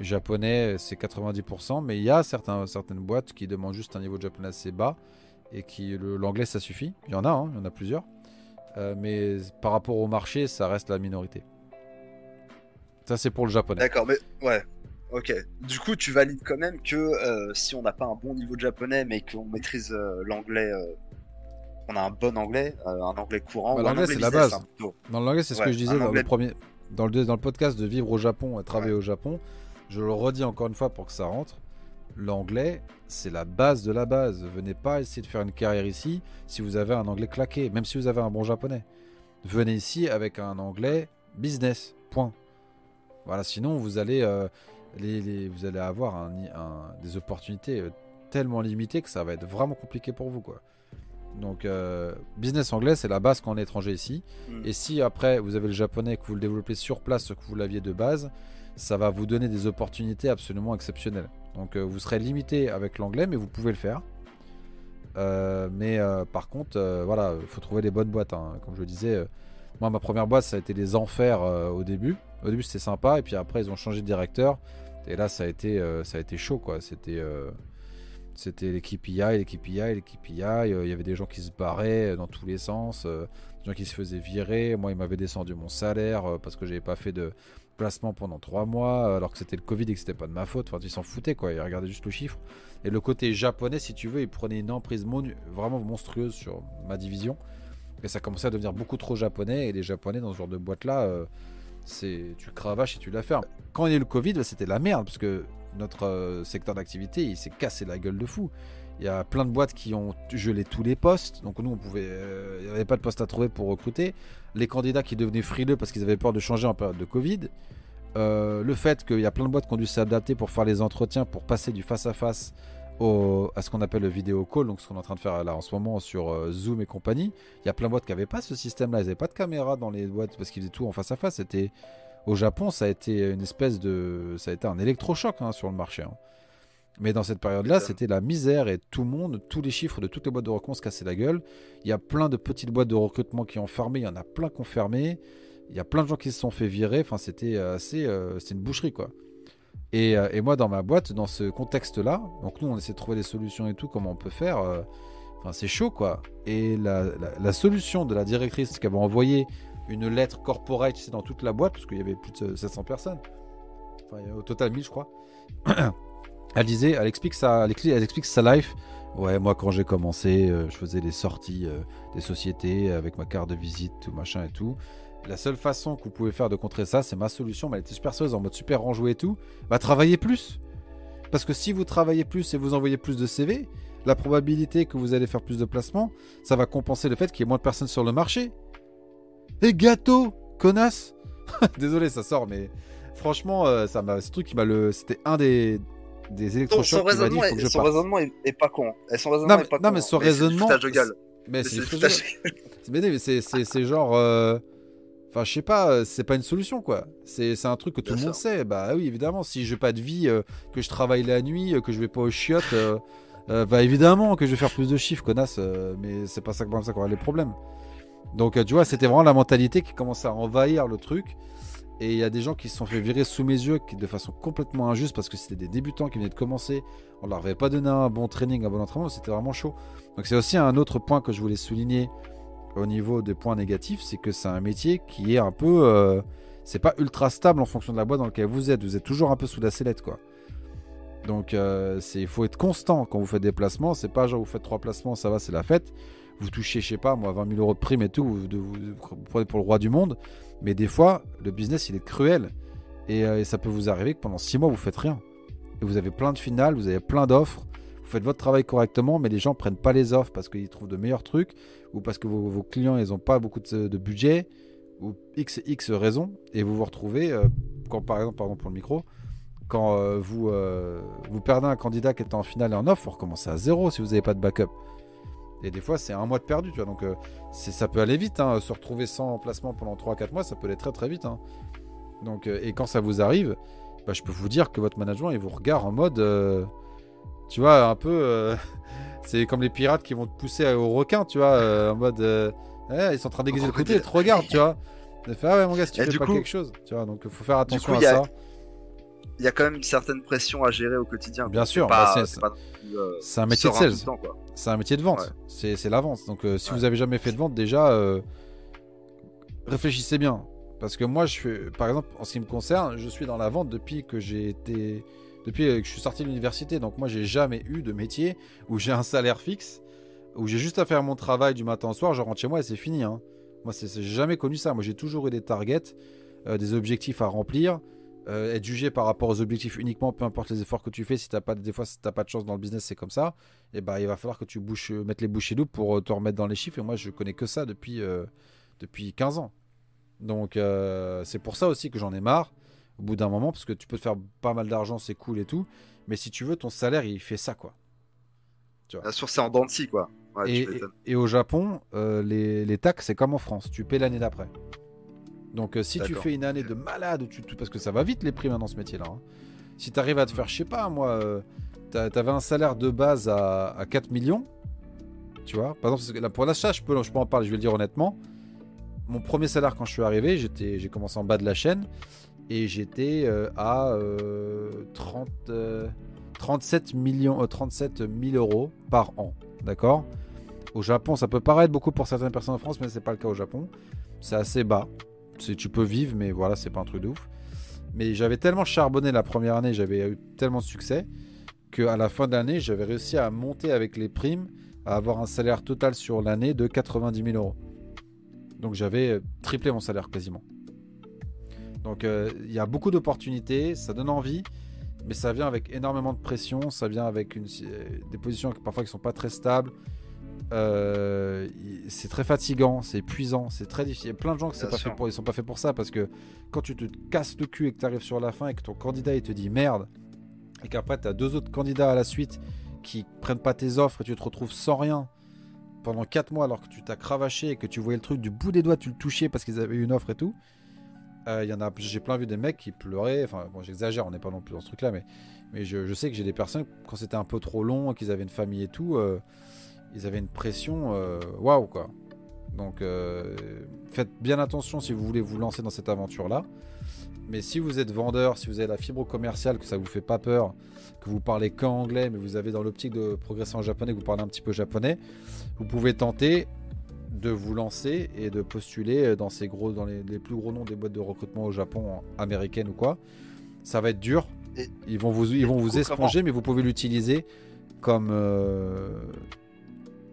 japonais, c'est 90%. Mais il y a certains, certaines boîtes qui demandent juste un niveau de japonais assez bas et qui l'anglais, ça suffit. Il y en a, hein, il y en a plusieurs. mais par rapport au marché, ça reste la minorité. Ça, c'est pour le japonais. D'accord, mais ouais. Ok. Du coup, tu valides quand même que si on n'a pas un bon niveau de japonais, mais qu'on maîtrise l'anglais on a un bon anglais, euh, un anglais courant. Bah, l'anglais, c'est la base. Dans l'anglais, c'est ce que je disais dans le premier. dans le, dans le podcast de Vivre au Japon et Travailler au Japon, je le redis encore une fois pour que ça rentre. L'anglais, c'est la base de la base. Venez pas essayer de faire une carrière ici si vous avez un anglais claqué, même si vous avez un bon japonais. Venez ici avec un anglais business. Point. Voilà, sinon vous allez, euh, les, vous allez avoir un, des opportunités euh, tellement limitées que ça va être vraiment compliqué pour vous. Quoi. Donc, euh, business anglais, c'est la base quand on est étranger ici. Mm. Et si après vous avez le japonais que vous le développez sur place, ce que vous l'aviez de base, ça va vous donner des opportunités absolument exceptionnelles. Donc, vous serez limité avec l'anglais, mais vous pouvez le faire. mais par contre, voilà, il faut trouver les bonnes boîtes. Hein. Comme je le disais, moi, ma première boîte, ça a été les enfers euh, au début. Au début, c'était sympa, et puis après, ils ont changé de directeur. Et là, ça a été, euh, ça a été chaud, quoi. C'était, euh, c'était l'équipe IA, l'équipe IA, l'équipe IA. Il y avait des gens qui se barraient dans tous les sens, des gens qui se faisaient virer. Moi, ils m'avaient descendu mon salaire parce que j'avais pas fait de placement pendant trois mois, alors que c'était le Covid et que c'était pas de ma faute. Enfin, ils s'en foutaient, quoi. Ils regardaient juste le chiffre. Et le côté japonais, si tu veux, ils prenaient une emprise vraiment monstrueuse sur ma division. Mais ça commençait à devenir beaucoup trop japonais. Et les japonais, dans ce genre de boîte-là, euh, c'est tu cravaches et tu la fermes. Quand il y a eu le Covid, bah, c'était la merde. Parce que notre euh, secteur d'activité, il s'est cassé la gueule de fou. Il y a plein de boîtes qui ont gelé tous les postes. Donc nous, on pouvait, euh, il n'y avait pas de poste à trouver pour recruter. Les candidats qui devenaient frileux parce qu'ils avaient peur de changer en période de Covid. le fait qu'il y a plein de boîtes qui ont dû s'adapter pour faire les entretiens, pour passer du face à face à ce qu'on appelle le vidéo call, donc ce qu'on est en train de faire là en ce moment sur euh, Zoom et compagnie. Il y a plein de boîtes qui n'avaient pas ce système-là, ils n'avaient pas de caméra dans les boîtes parce qu'ils faisaient tout en face à face. C'était au Japon, ça a été une espèce de, ça a été un électrochoc hein, sur le marché. Hein. Mais dans cette période-là, c'était la misère et tout le monde, tous les chiffres de toutes les boîtes de recrutement se cassaient la gueule. Il y a plein de petites boîtes de recrutement qui ont fermé, il y en a plein qui ont fermé. Il y a plein de gens qui se sont fait virer. Enfin, c'était assez, euh, c'était une boucherie quoi. Euh, et, moi, dans ma boîte, dans ce contexte-là, donc nous, on essaie de trouver des solutions et tout, comment on peut faire. Euh, enfin, c'est chaud, quoi. Et la, solution de la directrice qui avait envoyé une lettre corporate c'est dans toute la boîte, parce qu'il y avait plus de 700 personnes, enfin, au total 1000, je crois. elle disait, elle explique explique, sa life. Ouais, moi, quand j'ai commencé, euh, je faisais des sorties des sociétés avec ma carte de visite, tout machin et tout. La seule façon que vous pouvez faire de contrer ça, c'est ma solution. Mais elle était super sérieuse, en mode super renjoué et tout. Bah, travaillez plus. Parce que si vous travaillez plus et vous envoyez plus de CV, la probabilité que vous allez faire plus de placements, ça va compenser le fait qu'il y ait moins de personnes sur le marché. Et gâteau, connasse Désolé, ça sort, mais franchement, euh, ça m'a, ce truc qui m'a le, c'était un des des électrochocs. Son raisonnement, est, son raisonnement est, pas con. son raisonnement non, est pas non, mais son raisonnement. Mais c'est c'est genre. Euh, Enfin, je sais pas, euh, c'est pas une solution quoi. C'est un truc que tout le monde sait. Bah oui, évidemment, si je pas de vie, euh, que je travaille la nuit, euh, que je vais pas aux chiottes, bah évidemment que je vais faire plus de chiffres, connasse. mais c'est pas ça comme ça qu'on a les problèmes. Donc tu vois, c'était vraiment la mentalité qui commençait à envahir le truc. Et il y a des gens qui se sont fait virer sous mes yeux de façon complètement injuste parce que c'était des débutants qui venaient de commencer. On leur avait pas donné un bon training, un bon entraînement, c'était vraiment chaud. Donc c'est aussi un autre point que je voulais souligner au niveau des points négatifs, c'est que c'est un métier qui est un peu. Euh, c'est pas ultra stable en fonction de la boîte dans laquelle vous êtes. Vous êtes toujours un peu sous la sellette, quoi. Donc, euh, il faut être constant quand vous faites des placements. C'est pas genre vous faites trois placements, ça va, c'est la fête. Vous touchez, je sais pas, moi, 20 000 euros de prime et tout, vous, vous, prenez pour le roi du monde. Mais des fois, le business, il est cruel. Et, euh, et ça peut vous arriver que pendant six mois, vous faites rien. Et vous avez plein de finales, vous avez plein d'offres vous faites votre travail correctement, mais les gens prennent pas les offres parce qu'ils trouvent de meilleurs trucs ou parce que vos, clients ils ont pas beaucoup de, budget ou x x raisons et vous vous retrouvez euh, quand par exemple pardon pour le micro quand euh, vous euh, vous perdez un candidat qui est en finale et en offre, vous recommencez à zéro si vous n'avez pas de backup. Et des fois, c'est un mois de perdu, tu vois. Donc, ça peut aller vite. Hein, se retrouver sans placement pendant 3-4 mois, ça peut aller très très vite. Hein. Donc, et quand ça vous arrive, bah, je peux vous dire que votre management, il vous regarde en mode tu vois, un peu. Euh, c'est comme les pirates qui vont te pousser au requin, tu vois, euh, en mode. Euh, ils sont en train d'aiguiser le côté, ils te regardent, tu vois. Ils ah ouais, mon gars, si tu fais pas quelque chose, tu vois, donc il faut faire attention à ça. Il y a quand même une certaine pression à gérer au quotidien. Bien sûr, bah, c'est un métier de sales. C'est un métier de vente. C'est la vente. Donc si vous avez jamais fait de vente, déjà, réfléchissez bien. Parce que moi, je fais, par exemple, en ce qui me concerne, je suis dans la vente depuis que j'ai été depuis que je suis sorti de l'université. Donc moi, j'ai jamais eu de métier où j'ai un salaire fixe, où j'ai juste à faire mon travail du matin au soir, je rentre chez moi et c'est fini. Hein. Moi, j'ai jamais connu ça. Moi, j'ai toujours eu des targets des objectifs à remplir, être jugé par rapport aux objectifs uniquement, peu importe les efforts que tu fais. Si t'as pas des fois, si t'as pas de chance dans le business, c'est comme ça. Et eh bah, ben, il va falloir que tu bouches, mettes les bouchées doubles pour te remettre dans les chiffres. Et moi, je connais que ça depuis depuis 15 ans. Donc c'est pour ça aussi que j'en ai marre au bout d'un moment, parce que tu peux te faire pas mal d'argent, c'est cool et tout. Mais si tu veux, ton salaire, il fait ça, quoi. La source, c'est en dents quoi. et, au Japon, euh, les, les, taxes, c'est comme en France. Tu paies l'année d'après. Donc, euh, si tu fais une année de malade, ou tu, parce que ça va vite les prix dans ce métier-là. Hein. Si tu arrives à te faire, je sais pas, moi, euh, tu avais un salaire de base à, à, 4 millions. Tu vois, par exemple, pour l'achat, je peux, je peux en parler, je vais le dire honnêtement. Mon premier salaire quand je suis arrivé, j'ai commencé en bas de la chaîne et j'étais à 30. 37 millions, 37 euh, 000 euros par an. D'accord? Au Japon, ça peut paraître beaucoup pour certaines personnes en France, mais c'est pas le cas au Japon. C'est assez bas. Tu peux vivre, mais voilà, c'est pas un truc de ouf. Mais j'avais tellement charbonné la première année, j'avais eu tellement de succès, qu'à la fin de l'année, j'avais réussi à monter avec les primes, à avoir un salaire total sur l'année de 90 000 euros. Donc j'avais euh, triplé mon salaire quasiment. Donc euh, il y a beaucoup d'opportunités, ça donne envie mais ça vient avec énormément de pression, ça vient avec une, des positions parfois qui sont pas très stables. Euh, c'est très fatigant, c'est épuisant, c'est très difficile. Il y a plein de gens qui sont pas fait pour, ils sont pas faits pour ça parce que quand tu te casses le cul et que tu arrives sur la fin et que ton candidat il te dit merde et qu'après tu as deux autres candidats à la suite qui prennent pas tes offres et tu te retrouves sans rien pendant 4 mois alors que tu t'as cravaché et que tu voyais le truc du bout des doigts, tu le touchais parce qu'ils avaient une offre et tout. Euh, y en a, j'ai plein vu des mecs qui pleuraient. Enfin, bon, j'exagère, on n'est pas non plus dans ce truc-là, mais, mais je, sais que j'ai des personnes, quand c'était un peu trop long, qu'ils avaient une famille et tout, euh, ils avaient une pression, euh, waouh, quoi. Donc, faites bien attention si vous voulez vous lancer dans cette aventure-là. Mais si vous êtes vendeur, si vous avez la fibre commerciale, que ça vous fait pas peur, que vous parlez qu'anglais, mais vous avez dans l'optique de progresser en japonais, que vous parlez un petit peu japonais, vous pouvez tenter de vous lancer et de postuler dans ces gros, dans les, plus gros noms des boîtes de recrutement au Japon, américaines ou quoi. Ça va être dur. ils vont vous, ils vont vous esponger, mais vous pouvez l'utiliser comme euh,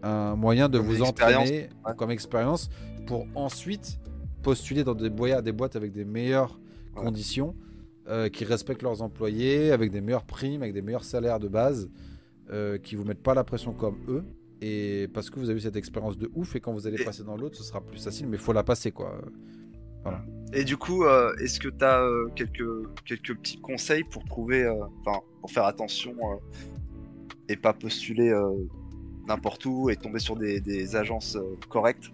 un moyen de vous entraîner comme expérience pour ensuite postuler dans des, boîtes, des boîtes avec des meilleures conditions, euh, qui respectent leurs employés, avec des meilleures primes, avec des meilleurs salaires de base, euh, qui vous mettent pas la pression comme eux et parce que vous avez eu cette expérience de ouf et quand vous allez passer dans l'autre ce sera plus facile mais il faut la passer quoi. Voilà. et du coup euh, est-ce que tu as euh, quelques, quelques petits conseils pour trouver euh, enfin pour faire attention et pas postuler n'importe où et tomber sur des, des agences correctes?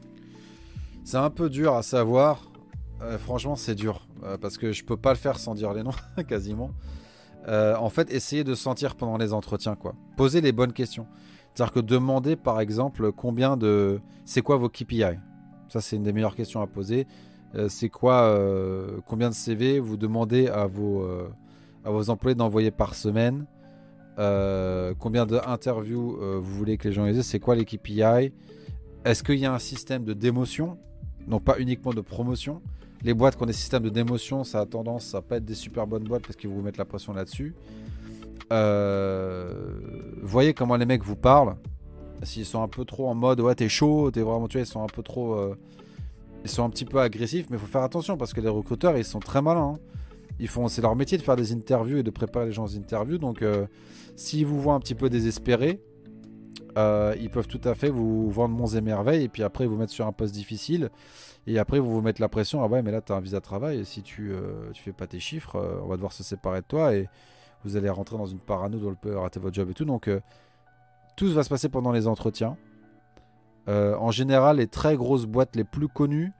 C'est un peu dur à savoir. Franchement c'est dur parce que je peux pas le faire sans dire les noms quasiment. En fait essayez de sentir pendant les entretiens quoi. Posez les bonnes questions c'est-à-dire que demander par exemple combien de. C'est quoi vos KPI Ça, c'est une des meilleures questions à poser. Euh, c'est quoi. Euh, combien de CV vous demandez à vos, euh, à vos employés d'envoyer par semaine? Combien d'interviews vous voulez que les gens aient C'est quoi les KPI Est-ce qu'il y a un système de démotion? Non, pas uniquement de promotion. Les boîtes qui ont des systèmes de démotion, ça a tendance à pas être des super bonnes boîtes parce qu'ils vous mettent la pression là-dessus. Euh, voyez comment les mecs vous parlent. S'ils sont un peu trop en mode ouais t'es chaud, t'es vraiment tu vois, ils sont un peu trop, euh, ils sont un petit peu agressifs, mais faut faire attention parce que les recruteurs ils sont très malins. Hein. Ils font, c'est leur métier de faire des interviews et de préparer les gens aux interviews. Donc euh, s'ils vous voient un petit peu désespéré, ils peuvent tout à fait vous vendre monts et merveilles et puis après vous mettre sur un poste difficile et après vous vous mettre la pression ah ouais mais là t'as un visa travail et si tu tu fais pas tes chiffres on va devoir se séparer de toi et vous allez rentrer dans une parano dont le peut rater votre job et tout. Donc, euh, tout va se passer pendant les entretiens. Euh, en général, les très grosses boîtes les plus connues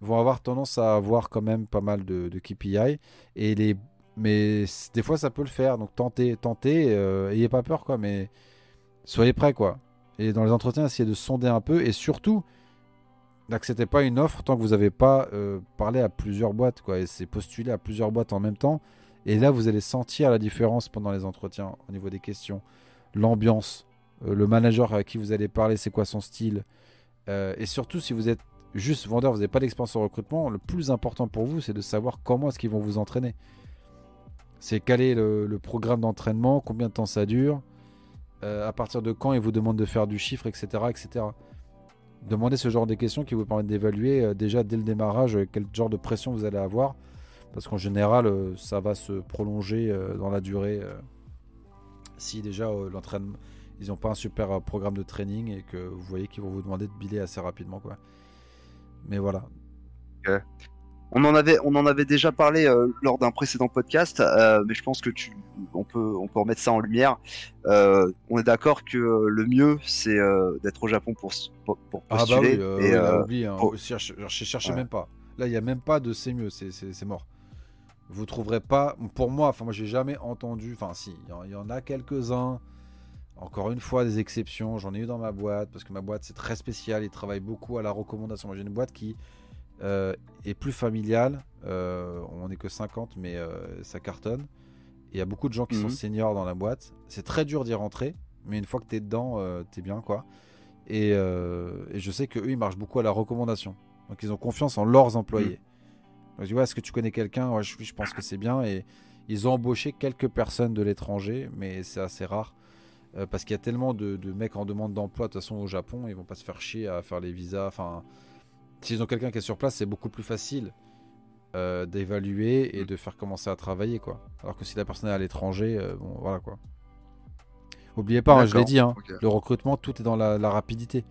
vont avoir tendance à avoir quand même pas mal de, KPI. Et les... Mais des fois, ça peut le faire. Donc, tentez, tentez, euh, ayez pas peur, quoi. Mais soyez prêts, quoi. Et dans les entretiens, essayez de sonder un peu. Et surtout, n'acceptez pas une offre tant que vous n'avez pas parlé à plusieurs boîtes, quoi. Et c'est postuler à plusieurs boîtes en même temps. Et là, vous allez sentir la différence pendant les entretiens au niveau des questions, l'ambiance, euh, le manager à qui vous allez parler, c'est quoi son style. Euh, et surtout, si vous êtes juste vendeur, vous n'avez pas d'expérience en recrutement, le plus important pour vous, c'est de savoir comment est-ce qu'ils vont vous entraîner. C'est quel est le, programme d'entraînement, combien de temps ça dure, euh, à partir de quand ils vous demandent de faire du chiffre, etc. etc. demandez ce genre de questions qui vous permettent d'évaluer déjà dès le démarrage quel genre de pression vous allez avoir. Parce qu'en général, ça va se prolonger dans la durée. si déjà l'entraînement, ils n'ont pas un super programme de training et que vous voyez qu'ils vont vous demander de biler assez rapidement. Quoi. Mais voilà. On en avait, on en avait déjà parlé euh, lors d'un précédent podcast, euh, mais je pense que tu, on peut, on peut remettre ça en lumière. Euh, on est d'accord que le mieux, c'est d'être au Japon pour, pour, postuler. Ah bah oui, et, euh, oublie, hein, cherchez, même pas. Là, il n'y a même pas de c'est mieux, c'est mort. Vous trouverez pas, pour moi, enfin moi j'ai jamais entendu, enfin si, il y, en a quelques-uns. Encore une fois, des exceptions. J'en ai eu dans ma boîte parce que ma boîte c'est très spécial. Ils travaillent beaucoup à la recommandation. Moi j'ai une boîte qui euh, est plus familial. Euh, on n'est que 50, mais euh, ça cartonne. Il y a beaucoup de gens qui sont mhm. seniors dans la boîte. C'est très dur d'y rentrer, mais une fois que tu es dedans, tu es bien. quoi. Et, je sais qu'eux, ils marchent beaucoup à la recommandation. Donc ils ont confiance en leurs employés. Vois, est-ce que tu connais quelqu'un? Ouais, je, je, pense que c'est bien. Et ils ont embauché quelques personnes de l'étranger, mais c'est assez rare. parce qu'il y a tellement de, de mecs en demande d'emploi, de toute façon, au Japon, ils vont pas se faire chier à faire les visas. Enfin, S'ils ont quelqu'un qui est sur place, c'est beaucoup plus facile euh, d'évaluer et mm. de faire commencer à travailler, quoi. Alors que si la personne est à l'étranger, euh, bon, voilà, quoi. Oubliez pas, hein, je l'ai dit, hein, le recrutement, tout est dans la, rapidité.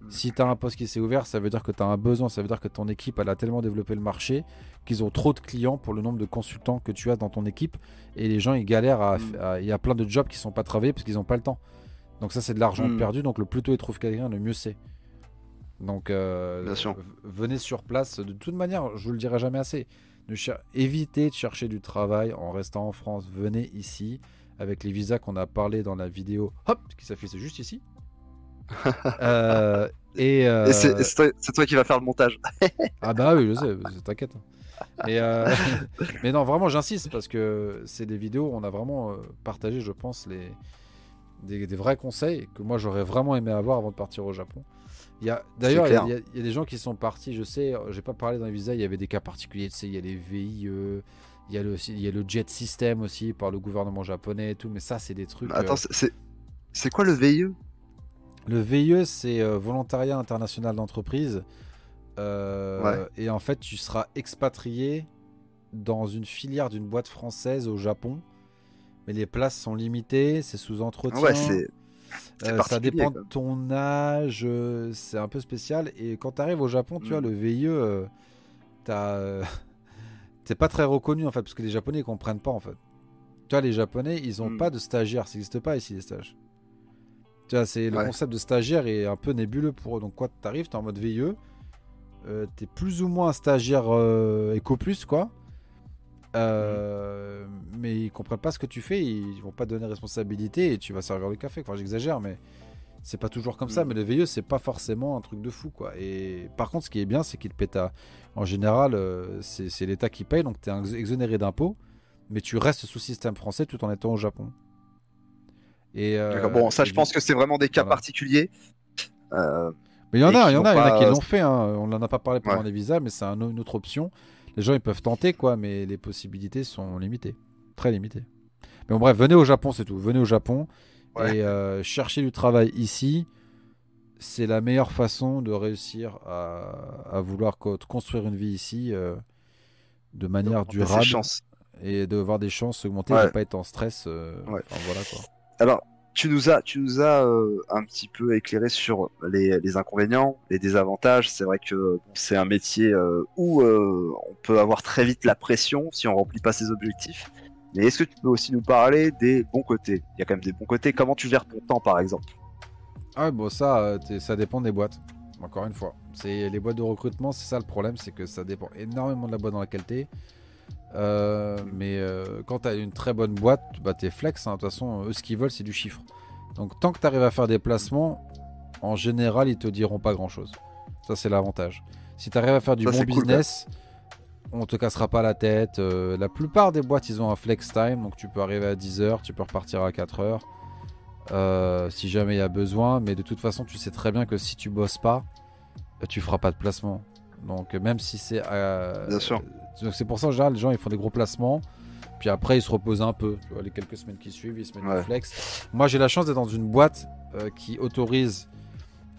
Mm. Si tu as un poste qui s'est ouvert, ça veut dire que tu as un besoin, ça veut dire que ton équipe elle a tellement développé le marché qu'ils ont trop de clients pour le nombre de consultants que tu as dans ton équipe et les gens ils galèrent à. Mm. Il y a plein de jobs qui sont pas travaillés parce qu'ils n'ont pas le temps. Donc ça c'est de l'argent perdu, donc le plus tôt ils trouvent quelqu'un, le mieux c'est. Donc, euh, venez sur place. De toute manière, je vous le dirai jamais assez. évitez de chercher du travail en restant en France. Venez ici avec les visas qu'on a parlé dans la vidéo. Hop, qui s'affiche juste ici. Euh, et, euh, c'est toi, qui vas faire le montage. ah bah oui, je sais, t'inquiète. mais non, vraiment, j'insiste parce que c'est des vidéos où on a vraiment partagé, je pense, les, des, des vrais conseils que moi j'aurais vraiment aimé avoir avant de partir au Japon. D'ailleurs, il, y, a des gens qui sont partis, je sais, j'ai pas parlé dans les visas, il y avait des cas particuliers, tu sais, il y a les VIE, il y a le, il y a le jet system aussi par le gouvernement japonais et tout, mais ça, c'est des trucs. Attends, euh, c'est quoi le VIE Le VIE, c'est euh, Volontariat International d'entreprise. Euh, et en fait, tu seras expatrié dans une filière d'une boîte française au Japon. Mais les places sont limitées, c'est sous entretien. Ouais, c'est euh, ça dépend de ton âge, euh, c'est un peu spécial. Et quand tu arrives au Japon, tu vois, mm. le VIE, euh, c'est pas très reconnu en fait, parce que les Japonais ils comprennent pas en fait. Tu vois, les Japonais, ils ont mm. pas de stagiaires, ça n'existe pas ici les stages. Tu vois, c'est le concept de stagiaire est un peu nébuleux pour eux. Donc, quand tu arrives, tu es en mode VIE, tu es plus ou moins un stagiaire Eco Plus, quoi. Euh, mais ils comprennent pas ce que tu fais, ils vont pas donner responsabilité et tu vas servir le café. Enfin, j'exagère, mais c'est pas toujours comme ça. Mm. Mais le VIE, c'est pas forcément un truc de fou, quoi. Et par contre, ce qui est bien, c'est qu'il te pète En général, euh, c'est l'État qui paye, donc tu es exonéré d'impôts, mais tu restes sous système français tout en étant au Japon. Et euh, bon, ça, je pense que c'est vraiment des cas particuliers. mais il y en a, il y en a, il y en a qui l'ont fait. Hein. On n'en a pas parlé pendant les visas, mais c'est une autre option les gens ils peuvent tenter quoi, mais les possibilités sont limitées, très limitées. Mais bon bref, venez au Japon, c'est tout. Venez au Japon et euh, chercher du travail ici. C'est la meilleure façon de réussir à, vouloir construire une vie ici euh, de manière durable et de voir des chances augmenter, de ne pas être en stress. Euh, voilà quoi. Alors, tu nous as, euh, un petit peu éclairé sur les, inconvénients, les désavantages. C'est vrai que c'est un métier euh, où euh, on peut avoir très vite la pression si on remplit pas ses objectifs. Mais est-ce que tu peux aussi nous parler des bons côtés? Il y a quand même des bons côtés. Comment tu gères ton temps, par exemple? Ah bon, ça, ça dépend des boîtes. Encore une fois, c'est les boîtes de recrutement, c'est ça le problème, c'est que ça dépend énormément de la boîte dans laquelle tu. Euh, mais euh, quand tu as une très bonne boîte, bah, t'es flex. Hein. De toute façon, eux, ce qu'ils veulent, c'est du chiffre. Donc, tant que tu arrives à faire des placements, en général, ils te diront pas grand chose. Ça, c'est l'avantage. Si tu arrives à faire du bon business, on te cassera pas la tête. Euh, la plupart des boîtes, ils ont un flex time. Donc, tu peux arriver à 10h, tu peux repartir à 4h. si jamais il y a besoin. Mais de toute façon, tu sais très bien que si tu bosses pas, tu feras pas de placement. Donc, même si c'est. Bien sûr donc c'est pour ça en général les gens ils font des gros placements. Puis après ils se reposent un peu. Tu vois, les quelques semaines qui suivent, ils se mettent flex. Moi j'ai la chance d'être dans une boîte euh, qui autorise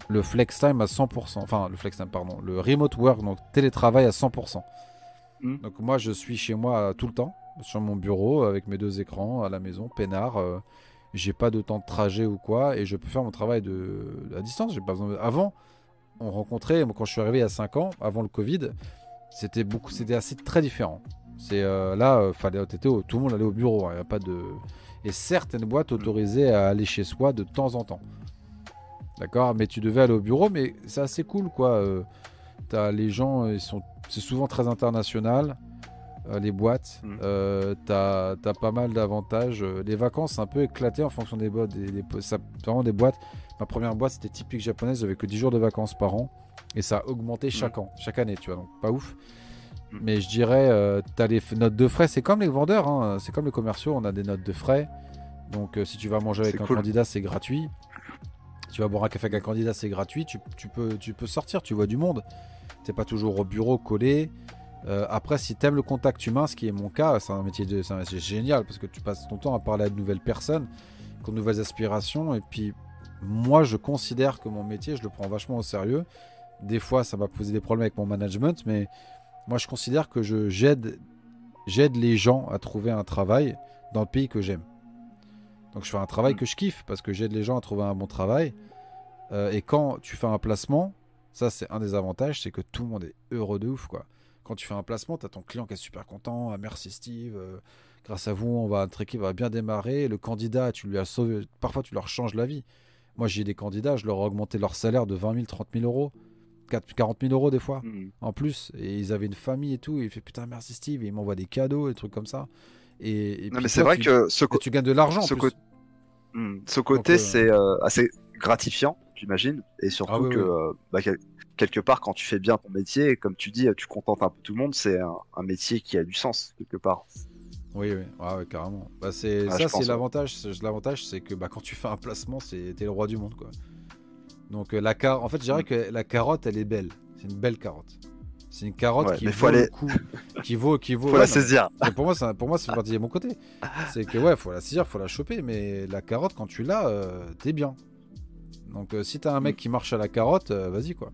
le flex time à 100%. Enfin, le flex time, pardon. Le remote work, donc télétravail à 100%. Hmm. Donc moi, je suis chez moi tout le temps, sur mon bureau, avec mes deux écrans, à la maison, peinard. Euh, j'ai pas de temps de trajet ou quoi, et je peux faire mon travail de, à distance. J'ai pas besoin Avant, on rencontrait, quand je suis arrivé à 5 ans, avant le Covid, c'était beaucoup, c'était assez très différent. C'est euh, là, euh, fallait tout le monde allait au bureau. Hein, y a pas de et certaines boîtes autorisaient à aller chez soi de temps en temps. D'accord? Mais tu devais aller au bureau, mais c'est assez cool, quoi. Euh, as les gens, ils sont, c'est souvent très international, euh, les boîtes. Mm. Euh, t'as, as pas mal d'avantages. Les vacances, c'est un peu éclaté en fonction des boîtes. Des, des, ça, vraiment des boîtes. Ma première boîte, c'était typique japonaise, j'avais que 10 jours de vacances par an. Et ça a augmenté mm. chaque an, chaque année, tu vois. Donc, pas ouf. Mm. Mais je dirais, tu as les notes de frais, c'est comme les vendeurs, hein. c'est comme les commerciaux, on a des notes de frais. Donc si tu vas manger avec un candidat, c'est gratuit tu vas boire un café avec un candidat, c'est gratuit, tu, peux, tu peux sortir, tu vois du monde. Tu pas toujours au bureau collé. Euh, après, si tu aimes le contact humain, ce qui est mon cas, c'est un métier de, c'est génial parce que tu passes ton temps à parler à de nouvelles personnes, qui ont de nouvelles aspirations. Et puis, moi, je considère que mon métier, je le prends vachement au sérieux. Des fois, ça va poser des problèmes avec mon management, mais moi, je considère que je, j'aide, j'aide les gens à trouver un travail dans le pays que j'aime. Donc je fais un travail mm. que je kiffe parce que j'aide les gens à trouver un bon travail. Euh, et quand tu fais un placement, ça c'est un des avantages, c'est que tout le monde est heureux de ouf quoi. Quand tu fais un placement, tu as ton client qui est super content, ah, merci Steve, euh, grâce à vous, on va, notre équipe va bien démarrer. Le candidat, tu lui as sauvé, parfois tu leur changes la vie. Moi j'ai des candidats, je leur ai augmenté leur salaire de 20 000, 30 000 euros. 40 000 euros des fois mm. en plus et ils avaient une famille et tout et il fait putain merci Steve et il m'envoie des cadeaux et des trucs comme ça et, non, mais c'est vrai que ce tu gagnes de l'argent. Ce, hmm, ce, côté, euh, c'est euh, assez gratifiant, j'imagine, et surtout ah que euh, bah, quelque part, quand tu fais bien ton métier, comme tu dis, tu contentes un peu tout le monde, c'est un, métier qui a du sens quelque part. Oui, oui, ah carrément. Bah, c'est ça, c'est l'avantage. L'avantage, c'est que bah, quand tu fais un placement, c'est t'es le roi du monde, quoi. Donc la car... en fait, je dirais que la carotte, elle est belle. C'est une belle carotte. C'est une carotte qui, vaut le coup, qui vaut qui vaut. faut la saisir. pour moi, ça, pour moi, c'est parti de mon côté. C'est que ouais, faut la saisir, faut la choper, mais la carotte, quand tu l'as, euh, t'es bien. Donc euh, si t'as un mec qui marche à la carotte, euh, vas-y quoi.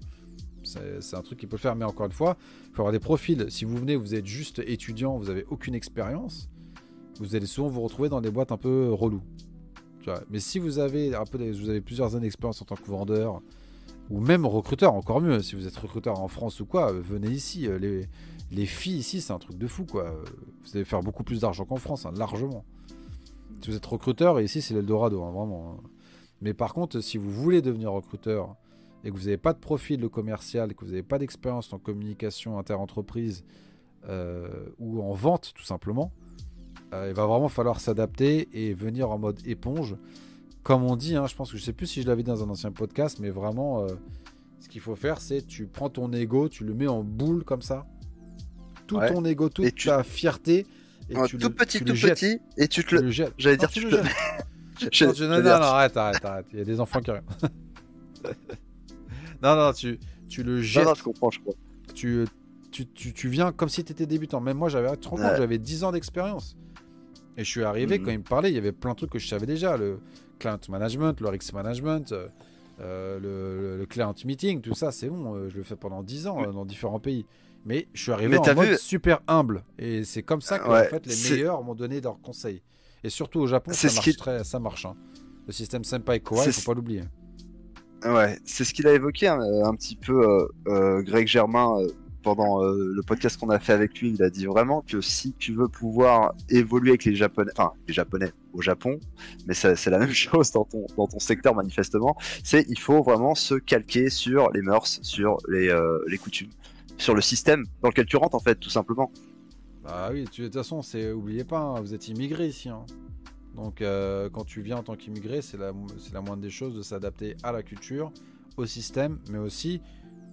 C'est un truc qui peut le faire, mais encore une fois, il faut avoir des profils. Si vous venez, vous êtes juste étudiant, vous avez aucune expérience, vous allez souvent vous retrouver dans des boîtes un peu Mais si vous avez vous avez plusieurs années d'expérience en tant que vendeur, ou même recruteur, encore mieux. Si vous êtes recruteur en France ou quoi, euh, venez ici. Euh, les, les filles ici, c'est un truc de fou, quoi. Euh, vous allez faire beaucoup plus d'argent qu'en France, hein, largement. Si vous êtes recruteur, ici, c'est l'Eldorado, hein, vraiment. Hein. Mais par contre, si vous voulez devenir recruteur et que vous n'avez pas de profil de commercial, que vous n'avez pas d'expérience en communication inter-entreprise ou en vente, tout simplement, il va vraiment falloir s'adapter et venir en mode éponge comme on dit, hein, je pense que je sais plus si je l'avais dit dans un ancien podcast, mais vraiment, euh, ce qu'il faut faire, c'est tu prends ton ego, tu le mets en boule comme ça, tout ton ego, toute ta fierté, et tu tout le, petit, tout petit, et tu te le, jettes. J'allais dire, tu, le jettes. non, non, non, arrête, arrête, arrête. Il y a des enfants qui arrivent. non, non, tu, tu le jettes. Non, non, je comprends, je crois. Tu, tu, tu, tu viens comme si tu étais débutant. Même moi, j'avais, tu j'avais 10 ans d'expérience. Et je suis arrivé, mhm. quand il me parlait, il y avait plein de trucs que je savais déjà. Le, client management, le risk management, euh, euh, le, client meeting, tout ça, c'est bon. Euh, je le fais pendant 10 ans dans différents pays. Mais je suis arrivé en mode super humble. Et c'est comme ça que en fait, les meilleurs m'ont donné leurs conseils. Et surtout au Japon, ça marche, très, ça marche. Hein. Le système Senpai Koa, il faut pas l'oublier. Ouais, c'est ce qu'il a évoqué un, un petit peu Greg Germain pendant euh, le podcast qu'on a fait avec lui, il a dit vraiment que si tu veux pouvoir évoluer avec les Japonais, enfin les Japonais au Japon, mais c'est la même chose dans ton, secteur manifestement, c'est il faut vraiment se calquer sur les mœurs, sur les, euh, coutumes, sur le système dans lequel tu rentres en fait, tout simplement. Bah oui, de toute façon, c'est oubliez pas, hein, vous êtes immigré ici. Hein. Donc euh, quand tu viens en tant qu'immigré, c'est la, la moindre des choses de s'adapter à la culture, au système, mais aussi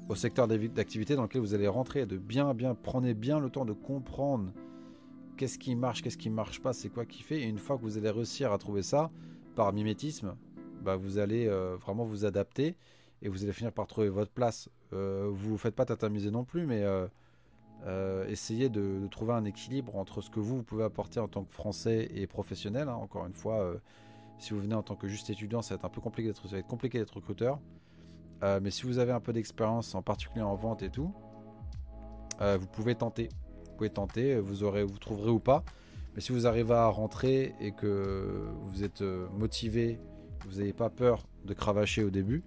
au secteur d'activité dans lequel vous allez rentrer, de bien, bien, prenez bien le temps de comprendre qu'est-ce qui marche, qu'est-ce qui marche pas, c'est quoi qui fait. Et une fois que vous allez réussir à trouver ça par mimétisme, bah vous allez euh, vraiment vous adapter et vous allez finir par trouver votre place. Euh, vous ne faites pas t'amuser non plus, mais euh, essayez de, trouver un équilibre entre ce que vous, vous pouvez apporter en tant que français et professionnel. Hein. Encore une fois, si vous venez en tant que juste étudiant, ça va être un peu compliqué d'être, compliqué d'être recruteur. Mais si vous avez un peu d'expérience, en particulier en vente et tout, vous pouvez tenter. Vous pouvez tenter, vous, aurez, vous trouverez ou pas. Mais si vous arrivez à rentrer et que vous êtes motivé, vous n'avez pas peur de cravacher au début,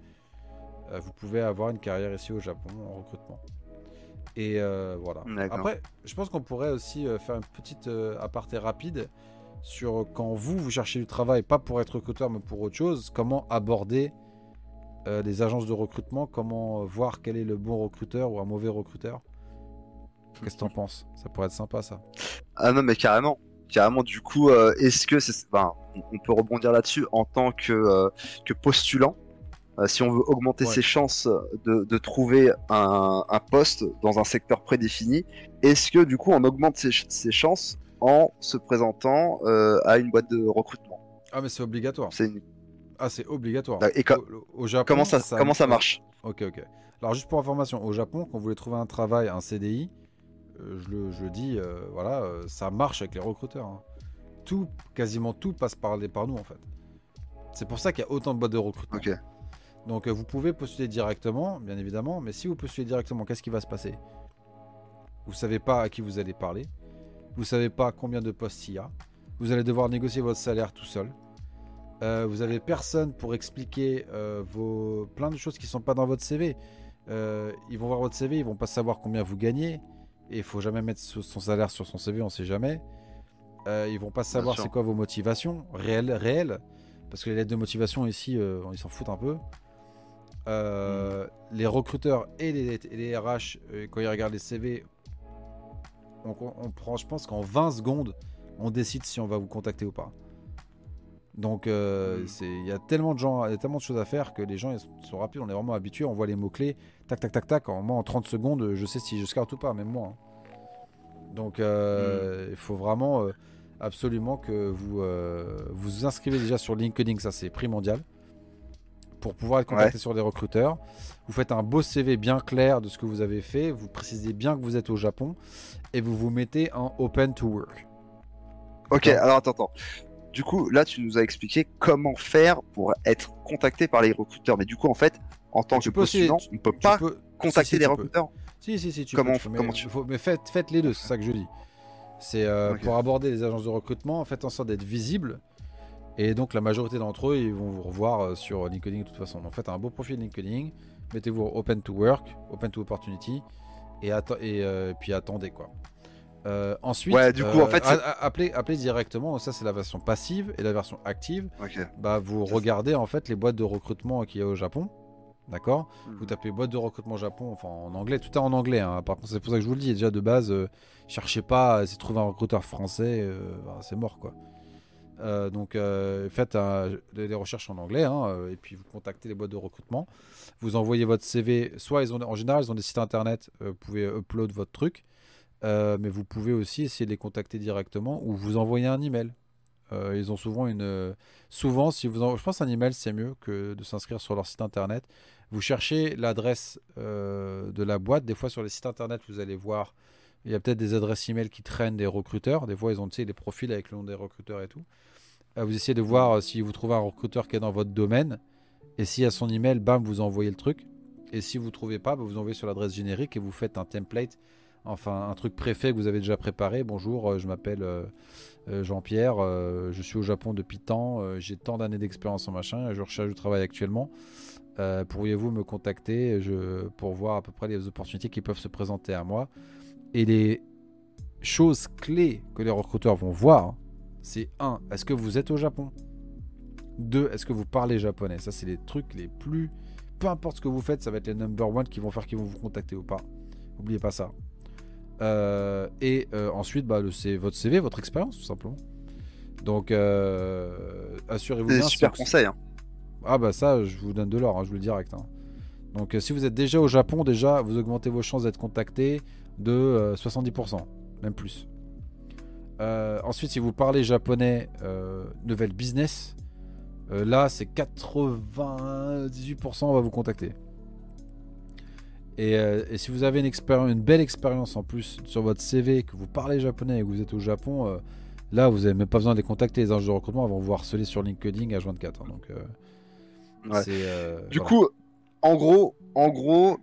vous pouvez avoir une carrière ici au Japon en recrutement. Et voilà. Après, je pense qu'on pourrait aussi faire une petite aparté rapide sur quand vous, vous cherchez du travail, pas pour être recruteur, mais pour autre chose, comment aborder euh, les agences de recrutement, comment voir quel est le bon recruteur ou un mauvais recruteur. Qu'est-ce que t'en penses? Ça pourrait être sympa ça. Ah non mais carrément. Carrément, du coup, euh, est-ce que c'est, enfin, on peut rebondir là-dessus en tant que, euh, que postulant, si on veut augmenter ses chances de, trouver un, poste dans un secteur prédéfini, est-ce que du coup on augmente ses chances en se présentant euh, à une boîte de recrutement? Ah, mais c'est obligatoire. C'est Ah, c'est obligatoire. Et au, Japon, comment ça, comment ça marche Ok, ok. Alors, juste pour information, au Japon, quand vous voulez trouver un travail, un CDI, euh, je, le, je dis, euh, voilà, ça marche avec les recruteurs. Hein. Tout, quasiment tout passe par, les, par nous, en fait. C'est pour ça qu'il y a autant de boîtes de recrutement. Ok. Donc, vous pouvez postuler directement, bien évidemment, mais si vous postulez directement, qu'est-ce qui va se passer? Vous savez pas à qui vous allez parler vous savez pas combien de postes il y a. Vous allez devoir négocier votre salaire tout seul. Euh, vous avez personne pour expliquer euh, vos plein de choses qui sont pas dans votre CV. Euh, ils vont voir votre CV, ils vont pas savoir combien vous gagnez. Et il faut jamais mettre son salaire sur son CV, on sait jamais. ils vont pas savoir c'est quoi vos motivations réelles, réelles, parce que les lettres de motivation ici, ils s'en foutent un peu. Les recruteurs et les, et les RH, quand ils regardent les CV, on, prend, je pense qu'en 20 secondes, on décide si on va vous contacter ou pas. Donc euh, hmm. il y a tellement de gens, il y a tellement de choses à faire que les gens sont rapides, on est vraiment habitués, on voit les mots clés, tac tac tac tac. En, moi en 30 secondes, je sais si je scout ou pas, même moi. Hein. Donc euh, hmm. il faut vraiment euh, absolument que vous vous inscrivez déjà sur LinkedIn, ça c'est primordial pour pouvoir être contacté sur des recruteurs. Vous faites un beau CV bien clair de ce que vous avez fait, vous précisez bien que vous êtes au Japon et vous vous mettez en open to work. Ok, alors attends, attends. Du coup, là, tu nous as expliqué comment faire pour être contacté par les recruteurs. Mais du coup, en fait, en tant que postulant, on ne peut pas contacter des recruteurs. Si, si, si, tu comment, peux, comment tu... mais faites, faites, les deux, c'est ça que je dis. C'est euh, pour aborder les agences de recrutement, faites en sorte d'être visible et donc la majorité d'entre eux, ils vont vous revoir euh, sur LinkedIn de toute façon. Donc faites un beau profil LinkedIn, mettez-vous open to work, open to opportunity, et, euh, puis attendez quoi. Euh, ensuite, du coup, en fait, appelez, appelez, directement. Ça, c'est la version passive et la version active. Bah, vous regardez en fait les boîtes de recrutement qu'il y a au Japon. D'accord? Hmm. Vous tapez boîte de recrutement Japon, enfin en anglais, tout est en anglais. Hein. Par contre, c'est pour ça que je vous le dis. Déjà de base, cherchez pas, si trouver un recruteur français, bah, c'est mort quoi. Euh, donc euh, faites des, recherches en anglais hein, euh, et puis vous contactez les boîtes de recrutement. Vous envoyez votre CV. Soit ils ont, en général, ils ont des sites internet. vous pouvez upload votre truc, mais vous pouvez aussi essayer de les contacter directement ou vous envoyer un email. ils ont souvent une. souvent, si vous je pense un email c'est mieux que de s'inscrire sur leur site internet. Vous cherchez l'adresse de la boîte. Des fois sur les sites internet, vous allez voir. Il y a peut-être des adresses email qui traînent des recruteurs. Des fois, ils ont des profils avec le nom des recruteurs et tout. Euh, vous essayez de voir euh, si vous trouvez un recruteur qui est dans votre domaine. Et s'il y a son email, bam, vous envoyez le truc. Et si vous ne trouvez pas, bah, vous envoyez sur l'adresse générique et vous faites un template, enfin un truc préfet que vous avez déjà préparé. Bonjour, euh, je m'appelle Jean-Pierre, je suis au Japon depuis tant, j'ai tant d'années d'expérience en machin, je recherche du travail actuellement. Pourriez-vous me contacter pour voir à peu près les opportunités qui peuvent se présenter à moi Et les choses clés que les recruteurs vont voir, c'est 1. Est-ce que vous êtes au Japon? 2. Est-ce que vous parlez japonais? Ça, c'est les trucs les plus. Peu importe ce que vous faites, ça va être les number one qui vont faire qu'ils vont vous contacter ou pas. N'oubliez pas ça. Euh, et euh, ensuite, bah, c'est votre CV, votre expérience, tout simplement. Donc, euh, assurez-vous bien. C'est super conseil. Hein. Ah, bah ça, je vous donne de l'or, hein, je vous le direct. Hein. Donc, si vous êtes déjà au Japon, déjà, vous augmentez vos chances d'être contacté de 70%, même plus. Euh, ensuite, si vous parlez japonais, nouvelle business, là, c'est 98% on va vous contacter. Et, si vous avez une, une belle expérience en plus sur votre CV, que vous parlez japonais et que vous êtes au Japon, là, vous n'avez même pas besoin de les contacter. Les agents de recrutement vont vous harceler sur LinkedIn à 24. Hein, donc, du coup, en gros, en gros,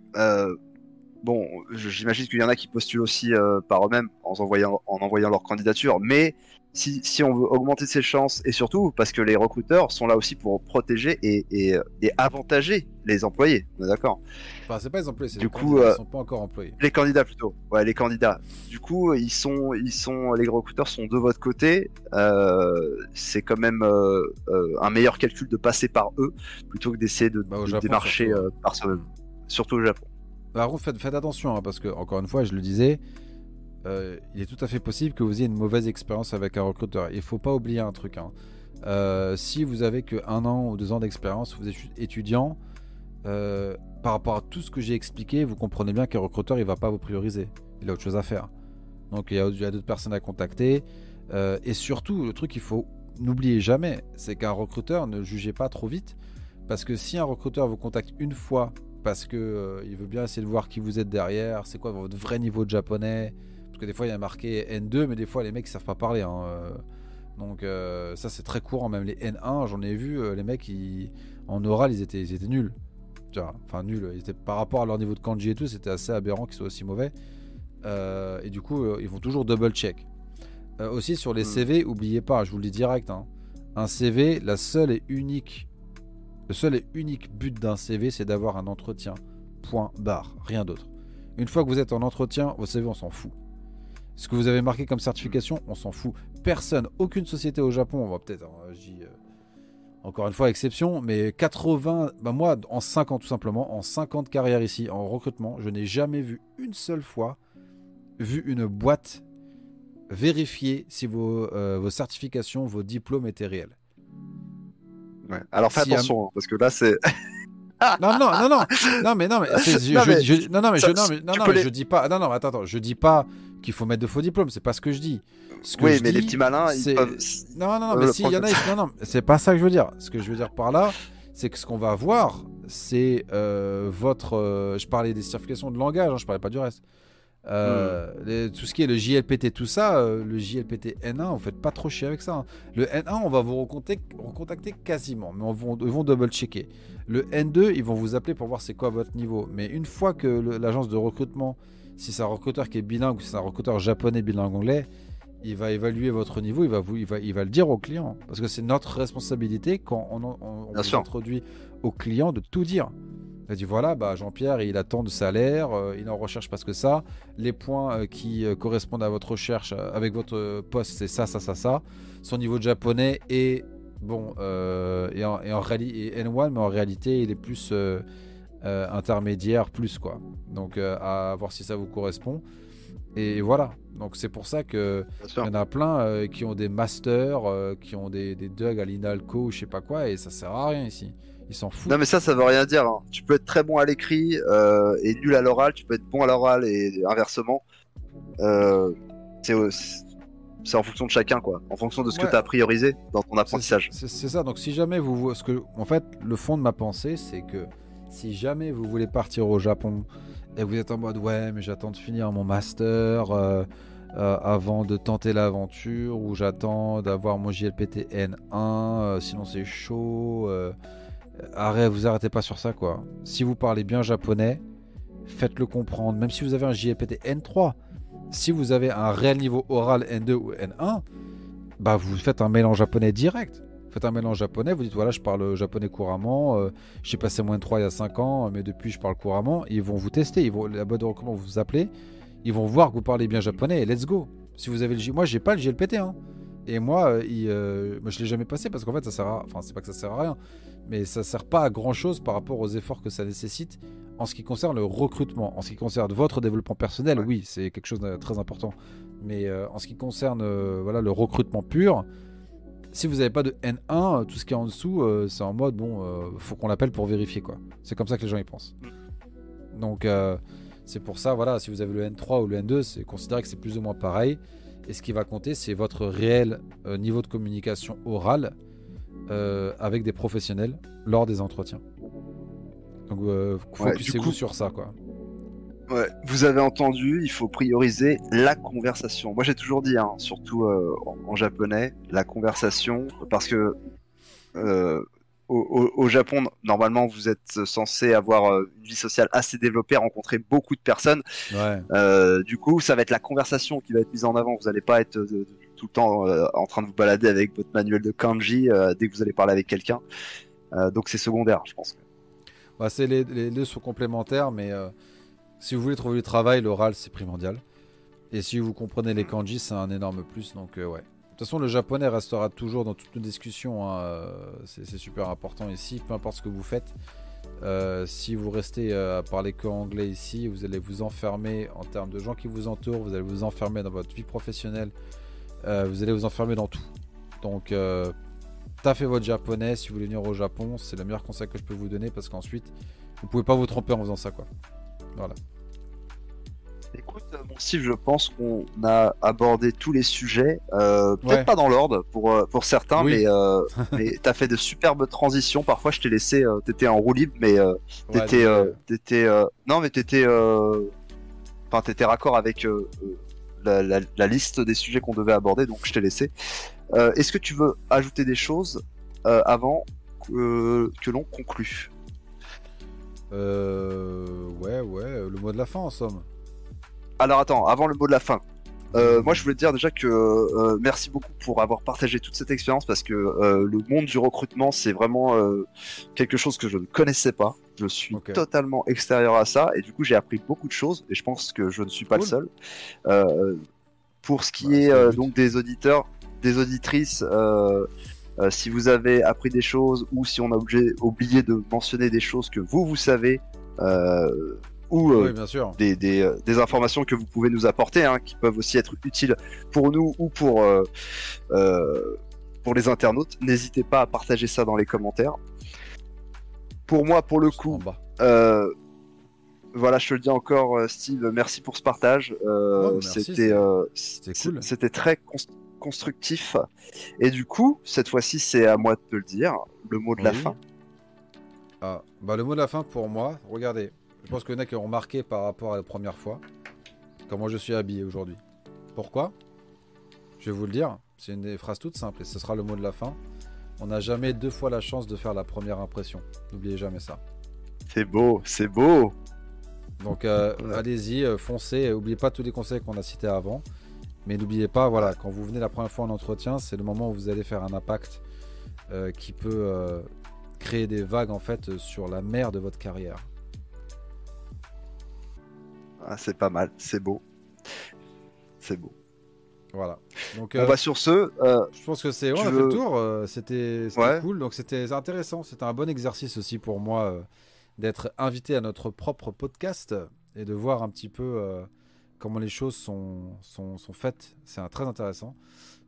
bon, j'imagine qu'il y en a qui postulent aussi par eux-mêmes en envoyant, en envoyant leur candidature, mais si, on veut augmenter ses chances, et surtout parce que les recruteurs sont là aussi pour protéger et, avantager les employés, on est d'accord? Enfin, c'est pas les employés, c'est du coup, euh, sont pas encore employés. Les candidats plutôt, ouais, les candidats. Du coup, ils sont, ils sont, les recruteurs sont de votre côté. Euh, c'est quand même euh, un meilleur calcul de passer par eux plutôt que d'essayer de, bah, démarcher par soi-même, surtout au Japon. Bah, faites, faites attention, hein, parce que encore une fois, je le disais, euh, il est tout à fait possible que vous ayez une mauvaise expérience avec un recruteur. Il faut pas oublier un truc. Hein. Euh, si vous avez que un an ou deux ans d'expérience, vous êtes étudiant, euh, par rapport à tout ce que j'ai expliqué, vous comprenez bien qu'un recruteur il va pas vous prioriser. Il a autre chose à faire. Donc il y a, d'autres personnes à contacter. et surtout, le truc qu'il faut n'oublier jamais, c'est qu'un recruteur ne jugez pas trop vite. Parce que si un recruteur vous contacte une fois parce que il veut bien essayer de voir qui vous êtes derrière, c'est quoi votre vrai niveau de japonais, parce que des fois, il y a marqué N2, mais des fois, les mecs, ils savent pas parler. Hein, euh. Donc, euh, ça, c'est très courant. Même les N1, j'en ai vu, euh, les mecs, en oral, ils étaient, ils étaient nuls. Enfin, nuls. Ils étaient, par rapport à leur niveau de kanji et tout, c'était assez aberrant qu'ils soient aussi mauvais. et du coup, ils vont toujours double check. aussi, sur les hmm. CV, oubliez pas, je vous le dis direct, hein, un CV, la seule et unique, le seul et unique but d'un CV, c'est d'avoir un entretien. Point barre, rien d'autre. Une fois que vous êtes en entretien, vos CV, on s'en fout. Ce que vous avez marqué comme certification, on s'en fout. Personne, aucune société au Japon, on va peut-être, hein, euh, encore une fois exception, mais 80, bah moi en 5 ans tout simplement, en 50 carrières ici, en recrutement, je n'ai jamais vu une seule fois, vu une boîte vérifier si vos, euh, vos certifications, vos diplômes étaient réels. Ouais. Alors fais attention, hein, parce que là c'est... non, non, non, non, non, mais non, mais, je, non, non, mais, je, non, mais, non, non, mais je dis pas, non, non, attends, attends, je dis pas qu'il faut mettre de faux diplômes, c'est pas ce que je dis. Ce que oui, mais les petits malins, ils peuvent... Non, non, non, mais s'il y en a, non, non, c'est pas ça que je veux dire. Ce que je veux dire par là, c'est que ce qu'on va voir, c'est euh, votre. Euh, je parlais des certifications de langage, hein, je parlais pas du reste. Euh, tout ce qui est le JLPT, tout ça, le JLPT N1, vous faites pas trop chier avec ça. Hein. Le N1, on va vous recontacter, recontacter quasiment, mais on vont, ils vont double checker. Le N2, ils vont vous appeler pour voir c'est quoi votre niveau. Mais une fois que l'agence de recrutement si c'est un recruteur qui est bilingue ou si c'est un recruteur japonais bilingue anglais, il va évaluer votre niveau, il va, vous, il va, il va le dire au client. Parce que c'est notre responsabilité quand on, on, vous introduit au client de tout dire. Il dit voilà, bah Jean-Pierre, il attend de salaire, euh, il en recherche parce que ça. Les points euh, qui euh, correspondent à votre recherche avec votre poste, c'est ça, ça, ça, ça. Son niveau de japonais est bon et en, et en réalité N1, mais en réalité, il est plus intermédiaire plus quoi. Donc à voir si ça vous correspond. Et voilà. Donc c'est pour ça que il y en a plein qui ont des masters, qui ont des, des Doug à l'Inalco ou je sais pas quoi, et ça sert à rien ici. Ils s'en foutent. Non mais ça, ça veut rien dire. Hein. Tu peux être très bon à l'écrit et nul à l'oral. Tu peux être bon à l'oral et inversement. c'est en fonction de chacun, quoi. En fonction de ce que tu as priorisé dans ton apprentissage. C'est ça. Donc si jamais vous, ce que, en fait, le fond de ma pensée, c'est que si jamais vous voulez partir au Japon et vous êtes en mode ouais mais j'attends de finir mon master euh, euh, avant de tenter l'aventure ou j'attends d'avoir mon JLPT N1 euh, sinon c'est chaud arrête vous arrêtez pas sur ça quoi si vous parlez bien japonais faites-le comprendre même si vous avez un JLPT N3 si vous avez un réel niveau oral N2 ou N1 bah vous faites un mélange japonais direct faites un mélange japonais, vous dites voilà, je parle japonais couramment, euh, j'ai passé moins de 3 il y a 5 ans, mais depuis je parle couramment. Ils vont vous tester, ils vont, la de recommandation vous appeler, ils vont voir que vous parlez bien japonais et let's go. Si vous avez le moi j'ai pas le GLPT, hein. Et moi, euh, il, euh, moi je l'ai jamais passé parce qu'en fait ça sert à, enfin c'est pas que ça sert à rien, mais ça sert pas à grand chose par rapport aux efforts que ça nécessite en ce qui concerne le recrutement. En ce qui concerne votre développement personnel, oui, c'est quelque chose de très important. Mais en ce qui concerne voilà le recrutement pur, si vous n'avez pas de N1, tout ce qui est en dessous, euh, c'est en mode bon, euh, faut qu'on l'appelle pour vérifier quoi. C'est comme ça que les gens y pensent. Mm. Donc euh, c'est pour ça, voilà, si vous avez le N3 ou le N2, c'est considéré que c'est plus ou moins pareil. Et ce qui va compter, c'est votre réel niveau de communication orale avec des professionnels lors des entretiens. Donc focusez-vous sur ça quoi. Ouais, vous avez entendu, il faut prioriser la conversation. Moi j'ai toujours dit, hein, surtout euh, en, japonais, la conversation, parce que euh, au, au, Japon, normalement, vous êtes censé avoir une vie sociale assez développée, rencontrer beaucoup de personnes. du coup, ça va être la conversation qui va être mise en avant. Vous n'allez pas être tout le temps en train de vous balader avec votre manuel de kanji dès que vous allez parler avec quelqu'un. donc c'est secondaire, je pense. Bah, c'est les, deux sont complémentaires, mais si vous voulez trouver du travail, l'oral c'est primordial. Et si vous comprenez les kanji, c'est un énorme plus. Donc, euh, ouais. De toute façon, le japonais restera toujours dans toutes nos discussions. Hein, euh, c'est super important ici, peu importe ce que vous faites. Euh, si vous restez à parler que anglais ici, vous allez vous enfermer en termes de gens qui vous entourent, vous allez vous enfermer dans votre vie professionnelle, vous allez vous enfermer dans tout. Donc, taffez votre japonais si vous voulez venir au Japon, c'est le meilleur conseil que je peux vous donner parce qu'ensuite, vous pouvez pas vous tromper en faisant ça, quoi. Voilà. Écoute, mon Steve, je pense qu'on a abordé tous les sujets, euh, peut-être pas dans l'ordre pour, euh, pour certains, mais, euh, mais tu as fait de superbes transitions. Parfois, je t'ai laissé, euh, t'étais en roue libre, mais t'étais, t'étais, non, mais t'étais, enfin, t'étais raccord avec la, la, liste des sujets qu'on devait aborder, donc je t'ai laissé. Est-ce que tu veux ajouter des choses avant que, que l'on conclue? Ouais, ouais, le mot de la fin en somme. Alors attends, avant le mot de la fin. Euh, moi, je voulais te dire déjà que euh, merci beaucoup pour avoir partagé toute cette expérience parce que euh, le monde du recrutement, c'est vraiment quelque chose que je ne connaissais pas. Je suis totalement extérieur à ça et du coup, j'ai appris beaucoup de choses et je pense que je ne suis pas le seul. pour ce qui est donc des auditeurs, des auditrices, si vous avez appris des choses ou si on a oublié de mentionner des choses que vous, vous savez, ou euh, bien sûr. Des, des, euh, des, informations que vous pouvez nous apporter, hein, qui peuvent aussi être utiles pour nous ou pour, euh, euh pour les internautes. N'hésitez pas à partager ça dans les commentaires. Pour moi, pour le coup, voilà, je te le dis encore, Steve, merci pour ce partage. C'était cool. c'était très constructif. Et du coup, cette fois-ci, c'est à moi de te le dire, le mot de la fin. Ah, bah le mot de la fin pour moi, regardez, je pense que y en a qui ont remarqué par rapport à la première fois comment je suis habillé aujourd'hui. Pourquoi? Je vais vous le dire. C'est une des phrases toutes simples et ce sera le mot de la fin. On n'a jamais deux fois la chance de faire la première impression. N'oubliez jamais ça. C'est beau, c'est beau. Donc euh, allez-y, euh, foncez. N'oubliez pas tous les conseils qu'on a cités avant. Mais n'oubliez pas, voilà, quand vous venez la première fois en entretien, c'est le moment où vous allez faire un impact euh, qui peut créer des vagues en fait sur la mer de votre carrière. Ah, c'est pas mal, c'est beau. C'est beau. Voilà. Donc, on euh, va sur ce. Euh, je pense que c'est. Ouais, on a fait le tour. Euh, c'était cool. Donc c'était intéressant. C'était un bon exercice aussi pour moi d'être invité à notre propre podcast et de voir un petit peu comment les choses sont, sont, sont faites. C'est très intéressant.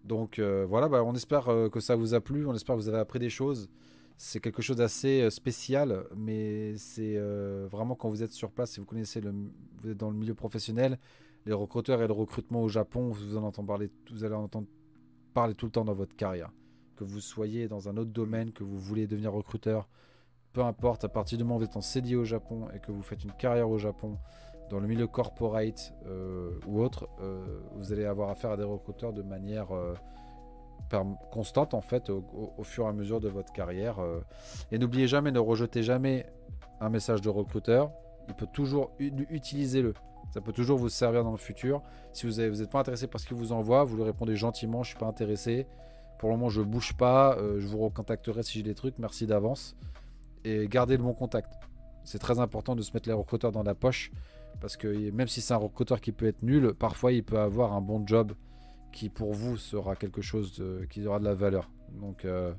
Donc voilà, bah, on espère que ça vous a plu. On espère que vous avez appris des choses c'est quelque chose d'assez euh, spécial, mais c'est euh, vraiment quand vous êtes sur place, si vous connaissez le, vous êtes dans le milieu professionnel, les recruteurs et le recrutement au Japon, vous en entendez parler, vous allez en entendre parler tout le temps dans votre carrière. Que vous soyez dans un autre domaine, que vous voulez devenir recruteur, peu importe, à partir du moment où vous êtes en CDI au Japon et que vous faites une carrière au Japon, dans le milieu corporate euh, ou autre, vous allez avoir affaire à des recruteurs de manière constante en fait au, fur et à mesure de votre carrière. Euh. Et n'oubliez jamais, ne rejetez jamais un message de recruteur. Il peut toujours utiliser le. Ça peut toujours vous servir dans le futur. Si vous n'êtes pas intéressé par ce qu'il vous envoie, vous lui répondez gentiment, je suis pas intéressé. Pour le moment, je bouge pas. Euh, je vous recontacterai si j'ai des trucs. Merci d'avance. Et gardez le bon contact. C'est très important de se mettre les recruteurs dans la poche. Parce que même si c'est un recruteur qui peut être nul, parfois il peut avoir un bon job qui pour vous sera quelque chose qui aura de la valeur. Donc euh,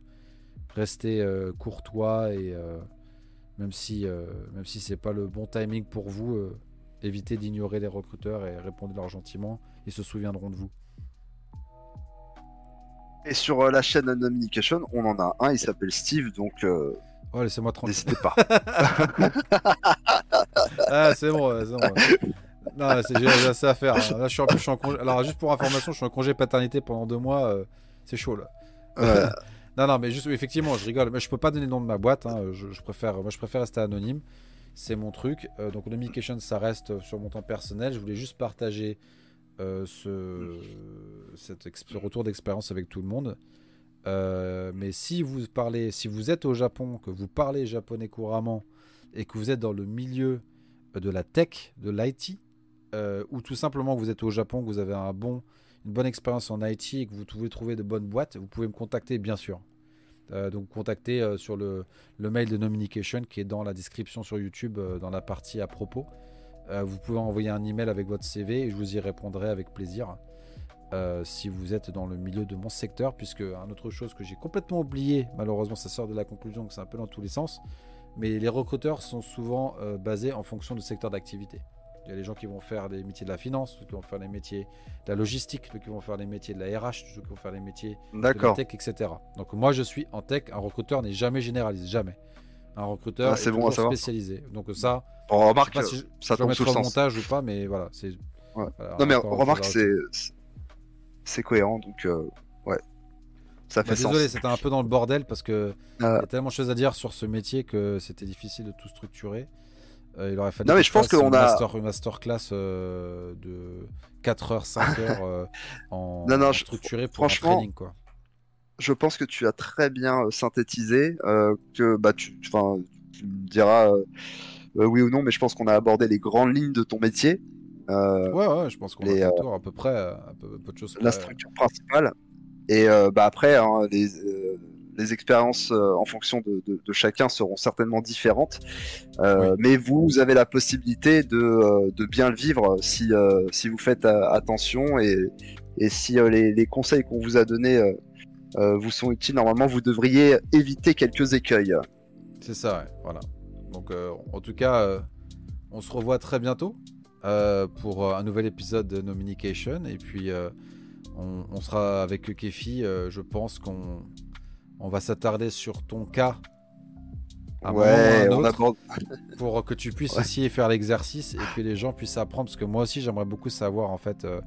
restez euh, courtois et euh, même si même si c'est pas le bon timing pour vous, évitez d'ignorer les recruteurs et répondez-leur gentiment. Ils se souviendront de vous. Et sur la chaîne Communication, on en a un, il s'appelle Steve, donc Oh, laissez-moi tranquille. N'hésitez pas. ah, c'est bon, c'est bon. Non, j'ai assez à faire. Là, je suis, je suis en congé. Alors, juste pour information, je suis en congé paternité pendant deux mois. Euh, c'est chaud là. non, non, mais juste, effectivement, je rigole. Mais je peux pas donner le nom de ma boîte. Hein. Je, préfère, moi, je préfère rester anonyme. C'est mon truc. Euh, donc, Communication, ça reste sur mon temps personnel. Je voulais juste partager euh, ce, cet retour d'expérience avec tout le monde. mais si vous parlez, si vous êtes au Japon, que vous parlez japonais couramment et que vous êtes dans le milieu de la tech, de l'IT, ou tout simplement que vous êtes au Japon, que vous avez une bonne expérience en IT et que vous pouvez trouver de bonnes boîtes, vous pouvez me contacter bien sûr. Euh, donc contactez euh, sur le, mail de Nominication qui est dans la description sur YouTube euh, dans la partie à propos. vous pouvez envoyer un email avec votre CV et je vous y répondrai avec plaisir. si vous êtes dans le milieu de mon secteur, puisque une autre chose que j'ai complètement oublié, malheureusement ça sort de la conclusion que c'est un peu dans tous les sens, mais les recruteurs sont souvent basés en fonction du secteur d'activité. Il y a les gens qui vont faire des métiers de la finance, ceux qui vont faire les métiers de la logistique, ceux qui vont faire les métiers de la RH, ceux qui vont faire les métiers de la tech, etc. Donc moi je suis en tech, un recruteur n'est jamais généraliste, jamais. Un recruteur ah, est, bon spécialisé. Donc ça, on remarque pas si ça je mettre le montage ou pas, mais voilà, c'est. non mais on remarque c'est c'est cohérent, donc euh, ouais. Ça fait désolé, c'était un peu dans le bordel parce que il y a tellement de choses à dire sur ce métier que c'était difficile de tout structurer. Euh, il aurait fallu non, mais je pense qu'on a master, une masterclass euh, de 4 heures, 5 heures euh, en, non, non, structuré pour franchement, un training quoi. Je pense que tu as très bien synthétisé, que bah tu, tu, tu me diras oui ou non, mais je pense qu'on a abordé les grandes lignes de ton métier. ouais, ouais, je pense qu'on a fait tour à peu près, à peu, peu de choses. La structure principale. Et bah après, hein, les, les expériences euh, en fonction de, chacun seront certainement différentes. Euh, mais vous, avez la possibilité de, euh, bien le vivre si, si vous faites attention et, si les, conseils qu'on vous a donnés vous sont utiles. Normalement, vous devriez éviter quelques écueils. C'est ça, voilà. Donc, en tout cas, on se revoit très bientôt pour un nouvel épisode de Nominication. Et puis, on, on, sera avec Kefi. je pense qu'on on va s'attarder sur ton cas. ouais, pour que tu puisses aussi faire l'exercice et que les gens puissent apprendre. Parce que moi aussi, j'aimerais beaucoup savoir en fait euh,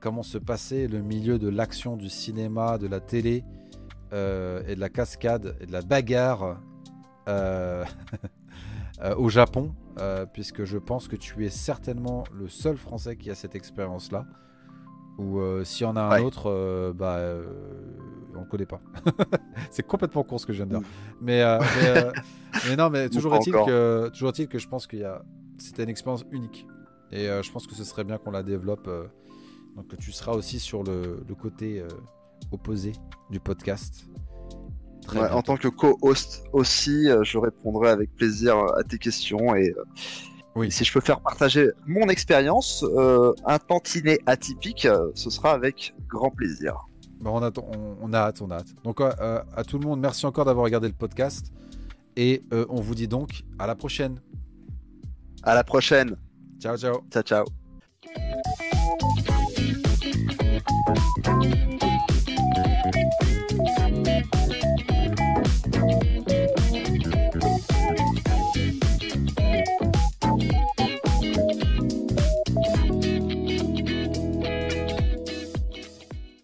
comment se passait le milieu de l'action, du cinéma, de la télé euh, et de la cascade et de la bagarre euh, au Japon. puisque je pense que tu es certainement le seul Français qui a cette expérience-là. Ou s'il y en a un autre, bah on le connaît pas. c'est complètement con ce que je viens de dire. Mais, euh, euh, mais, non, mais toujours est-il que, toujours est que je pense qu'il y a, c'était une expérience unique. Et euh, je pense que ce serait bien qu'on la développe. donc tu seras aussi sur le, côté opposé du podcast. en tant que co-host aussi, je répondrai avec plaisir à tes questions et oui. si je peux faire partager mon expérience, un tantinet atypique, ce sera avec grand plaisir. Bah, on, a, on, a hâte, on a hâte. Donc euh, euh, à tout le monde, merci encore d'avoir regardé le podcast. Et euh, on vous dit donc à la prochaine. À la prochaine. Ciao, ciao. Ciao, ciao.